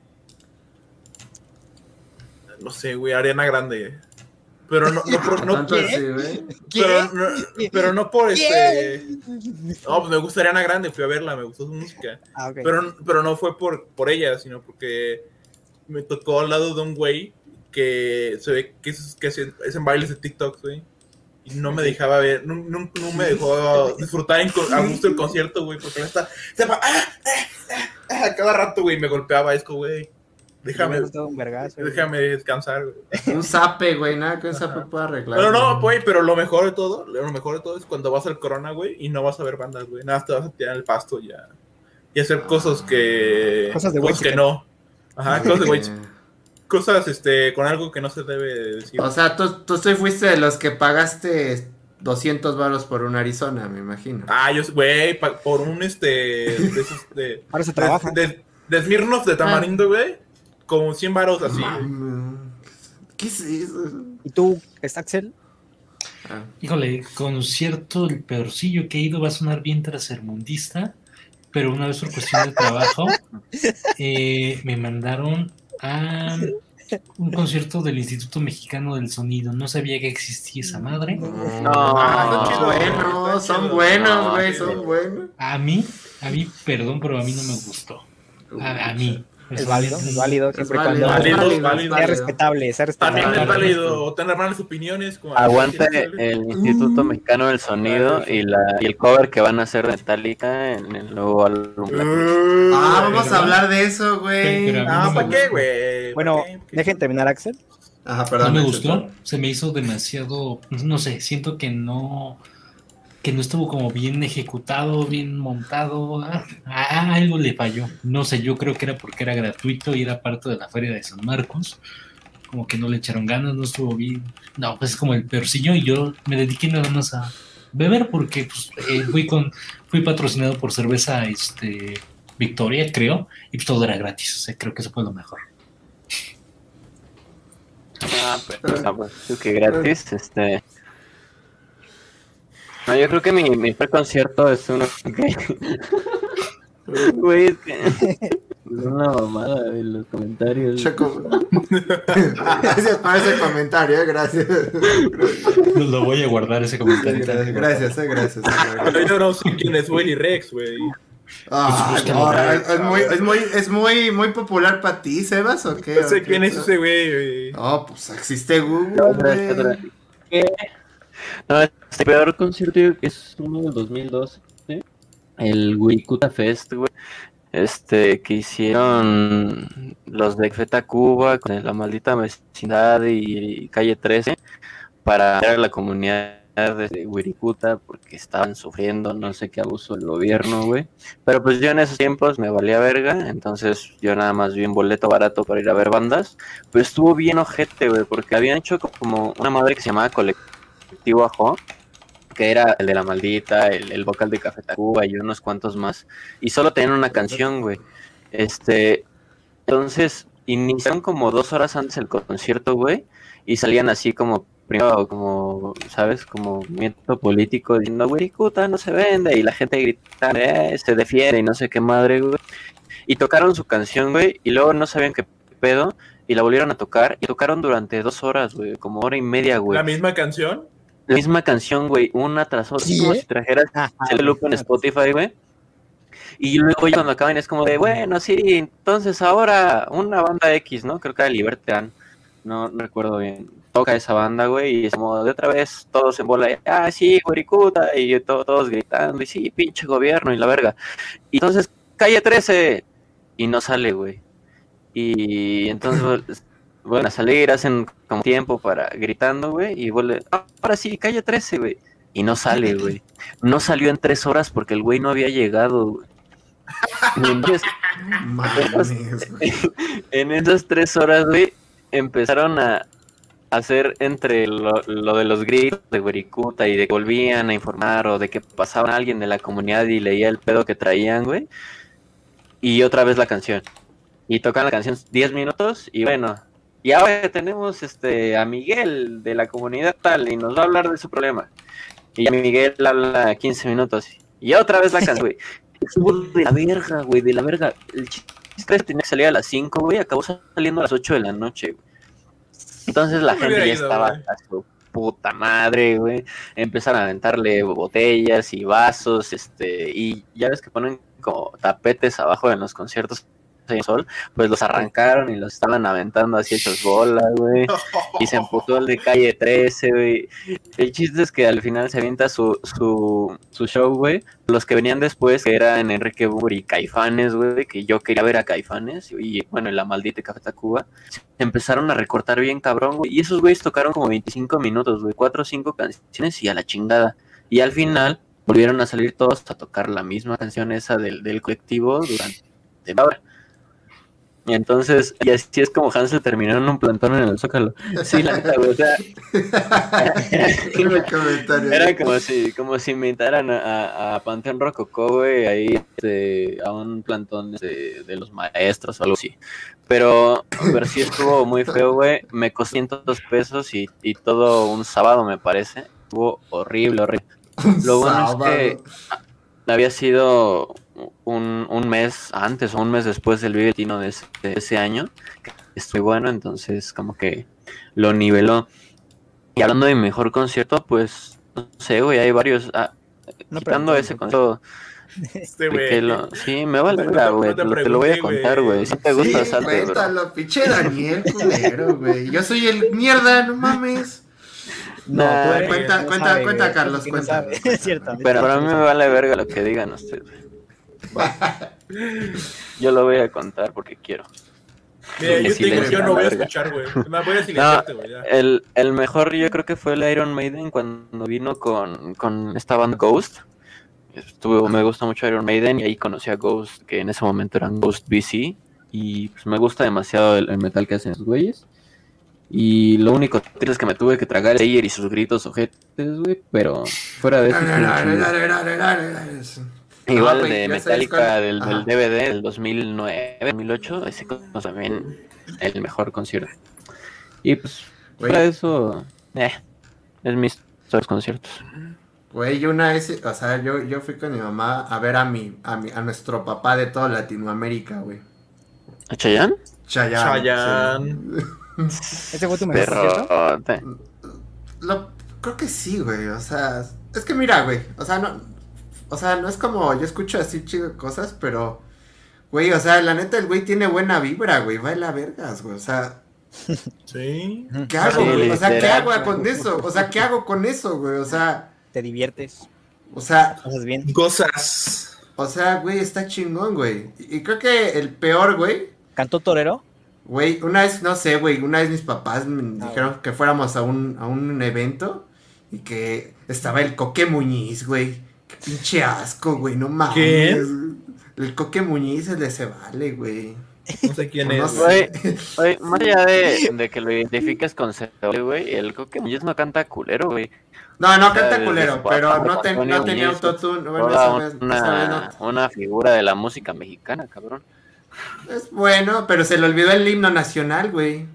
No sé, güey, Arena Grande. Pero no, no, por- no, güey. pero, no, pero no por este... No, pues me gusta Ariana Grande, fui a verla, me gustó su música. Ah, ok. Pero, pero no fue por, por ella, sino porque me tocó al lado de un güey que se ve que es, que es en bailes de TikTok, güey. Y no me dejaba ver, no, no- no me dejó disfrutar en a gusto el concierto, güey, porque está, se va, ah, ah, ah, ah, cada rato, güey, me golpeaba esto, güey. Déjame, Me gustó un vergazo, güey. déjame descansar, güey. Un zape, güey. Nada que un zape pueda arreglar. Pero no, güey. pero lo mejor de todo, lo mejor de todo es cuando vas al Corona, güey, y no vas a ver bandas, güey. Nada, más te vas a tirar el pasto ya. Y hacer cosas que. Cosas de cosas que güey, no. Ajá, cosas de güey. Cosas este, con algo que no se debe decir. O sea, tú, tú sí fuiste de los que pagaste 200 varos por un Arizona, me imagino. Ah, yo, güey, por un este. De esos. De, Ahora se de, trabaja. de, de Smirnoff de tamarindo, güey. Como 100 varos así. Mames. ¿Qué es eso? ¿Y tú, está Axel? Ah, Híjole, concierto, el peorcillo que he ido va a sonar bien trasermundista, pero una vez por cuestión de trabajo eh, me mandaron a un concierto del Instituto Mexicano del Sonido. No sabía que existía esa madre. Ah, está chido. bueno, Está son buenos, No, güey, son buenos. A mí, a mí, perdón, pero a mí no me gustó. A, a mí. Es válido, es válido, siempre y válido, cuando válido, válido, válido. sea respetable, sea También es respetable. válido tener malas opiniones. Como Aguante el Instituto Mexicano del Sonido y, la, y el cover que van a hacer de Metallica en el nuevo álbum. Ah, vamos a hablar de eso, güey. Ah, No, ¿para no, qué, no. güey? Bueno, dejen terminar, Axel. Ajá, No perdón. me Axel. gustó, se me hizo demasiado, no sé, siento que no, que no estuvo como bien ejecutado, bien montado, ah, ah, algo le falló. No sé, yo creo que era porque era gratuito y era parte de la feria de San Marcos. Como que no le echaron ganas, no estuvo bien. No, pues es como el peorcillo y yo me dediqué nada más a beber porque pues, eh, fui con, fui patrocinado por cerveza este Victoria, creo, y pues todo era gratis. O sea, creo que eso fue lo mejor. Ah, pues, ah, pues, que gratis, este... No, yo creo que mi, mi primer concierto es uno. Güey, es que... Es una mamada de los comentarios. Checo. gracias por ese comentario, eh, gracias. Lo voy a guardar ese comentario. Gracias, gracias, eh, gracias. Pero yo no sé quién es Willy Rex, güey. Ah, Pues, no, es, es muy, es muy, es muy, muy popular para ti, Sebas, ¿o qué? No sé quién es ese güey, güey. No, pues existe Google. ¿Qué? No, este peor concierto es uno del 2012, ¿sí? El Wirikuta Fest, güey. Este, que hicieron los de Feta Cuba con la maldita vecindad y, Calle 13 para la comunidad de Wirikuta porque estaban sufriendo no sé qué abuso del gobierno, güey. Pero pues yo en esos tiempos me valía verga, entonces yo nada más vi un boleto barato para ir a ver bandas. Pero estuvo bien ojete, güey, porque habían hecho como una madre que se llamaba Colectivo Ajo, que era el de la maldita, el, el vocal de Café Tacuba y unos cuantos más. Y solo tenían una canción, güey. Este, entonces iniciaron como dos horas antes el concierto, güey, y salían así como primero como, ¿sabes? Como movimiento político diciendo, güey, puta, no se vende, y la gente gritando, eh, se defiende y no sé qué madre, güey. Y tocaron su canción, güey, y luego no sabían qué pedo, y la volvieron a tocar, y tocaron durante dos horas, güey, como hora y media, güey. La misma canción. La misma canción, güey, una tras otra, Sí, como ¿eh? si trajeras el loop en Spotify, güey. Y luego ya cuando acaban es como de, bueno, sí, entonces ahora una banda X, ¿no? Creo que era Libertad. no, no recuerdo bien. Toca esa banda, güey, y es como de otra vez todos en bola, ah, sí, Guaricuta, y to- todos gritando, y sí, pinche gobierno, y la verga. Y entonces, calle 13, y no sale, güey. Y entonces, bueno, a salir, hacen como tiempo para gritando, güey, y vuelve, "Ah, ahora sí, calle 13, güey. Y no sale, güey. No salió en tres horas porque el güey no había llegado, güey. Entonces, en esas tres horas, güey, empezaron a hacer entre lo, lo de los gritos de Huericuta y de que volvían a informar o de que pasaba alguien de la comunidad y leía el pedo que traían, güey. Y otra vez la canción. Y tocan la canción 10 minutos y bueno. Y ahora tenemos este a Miguel de la comunidad tal y nos va a hablar de su problema. Y ya Miguel habla 15 minutos. Y otra vez la canción, güey. De la verga, güey, de la verga. El chiste tenía que salir a las 5, güey, acabó saliendo a las 8 de la noche, güey. Entonces la gente ya estaba a su puta madre, güey. Empezaron a aventarle botellas y vasos, este, y ya ves que ponen como tapetes abajo en los conciertos de sol, pues los arrancaron y los estaban aventando así hechos bolas, güey. Y se emputó el de calle 13, güey. El chiste es que al final se avienta su, su, su show, güey. Los que venían después, que eran Enrique Bur y Caifanes, güey, que yo quería ver a Caifanes, y bueno, en la maldita Café Tacuba, se empezaron a recortar bien cabrón, güey. Y esos güeyes tocaron como 25 minutos, güey, 4 o 5 canciones y a la chingada. Y al final volvieron a salir todos a tocar la misma canción esa del, del colectivo durante la hora. Y entonces, y así es como Hansel terminó en un plantón en el Zócalo. Sí, la neta, o sea, era como si, como si invitaran a, a- Panteón Rococó, güey, ahí este, a un plantón de, de los maestros o algo así. Pero, pero sí estuvo muy feo, güey. Me costó 500 pesos y, y todo un sábado, me parece. Estuvo horrible, horrible. Lo bueno es que había sido un, un mes antes o un mes después del Vive Latino de ese, de ese año. Estuvo bueno, entonces como que lo niveló. Y hablando de mejor concierto, pues no sé, güey, hay varios. ah, No quitando ese concierto. Este, güey. lo- sí, me vale, No te- verga, no güey. te Te, te lo voy a contar, güey. güey. Si te gusta, sí, salte, bro. cuéntalo, pinche Daniel, culero, güey. Yo soy el mierda, no mames. No, Nah, tú eres- Cuenta, no cuenta, sabe, cuenta, güey, Carlos, no cuenta. sabe. Ciertamente. Pero para mí me vale verga lo que digan ustedes. Yo lo voy a contar porque quiero. Mira, yo, no voy a escuchar, güey. Me voy a silenciarte, güey. el mejor yo creo que fue el Iron Maiden cuando vino con, con esta banda Ghost. Estuvo, me gusta mucho Iron Maiden y ahí conocí a Ghost, que en ese momento eran Ghost BC. Y pues me gusta demasiado el, el metal que hacen esos güeyes. Y lo único triste es que me tuve que tragar el Ayer y sus gritos ojetes, güey. Pero fuera de eso. Igual de Metallica del, del. DVD del 2009, 2008, ese cosa también el mejor concierto. Y pues, Güey. fuera de eso, eh, es mis dos conciertos. Güey, yo una vez, o sea, yo, yo fui con mi mamá a ver a mi, a mi, a nuestro papá de toda Latinoamérica, güey. ¿A Chayanne? Chayanne. Chayanne. sí. ¿Ese fue tu mejor concierto? Lo, creo que sí, güey, o sea, es que mira, güey, o sea, no, o sea, no es como, yo escucho así chido cosas, pero, güey, o sea, la neta, el güey tiene buena vibra, güey, va de la vergas, güey, o sea, Sí. ¿qué hago, Sí, güey? O sea, ¿qué hago con eso? O sea, ¿qué hago con eso, güey? O sea, Te diviertes, o sea, pasas bien. Cosas. o sea, güey, está chingón, güey. Y creo que el peor, güey, ¿Cantó torero? Güey, una vez, no sé, güey, una vez mis papás me Ah, dijeron que fuéramos a un, a un evento y que estaba el Coque Muñiz, güey. Qué pinche asco, güey, no mames. ¿Quién? El Coque Muñiz, el de Se Vale, güey. No sé quién No es. Güey, Oye, más allá de, de que lo identifiques con Cebole, güey, el Coque Muñoz no canta culero, güey. No, no canta culero, pero no, ten- no tenía Muñiz, autotune. Bueno, una, una figura de la música mexicana, cabrón. Es bueno, pero se le olvidó el himno nacional, güey.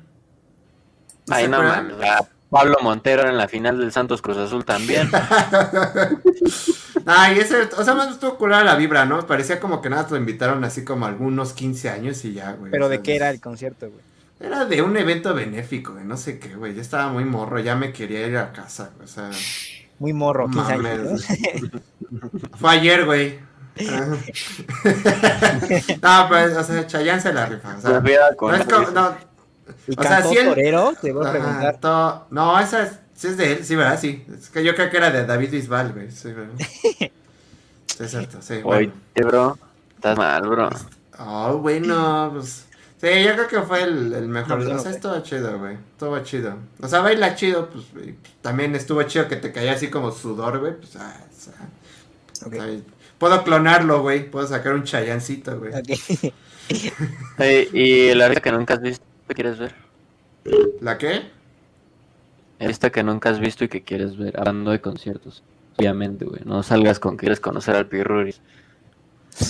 ¿No Ay, no mames. a Pablo Montero en la final del Santos Cruz Azul también. Ay, ese, o sea, más estuvo culera la vibra, ¿no? Parecía como que nada, lo invitaron así como algunos 15 años y ya, güey. ¿Pero de qué era el concierto, güey? Era de un evento benéfico, güey, no sé qué, güey. Yo estaba muy morro, ya me quería ir a casa, güey, o sea. Muy morro, 15 años. ¿no? Fue ayer, güey. no, pues, o sea, Chayanne se la rifa, o sea. No es como, no, ¿Y O sea, sí el- torero? Te voy a Ajá, preguntar. to- No, esa es, sí es de él, sí, ¿verdad? Sí. Es que yo creo que era de David Bisbal, güey. Sí, ¿verdad? Sí, es cierto, sí. Oye, Bueno. bro. Estás mal, bro. Oh, bueno, pues. Sí, yo creo que fue el, el mejor. No, yo no o sea, estuvo chido, güey. Estuvo chido. O sea, baila chido, pues. También estuvo chido que te caía así como sudor, güey. Pues, ah, o sea, Ok. Puedo clonarlo, güey. Puedo sacar un chayancito, güey. Y la artista que nunca has visto, ¿qué quieres ver? ¿La qué? Esta que nunca has visto y que quieres ver, hablando de conciertos. Obviamente, güey. No salgas con que quieres conocer al Pirruris.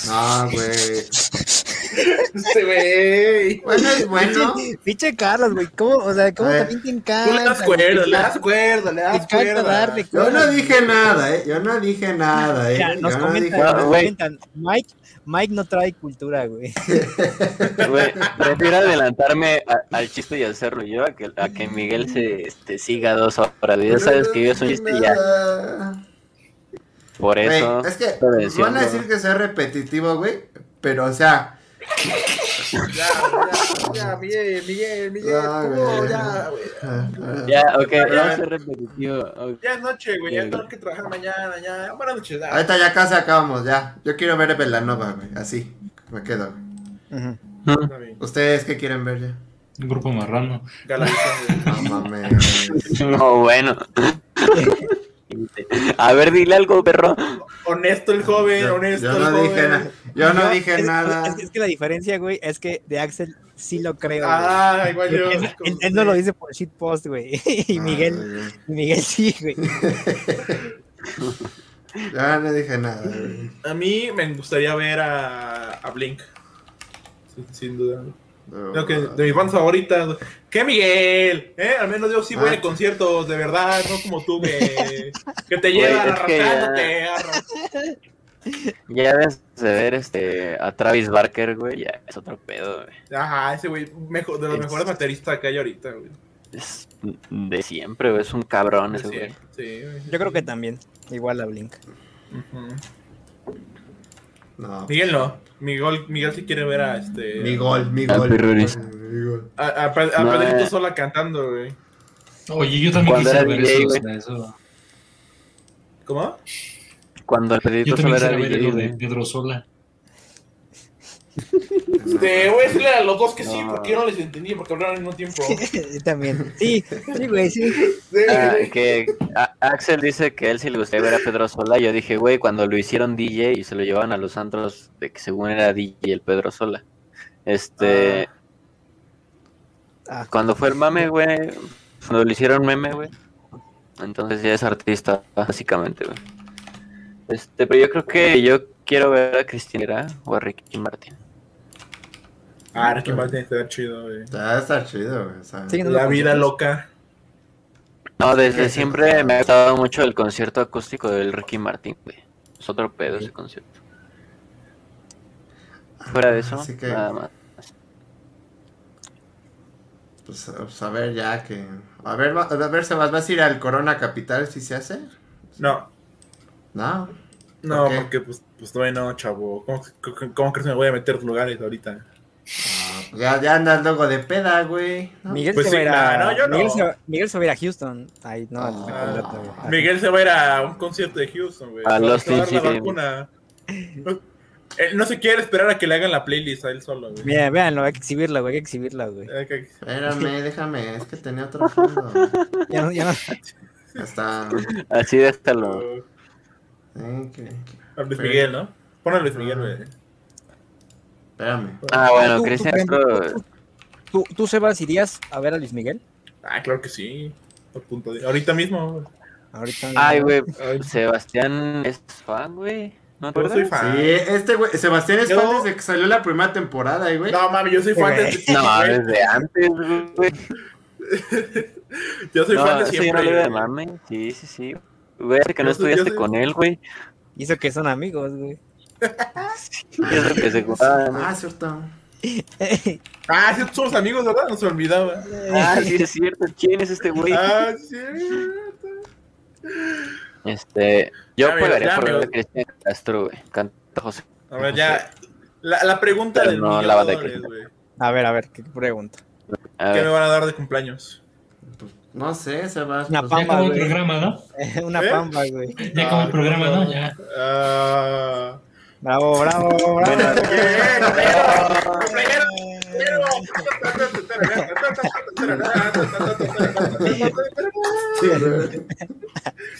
No, güey. Este güey. Bueno, es bueno. Pinche Carlos, güey. ¿Cómo, o sea, cómo también te Tú encanta? le das cuerda, le das cuerda, le Te das cuerda. darle Yo no dije nada, eh. Yo no dije nada, eh. Mira, nos Yo no comentan, dije No, nos nada. güey. comentan. Mike, Mike no trae cultura, güey. Güey, prefiero adelantarme a- al chiste y hacerlo yo a que, a que Miguel se este, siga dos horas. Ya sabes que yo soy un chiste ya. Por eso. es que van a decir que soy repetitivo, güey. Pero, o sea, Ya, ya, ya, Miguel, Miguel, Miguel. Ya, ¿cómo? güey. Ya, güey. ah, ah, Ya, ok, Ya. vamos a ser repetitivo. ok. Ya es noche, güey. Ya Ya, tengo que trabajar mañana, ya. Buenas noches, ya. ahorita ya casi acabamos, ya. Yo quiero ver Velanova, güey. Así, me quedo. güey. Está bien. ¿Ustedes qué quieren ver ya? Un grupo marrano. Güey. No mames. No, bueno. A ver, dile algo, perro. Honesto el joven, Yo, honesto yo el no joven. dije nada. Yo no Yo- dije es- nada. Es, es que la diferencia, güey, es que de Axel sí lo creo. güey. Ah, igual yo. Él, él- él no lo dice por shitpost, güey. Y Miguel, y Miguel sí, güey. Ya no dije nada, güey. A mí me gustaría ver a, a Blink. Sin, sin duda. Creo que de mis bandas favoritas. ¿Qué Miguel? ¿Eh? Al menos yo sí voy Ah. a conciertos, de verdad, no como tú que, que te llevan ya- arrastrándote. arra- Ya debes de ver este, a Travis Barker, güey. Ya es otro pedo, güey. Ajá, ese güey, mejor, de los Es- mejores bateristas que hay ahorita, güey. Es de siempre, güey. Es un cabrón ese, Sí, güey. sí, güey. Yo creo que también. Igual a Blink. Ujú. No. Miguel no. Miguel, Miguel sí quiere ver a este. Mi gol, mi Al gol. Pirruris. Mi gol. A, a, a No, Pedrito eh. sola cantando, güey. Oye, yo también Cuando quisiera era ver DJ, eso. ¿Cómo? Cuando también solo era DJ, lo de güey. Pedro Sola. Te voy a decirle a los dos que sí, porque yo no les entendí, porque hablaron al mismo tiempo. Yo también. Sí, sí, güey, sí. Sí, Ah, güey. que Axel dice que a él sí le gustaría ver a Pedro Sola. Yo dije, güey, cuando lo hicieron DJ y se lo llevaban a los antros de que según era DJ el Pedro Sola. Este, Ah, cuando fue el mame, güey, cuando le hicieron meme, güey. Entonces ya es artista, básicamente, güey. Este, pero yo creo que yo quiero ver a Cristina o a Ricky Martin. Ah, Martin está chido, güey. Ya está chido, güey. o sea, Sí, no La vida loca. No, desde siempre me ha gustado mucho el concierto acústico del Ricky Martin, güey. Es otro pedo ese concierto. Fuera de eso, Así que- nada más. Pues, pues, a ver, ya que. A ver, a ver, Sebas, ¿vas a ir al Corona Capital si se hace? No, No. no, porque pues, pues todavía no, chavo. ¿Cómo, cómo, cómo crees que me voy a meter lugares ahorita? Ah, pues ya, ya andas luego de peda, güey. ¿no? Miguel, Pues se sí, va a ir a, nah, no, yo no. Miguel, se va, Miguel se va a ir a Houston. Ay, no, Ah, ah, Miguel se va a ir a un concierto de Houston, güey. A los la. Él no se quiere esperar a que le hagan la playlist a él solo, güey. Mira, véanlo, hay que exhibirla, güey, hay que exhibirla, güey. Espérame, déjame, es que tenía otro fondo. Ya no, ya no. Hasta. Así déjalo. Que- A Luis Miguel, ¿no? Pon a Luis Miguel, güey. Espérame. Ah, bueno, Cristian tú, tú- ¿Tú, tú, Sebas, irías a ver a Luis Miguel? Ah, claro que sí. Por punto de... Ahorita mismo. güey. Ahorita. Ay, güey, Sebastián es fan, güey. ¿No te Yo soy acuerdas? fan. Sí, este güey, Sebastián es Yo- fan desde que salió la primera temporada, güey. No, mami, yo soy fan de... No, desde antes, güey. Yo soy No, fan de eso ya no siempre. de mame. Sí, sí, sí. Güey, hace que no Yo soy- yo estudiaste soy- con él, güey. Y eso que son amigos, güey. Y eso que se juntaban. Ah, cierto. Ah, sí, somos amigos, ¿verdad? No se olvidaba. Ah, sí, es cierto. ¿Quién es este güey? Ah, sí. Este, yo ya, por ver a. Cristian Castro, güey. Canta José. A ver, ya. La, la pregunta Pero del no millón la de güey. A ver, a ver, ¿qué pregunta? A ¿Qué me van a dar de cumpleaños? No sé, Sebas. Una pues, Ya pamba, acabó el güey. programa, ¿no? Una ¿Eh? pamba, güey. Ya acabó el programa, ¿no? Ya. Ah, Bravo, bravo, bravo.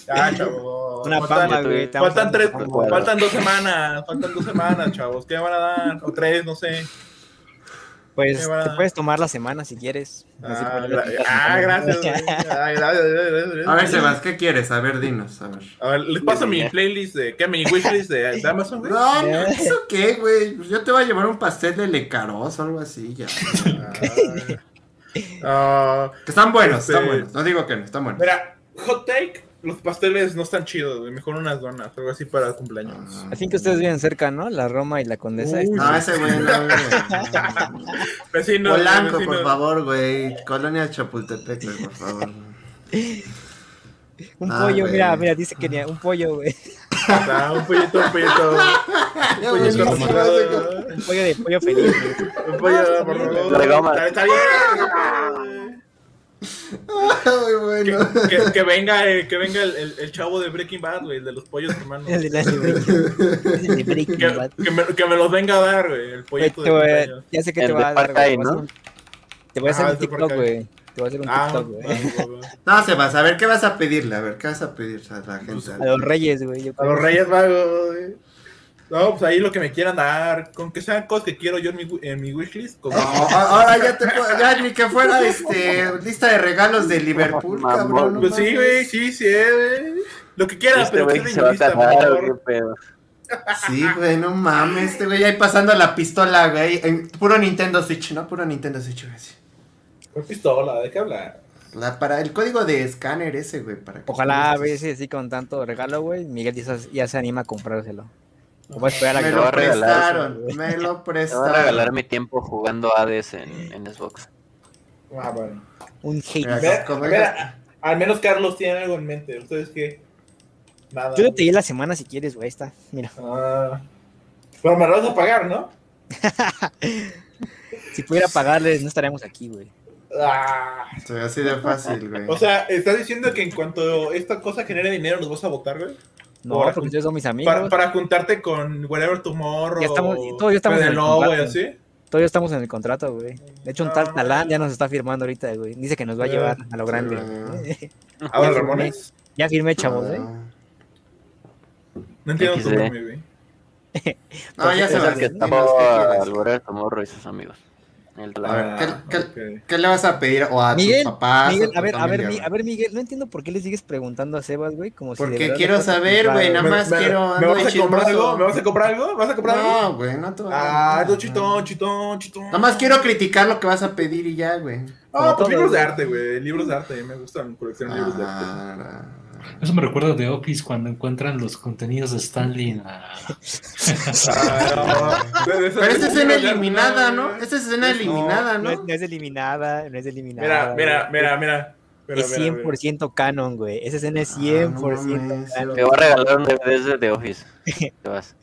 Ya, chavos. Una Faltan- pamba, güey. Faltan tres, faltan dos semanas, faltan dos semanas, chavos. ¿Qué me van a dar? O tres, no sé. Pues te puedes tomar la semana si quieres. Ah, gra- ah, en- gracias. güey. Ah, gracias, gracias, gracias. A ver, Sebas, ¿qué quieres? A ver, dinos, a ver. A ver, les paso mi playlist de. ¿Qué? Mi wishlist de, de Amazon, güey. No, no, ¿eso qué, güey? Pues yo te voy a llevar un pastel de lecaros o algo así, ya. Ah, Que están buenos, Este- están buenos. No digo que no, están buenos. mira, hot take. Los pasteles no están chidos, güey. Mejor unas donas, algo así para cumpleaños. Así que ustedes viven cerca, ¿no? La Roma y la Condesa. Uy, No, ese güey no, güey. Vecinos, Polanco, por favor, güey. Colonia Chapultepec, güey, por favor. Un Ah, pollo, güey. mira, mira, dice que ni- un pollo, güey. Ah, un pollito, un pollito. Un pollito. Un pollo de pollo feliz, güey. Un pollo, por favor. De goma. Está- está bien. Ay, bueno. Que, que- que venga, eh, que venga el, el- el chavo de Breaking Bad, güey, el de los pollos hermanos. El de la de Breaking Que, Bad. que me, que me los venga a dar, güey, el pollito de. Ya sé que El te voy a dar, güey. Te voy a ¿no? hacer un- Te voy a hacer Ah, un TikTok, güey. Te voy a hacer un Ah, TikTok, güey. va, va, va. No, Sebas, a ver, ¿qué vas a pedirle? A ver, ¿qué vas a pedir a la gente? A los reyes, güey. A los Reyes Magos, güey. No, pues ahí lo que me quieran dar. Con que sean cosas que quiero yo en mi, en mi wishlist. Con... No, ahora ya te puedo- ya ni que fuera este lista de regalos de Liverpool, cabrón. no Pues sí, güey, sí, sí, eh, güey. Lo que quieras, este pero que se va lista. Sí, güey, no mames, este güey ahí pasando la pistola, güey. En puro Nintendo Switch, ¿no? Puro Nintendo Switch, güey. sí. Con pistola, ¿de qué hablar? La, para el código de escáner ese, güey. Para que Ojalá a veces así con tanto regalo, güey. Miguel ya, se- ya se anima a comprárselo. O voy a esperar a Me que lo prestaron, güey. me lo Te voy a prestaron. regalar mi tiempo jugando Hades en, en Xbox. Ah, bueno. un hate. Mira, Mira, al menos Carlos tiene algo en mente. ¿Ustedes qué? Nada. Yo te di la semana si quieres, güey. Está. Mira. Ah. Pero me lo vas a pagar, ¿no? Si pudiera pagarles, no estaríamos aquí, güey. Ah. Sí, así de fácil, güey. O sea, ¿estás diciendo que en cuanto esta cosa genere dinero nos vas a votar, güey? No, Ahora, porque ustedes son mis amigos. Para, para juntarte con Whatever Tomorrow. Ya estamos- todos ya estamos en el contrato. así. Estamos en el contrato, güey. De hecho, un tal No, Talán ya nos está firmando ahorita, güey. Dice que nos va a Sí. llevar a lo grande. A ver, Ya Ramones. ya firmé, chavos, ¿eh? Ah. No entiendo tu XD. meme, güey. No, ya se que ¿qué quieres? Alboreta Morro y sus amigos. El de la- A ver, ¿qué, Ah, qué- le vas a pedir? O a Miguel, tus papás. Miguel, a ver, a ver, Mi- a ver, Miguel, no entiendo por qué le sigues preguntando a Sebas, güey, como si de Porque quiero saber, güey, nada más me, quiero- ¿Me vas a comprar algo? ¿Me vas a comprar algo? ¿Me vas a comprar algo? No, güey, no te voy a- Ah, no, chitón, chitón, chitón. Nada más quiero criticar lo que vas a pedir y ya, güey. Ah, Como pues libros de arte, güey. Libros de arte. Me gustan coleccionar libros de arte. Ah, Eso me recuerda de Office cuando encuentran los contenidos de Stanley. en la- Ah, no. Pero esta libros escena eliminada, ¿no? Esta escena eliminada, No ¿no? es eliminada, no es eliminada. Mira, mira, mira, mira. Es mira, mira. 100% canon, güey. Esa escena es Ah, 100% no mames. canon. Te voy a regalar un DVD de The Office. Te vas.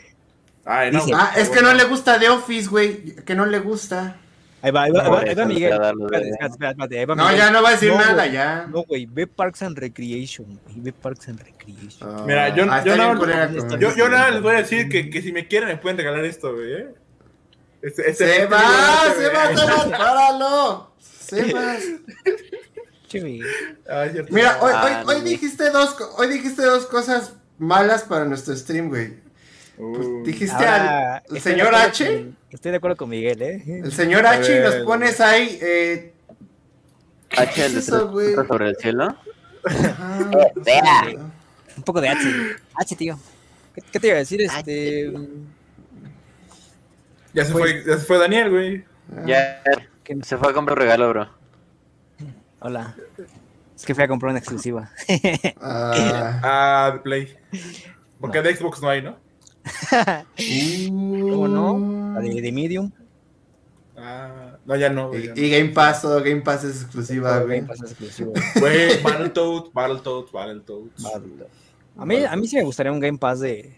Ay, no, Dice- güey, Ah, es que no le gusta The Office, güey. Que no le gusta. Ahí va, ahí va, ahí va, Por ahí va Miguel. No, Miguel. ya no va a decir No, nada, güey. ya. No, güey, ve Parks and Recreation, güey. Ve Parks and Recreation. Ah, Mira, yo- ah, yo no- culera yo- Yo, yo nada les voy a decir que, que si me quieren me pueden regalar esto, güey. ¿eh? Este, este- Se este va, se va, se va, páralo. Se va. Mira, hoy, hoy, Ah, hoy no, dijiste dos, hoy dijiste dos cosas malas para nuestro stream, güey. Uh, Dijiste Ahora, al señor H, con- Estoy de acuerdo con Miguel, ¿eh? el señor H, y nos pones ahí, eh, H, es eso, güey? sobre el cielo. Vea. Un poco de H. H, tío. ¿Qué, qué te iba a decir? Este. ya, se pues- fue, ya se fue Daniel, güey. Ya ¿qué- se fue a comprar un regalo, bro. Hola. Es que fui a comprar una exclusiva. Ah, Ah, de Play. Porque de Xbox no hay, ¿no? ¿Cómo no? La de, de Medium. Ah, no, ya no, güey. ya Y, Game Pass, todo Game Pass es exclusiva, güey. Game Pass es exclusivo. no. Güey, Battletoads, Battletoads, Battletoads. A mí, a mí sí me gustaría un Game Pass de,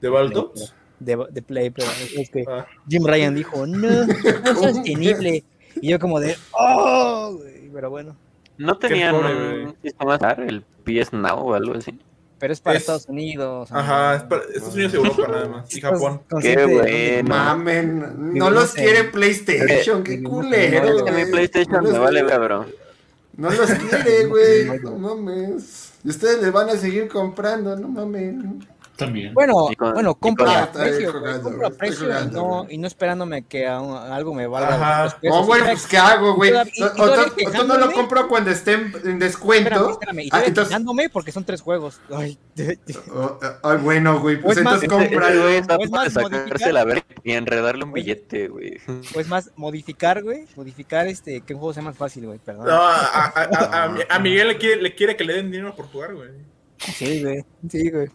¿De Battletoads? de, de Play, pero es que Ah. Jim Ryan dijo, no, no es sostenible. Y yo como de, oh, güey, pero bueno. ¿No tenían un sistema el PS Now o algo así? Pero es para Es- Estados Unidos. Ajá, es para Estados Unidos y Europa nada más. Y Japón. Qué bueno. Mamen, no los quiere PlayStation, qué culero, no, Es que mi. PlayStation No me los- vale, cabrón. No los quiere, güey. No mames. Y ustedes les van a seguir comprando, no mames. También. Bueno, con- bueno, y compro con- a está bien precio, güey, jugando, compro a güey, estoy precio y jugando, no, y no esperándome que a un- algo me valga. Ajá. 200 pesos. No, güey, Y pues ¿qué hago, güey? O, no lo compro cuando esté en, en descuento. Espérame, espérame, y Ah, entonces, porque son tres juegos. Ay, oh, ay, bueno, güey, pues Pues más- entonces cómpralo. güey está a Pues punto de más sacarse la verga y enredarle un billete, güey. pues más, modificar, güey. Modificar este, que un juego sea más fácil, güey, perdón. No, a, a- a- a- a- a Miguel le quiere, le quiere que le den dinero por jugar, güey. Sí, güey. Sí, güey.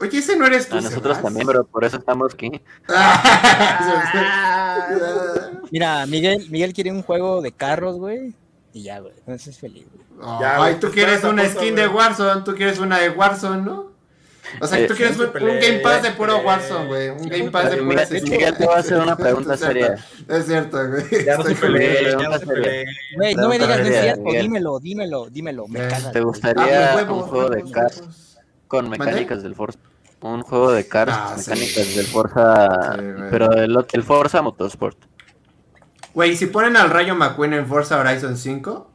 Oye, ese no eres tú. A nosotros Sebas. también, pero por eso estamos aquí. Mira, Miguel, Miguel quiere un juego de carros, güey. Y ya, güey. Entonces es feliz, güey. Ya, Ay, güey, tú pues, quieres una cosa, skin de. Warzone, tú quieres una de Warzone, ¿no? O sea, Eh, tú quieres sí, un, un Game Pass de se puro. Warzone, güey. Un Game Pass de Mira, puro Miguel te va a hacer una pregunta seria. Es cierto, güey. Ya no se Estoy peleen, ya no se peleen. Güey, no me digas, no es cierto. Dímelo, dímelo, dímelo. Me Eh, cagas. ¿Te gustaría Ah, un juego de huevos. Con mecánicas del Forza? Un juego de cars Ah, sí. mecánicas del Forza, Sí, pero el, el Forza Motorsport. Güey, si ponen al Rayo McQueen en Forza Horizon 5,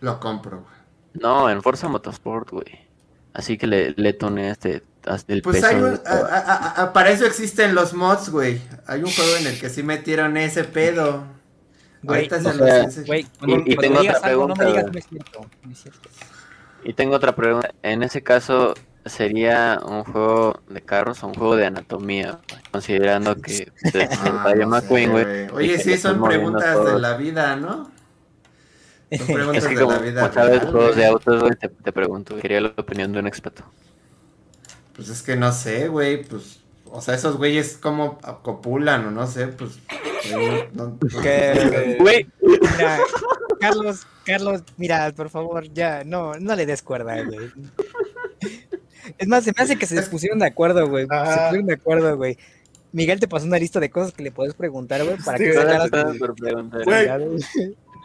lo compro, güey. No, en Forza Motorsport, güey. Así que le, le tuneé este, el Pues peso. hay un, de a- todo. a- a- a- para eso existen los mods, güey. Hay un juego en el que sí metieron ese pedo. Güey, Ahorita o se sea. Güey, Y- cuando, y cuando tengo otra algo, no me pregunta, digas, güey. no es cierto. No es cierto. Y tengo otra pregunta. En ese caso, ¿sería un juego de carros o un juego de anatomía? Considerando que pues, es Ah, no McQueen, güey. Oye, sí, son preguntas de la vida, ¿no? Son preguntas Es que de como, la vida. como sabes real, juegos güey. de autos, güey, te, te pregunto. Quería la opinión de un experto. Pues es que no sé, güey, pues, o sea, esos güeyes como copulan o no sé, pues, güey, no- no- Que- Güey, Mira, Carlos, Carlos, mira, por favor, ya, no, no le des cuerda, güey. Es más, se me hace que se pusieron de acuerdo, güey. Se Ah. pusieron de acuerdo, güey. Miguel te pasó una lista de cosas que le puedes preguntar, güey, para Sí, que sacaras.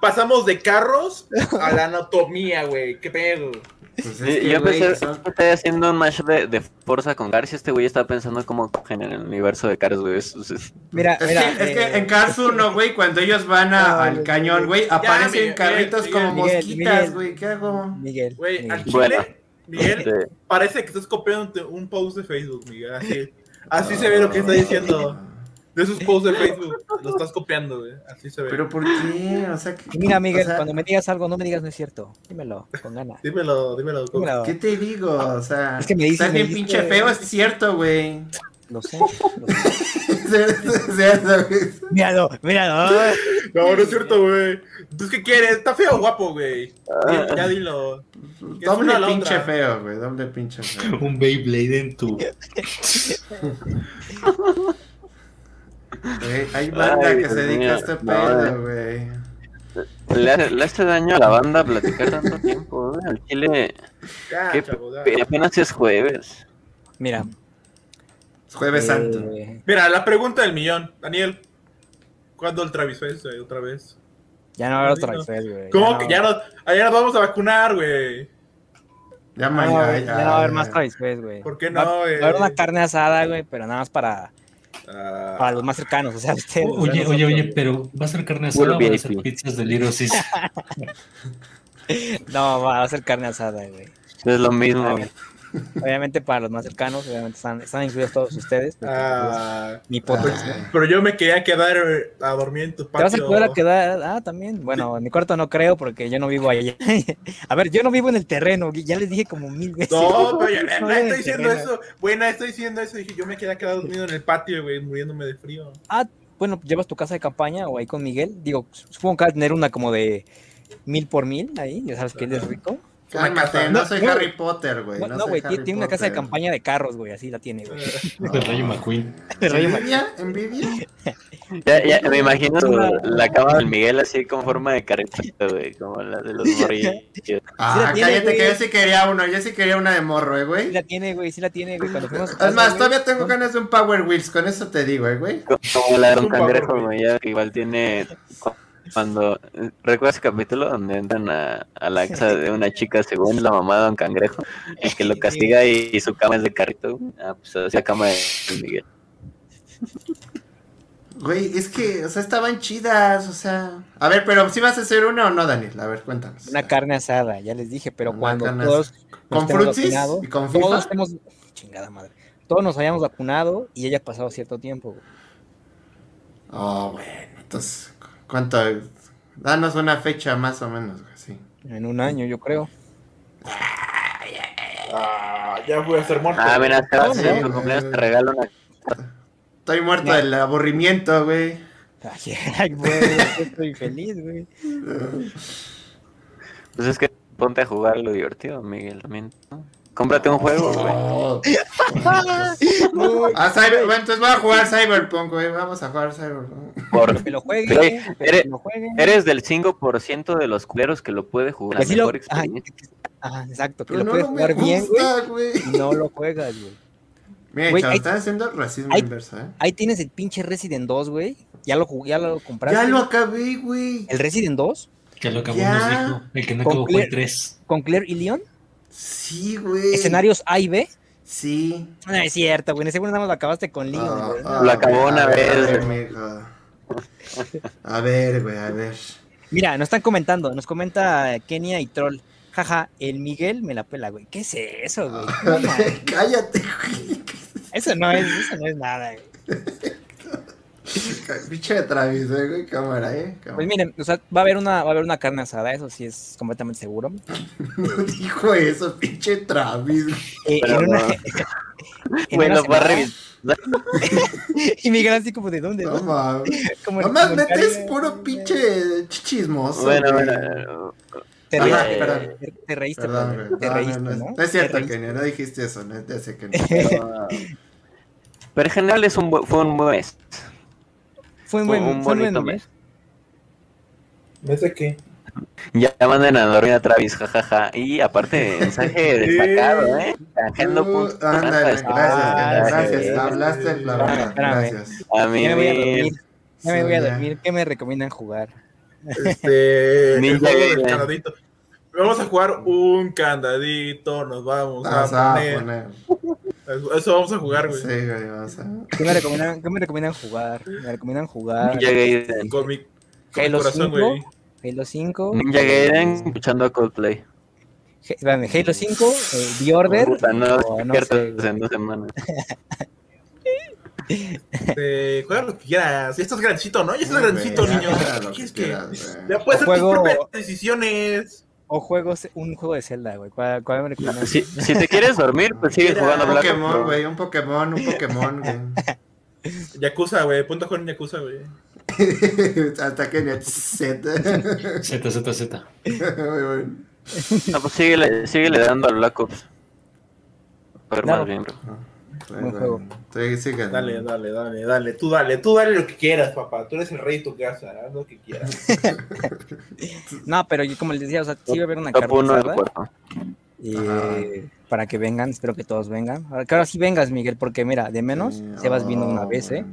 Pasamos de carros a la anatomía, güey. ¿Qué pedo? pues es Sí, que, yo son- estoy haciendo un match de, de Forza con Garcia. Este güey estaba pensando cómo cogen en el universo de Cars, güey. Es- es- Mira, Es, mira. que, es que en Cars 1, güey, cuando ellos van a- No, al cañón, güey, aparecen Miguel, carritos Miguel, como Miguel, mosquitas, güey, ¿qué hago? Miguel. Güey, al chile, Bueno. Miguel, este, parece que estás copiando un post de Facebook, Miguel. Así, así se ve lo que está diciendo. De esos posts de Facebook. Lo estás copiando, güey. Así se ve. Pero ¿por qué? O sea, que- Y Mira, Miguel, o sea, cuando me digas algo, no me digas no es cierto. Dímelo, con ganas. Dímelo, dímelo. Dímelo. ¿Qué te digo? O sea, Es que me dices- estás bien me pinche feo, es cierto, güey. Lo sé. lo sé. Míralo, míralo. No, no es cierto, güey. ¿Tú qué quieres? ¿Está feo o guapo, güey? Di- Ya dilo. Doble pinche feo, güey, doble pinche feo. Un Beyblade en tu. Hay banda Ay, que Dios se dedica mío. a este No, pedo, eh. güey. le, hace- le hace daño a la banda platicar tanto tiempo, güey. Al chile, Ya, qué chavo, ya. pe- apenas es jueves. Mira. Es Jueves eh, Santo. Mira, la pregunta del millón. Daniel, ¿cuándo el Travis Fest, güey? Otra vez. Ya no habrá otra vez, güey. ¿Cómo que ya no? Allá nos vamos a vacunar, güey. Ya No, mañana. güey, ya no va a haber más Travis Fest, güey. ¿Por qué Va- no, güey? Va a haber una carne asada, güey, pero nada más para, Ah, para los más cercanos, o sea, sea, Oye, oye, oye, pero ¿va a ser carne asada o van a ser pizzas de Caesar? No, va a ser carne asada, güey. Es lo mismo. Obviamente, para los más cercanos, obviamente están, están incluidos todos ustedes. ah, pues, mi podcast, ¿no? pero yo me quería quedar eh, a dormir en tu ¿Te vas a patio. poder a quedar? Ah, también. Bueno, en mi cuarto no creo porque yo no vivo allá. a ver, yo no vivo en el terreno, ya les dije como mil veces. No, No no vivo en estoy diciendo terreno. eso. Buena, estoy diciendo eso. Dije, yo me quedé quedado dormido en el patio, güey, muriéndome de frío. Ah, bueno, llevas tu casa de campaña o ahí con Miguel. Digo, supongo que vas a tener una como de mil por mil ahí, ya sabes que él es rico. Cálmate, no No, soy no, Harry Potter, güey. No, güey, tiene, una casa de campaña de carros, güey, así la tiene, güey. De Rayo McQueen. ¿Envidia? ¿Envidia? Ya, ya, me imagino la cama del Miguel así con forma de carretita, güey, como la de los morrillos. Ah, cállate, que yo sí quería uno. Yo sí quería una de morro, eh, Sí güey. la tiene, güey, sí la tiene, güey. Es más, güey, todavía tengo no- ganas de un Power Wheels. Con eso te digo, eh, güey. Como la de un Un cangrejo, güey, ya igual tiene Cuando, ¿recuerdas el capítulo donde entran a, a la casa de una chica según la mamá de Don Cangrejo? Y que lo castiga y, y su cama es de carrito. Ah, pues así la cama de Miguel. Güey, es que, o sea, estaban chidas, o sea. A ver, pero si vas a hacer una o no, Daniel? A ver, cuéntanos. Una carne asada, ya les dije, pero Una cuando todos ¿Con vacunados, y con FIFA? todos estemos, chingada madre, todos nos hayamos vacunado y haya pasado cierto tiempo. güey. Oh, bueno, entonces, ¿cuánto? Danos una fecha más o menos, güey, sí. En un año, yo creo. Ah, ya voy a ser muerto. Ah, mira, te vas a sí, hacer tu güey. cumpleaños, te regalo una. Estoy muerto del aburrimiento, güey. Ay, ay, güey, estoy feliz, güey. Pues es que ponte a jugar lo divertido, Miguel, también. ¿no? Cómprate un juego, güey. Oh. No, Ah, Cyber- bueno, entonces voy a jugar Cyberpunk, güey. Vamos a jugar Cyberpunk. Por- que lo pero eres- que lo jueguen. Eres del 5% de los culeros que lo puede jugar. La lo- mejor ajá, experiencia. Ajá, exacto, que Pero lo no, puedes no jugar bien, gusta, güey. no lo juegas, güey. Mira, Güey, están haciendo racismo hay- inverso, ¿eh? Ahí tienes el pinche Resident 2, güey. Ya lo jugué, ya lo compraste. Ya lo acabé, güey. El Resident 2 Que lo acabó Ya. nos dijo. El que no acabó fue el 3. con Claire y Leon. Sí, güey. Escenarios A y B. Sí. No es cierto, güey. En ese nada más lo acabaste con Leon, Ah, güey. ah, Lo acabó güey, una a ver, vez, A ver, güey. A ver, güey, a ver. Mira, nos están comentando. Nos comenta Kenia y Troll. Jaja, el Miguel me la pela, güey. ¿Qué es eso, güey? Mames. Cállate, güey. Eso no es, eso no es nada, güey. Pinche Travis, eh, güey, cámara, eh. Pues miren, o sea, va a haber una, va a haber una carne asada, eso sí es completamente seguro. No dijo eso, pinche Travis. Eh, en una, en lo va a revisar. Y Miguel así como de dónde, No ¿no? mames. Como metes puro pinche chismoso. Bueno, güey. bueno. Te Ajá, reíste, perdón. te, te reíste, Perdón, perdón, güey. te No, reíste, no, no, ¿no? no es cierto. Kenia, no dijiste eso, no ya sé que no. Pero, pero en general es un fue un buen mes. Fue un Fue buen, un fue bonito buen mes. ¿Ves de qué? Ya manden a dormir a Travis, jajaja. Y aparte, mensaje destacado, ¿eh? Canjeando Uh, gracias, Ah, gracias. Hablaste la Espérame, verdad. espérame. Gracias. A Ya mí, me voy a dormir. Ya me voy a ya. dormir. ¿Qué me recomiendan jugar? Este. el Ninja juego del Gaiden. candadito. Vamos a jugar un candadito, nos vamos Vamos a a poner. Eso vamos a jugar, Sí, güey. güey, vamos a. ¿Qué me recomiendan, qué me recomiendan jugar? Me recomiendan jugar Ninja Gaiden. Con mi, con mi Halo corazón, 5, güey. Halo 5, Ninja Gaiden escuchando a Coldplay. Espérame, Halo 5, eh, The Order, Puta, no, o no sé, en dos semanas. Este, juega lo que quieras. Ya estás grandecito, ¿no? Ya estás grandecito, güey, niño. ya, güey. Puedes hacer tus Juego- propias decisiones. O juegos, un juego de Zelda, güey. ¿Cuál, cuál me? Si, si te quieres dormir, pues sigue Mira, jugando Un Black Ops, Pokémon, güey, un Pokémon, un Pokémon, güey. Yakuza, güey. Jugar en Yakuza, güey. Hasta que net set. Z, Z, Z. Muy bueno. No, pues síguele, síguele dando al Black Ops. A ver, Claro. más bien, bro. Buen juego. Dale, dale, dale, dale. Tú dale, tú dale lo que quieras, papá. Tú eres el rey de tu casa. Haz lo que quieras. No, pero yo como les decía, o sea, sí va a haber una carne 1 del asada, cuarto. eh, para que vengan, espero que todos vengan. Ahora, Claro, sí vengas, Miguel, porque mira, de menos, Sí, Sebas vino una oh, vez, ¿eh?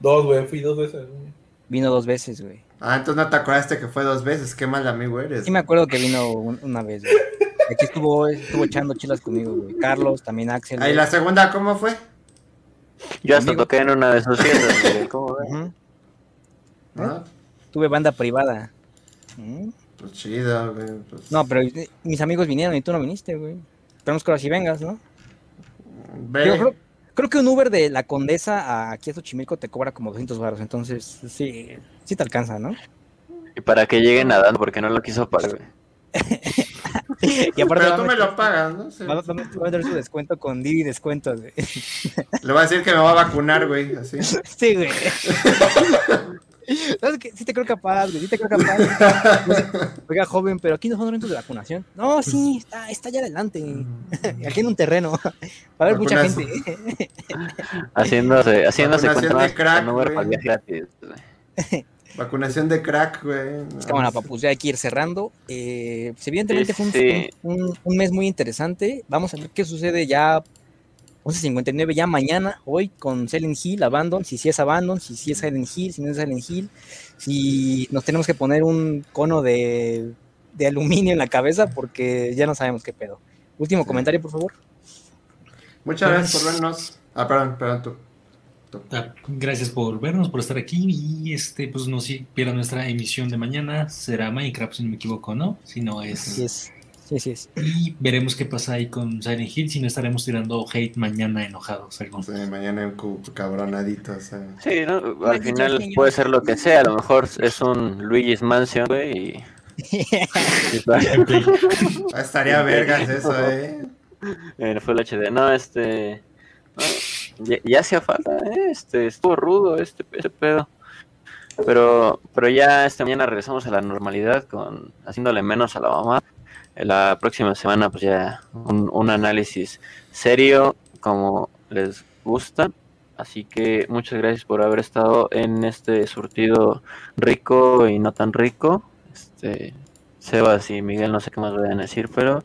Dos, güey. Fui dos veces. güey. Vino dos veces, güey. Ah, entonces no te acordaste que fue dos veces. Qué mal amigo eres. Sí me acuerdo que vino un- una vez, güey. Aquí estuvo, estuvo echando chilas conmigo, güey. Carlos, también Axel. ¿y la segunda cómo fue? Yo hasta Amigo. toqué en una de sus fiestas, ¿cómo ves? Ah, Tuve banda privada. ¿Mm? pues chido, güey. Pues, No, pero eh, mis amigos vinieron y tú no viniste, güey. Esperemos que ahora sí vengas, ¿no? Ve. Digo, creo, creo que un Uber de la Condesa a aquí a Xochimilco te cobra como 200 baros, entonces sí, sí te alcanza, ¿no? Y para que lleguen nadando, porque no lo quiso pagar, güey. Y aparte Pero tú me lo pagas, ¿no? Sí. va a- meter su descuento con Didi descuentos, güey. Le voy a decir que me va a vacunar, güey. Así. Sí, güey. ¿Sabes qué? Sí te creo capaz, güey. Sí te creo capaz. Oiga, joven, pero aquí no son eventos de vacunación. No, sí, está, está allá adelante. Aquí en un terreno. Va a haber mucha gente. Haciéndose, haciéndose más crack, con Uber güey. para viaje gratis, güey. Vacunación de crack, güey. Cámara, papus, ya hay que ir cerrando. Eh, pues, evidentemente Sí, fue un, sí. un- un mes muy interesante. Vamos a ver qué sucede ya 11.59 ya mañana, hoy con Silent Hill, Abandon, si sí es Abandon, si sí es Silent Hill, si no es Silent Hill, si nos tenemos que poner un cono de, de aluminio en la cabeza porque ya no sabemos qué pedo. Último Sí. comentario, por favor. Muchas Pues- gracias por vernos. Ah, perdón, perdón tú. Ah, Gracias por vernos, por estar aquí y este, pues no si pierdan nuestra emisión de mañana, será Minecraft si no me equivoco, ¿no? Si no es... Sí es. Sí, sí es. Y veremos qué pasa ahí con Silent Hill, si no estaremos tirando hate mañana enojados. algo. Sí, mañana un cu- cabronadito. o sea. Sí, ¿no? Al final puede ser lo que sea. A lo mejor es un Luigi's Mansion, güey. Y... Estaría vergas eso, eh. en Full HD. No, este. no, ya, ya hacía falta, ¿eh? Este, estuvo rudo este, este pedo. Pero, pero ya esta mañana regresamos a la normalidad con haciéndole menos a la mamá. La próxima semana, pues ya un, un análisis serio, como les gusta. Así que muchas gracias por haber estado en este surtido rico y no tan rico. Este, Sebas y Miguel, no sé qué más vayan a decir, pero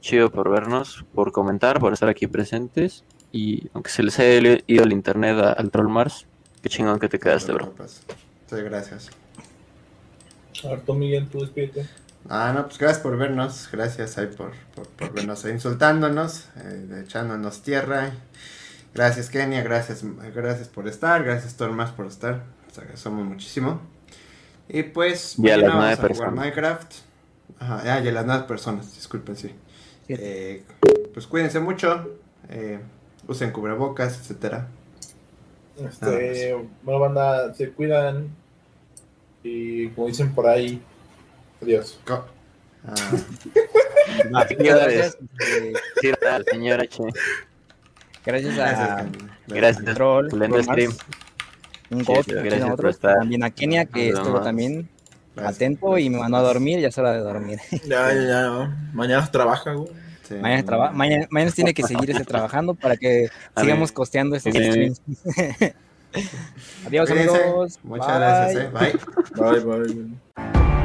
chido por vernos, por comentar, por estar aquí presentes. Y aunque se les haya ido el internet a- al Troll Mars, qué chingón que te quedaste, bro. Sí, gracias. Tú, Miguel, tú despídete. Ah, no, pues gracias por vernos. Gracias ahí por, por, por vernos ahí insultándonos, eh, echándonos tierra. Gracias, Kenia. Gracias, gracias por estar. Gracias, Tormas, por estar. Les agradecemos muchísimo. Y pues, Y a las nueve vamos a jugar personas. Minecraft. Ajá, ah, y a las nueve personas, disculpen, sí. Eh, pues cuídense mucho. eh, usen cubrebocas, etcétera. Este, bueno, banda, se cuidan. Y como dicen por ahí, adiós. Co- Ah, Ah, gracias. eh, Sí, al señor H. gracias gracias, a. Gracias. Troll, stream. un Sí, God, gracias por estar. también a Kenia que estuvo también Gracias. atento y me mandó a dormir, ya es hora de dormir. Ya, ya, ya. Mañana trabaja, güey. Sí. Mañana, traba- mañana, mañana se tiene que seguir ese trabajando para que A sigamos ver. costeando estos streams. Adiós Cuídense. amigos. Muchas Bye. gracias, eh. Bye. Bye, bye.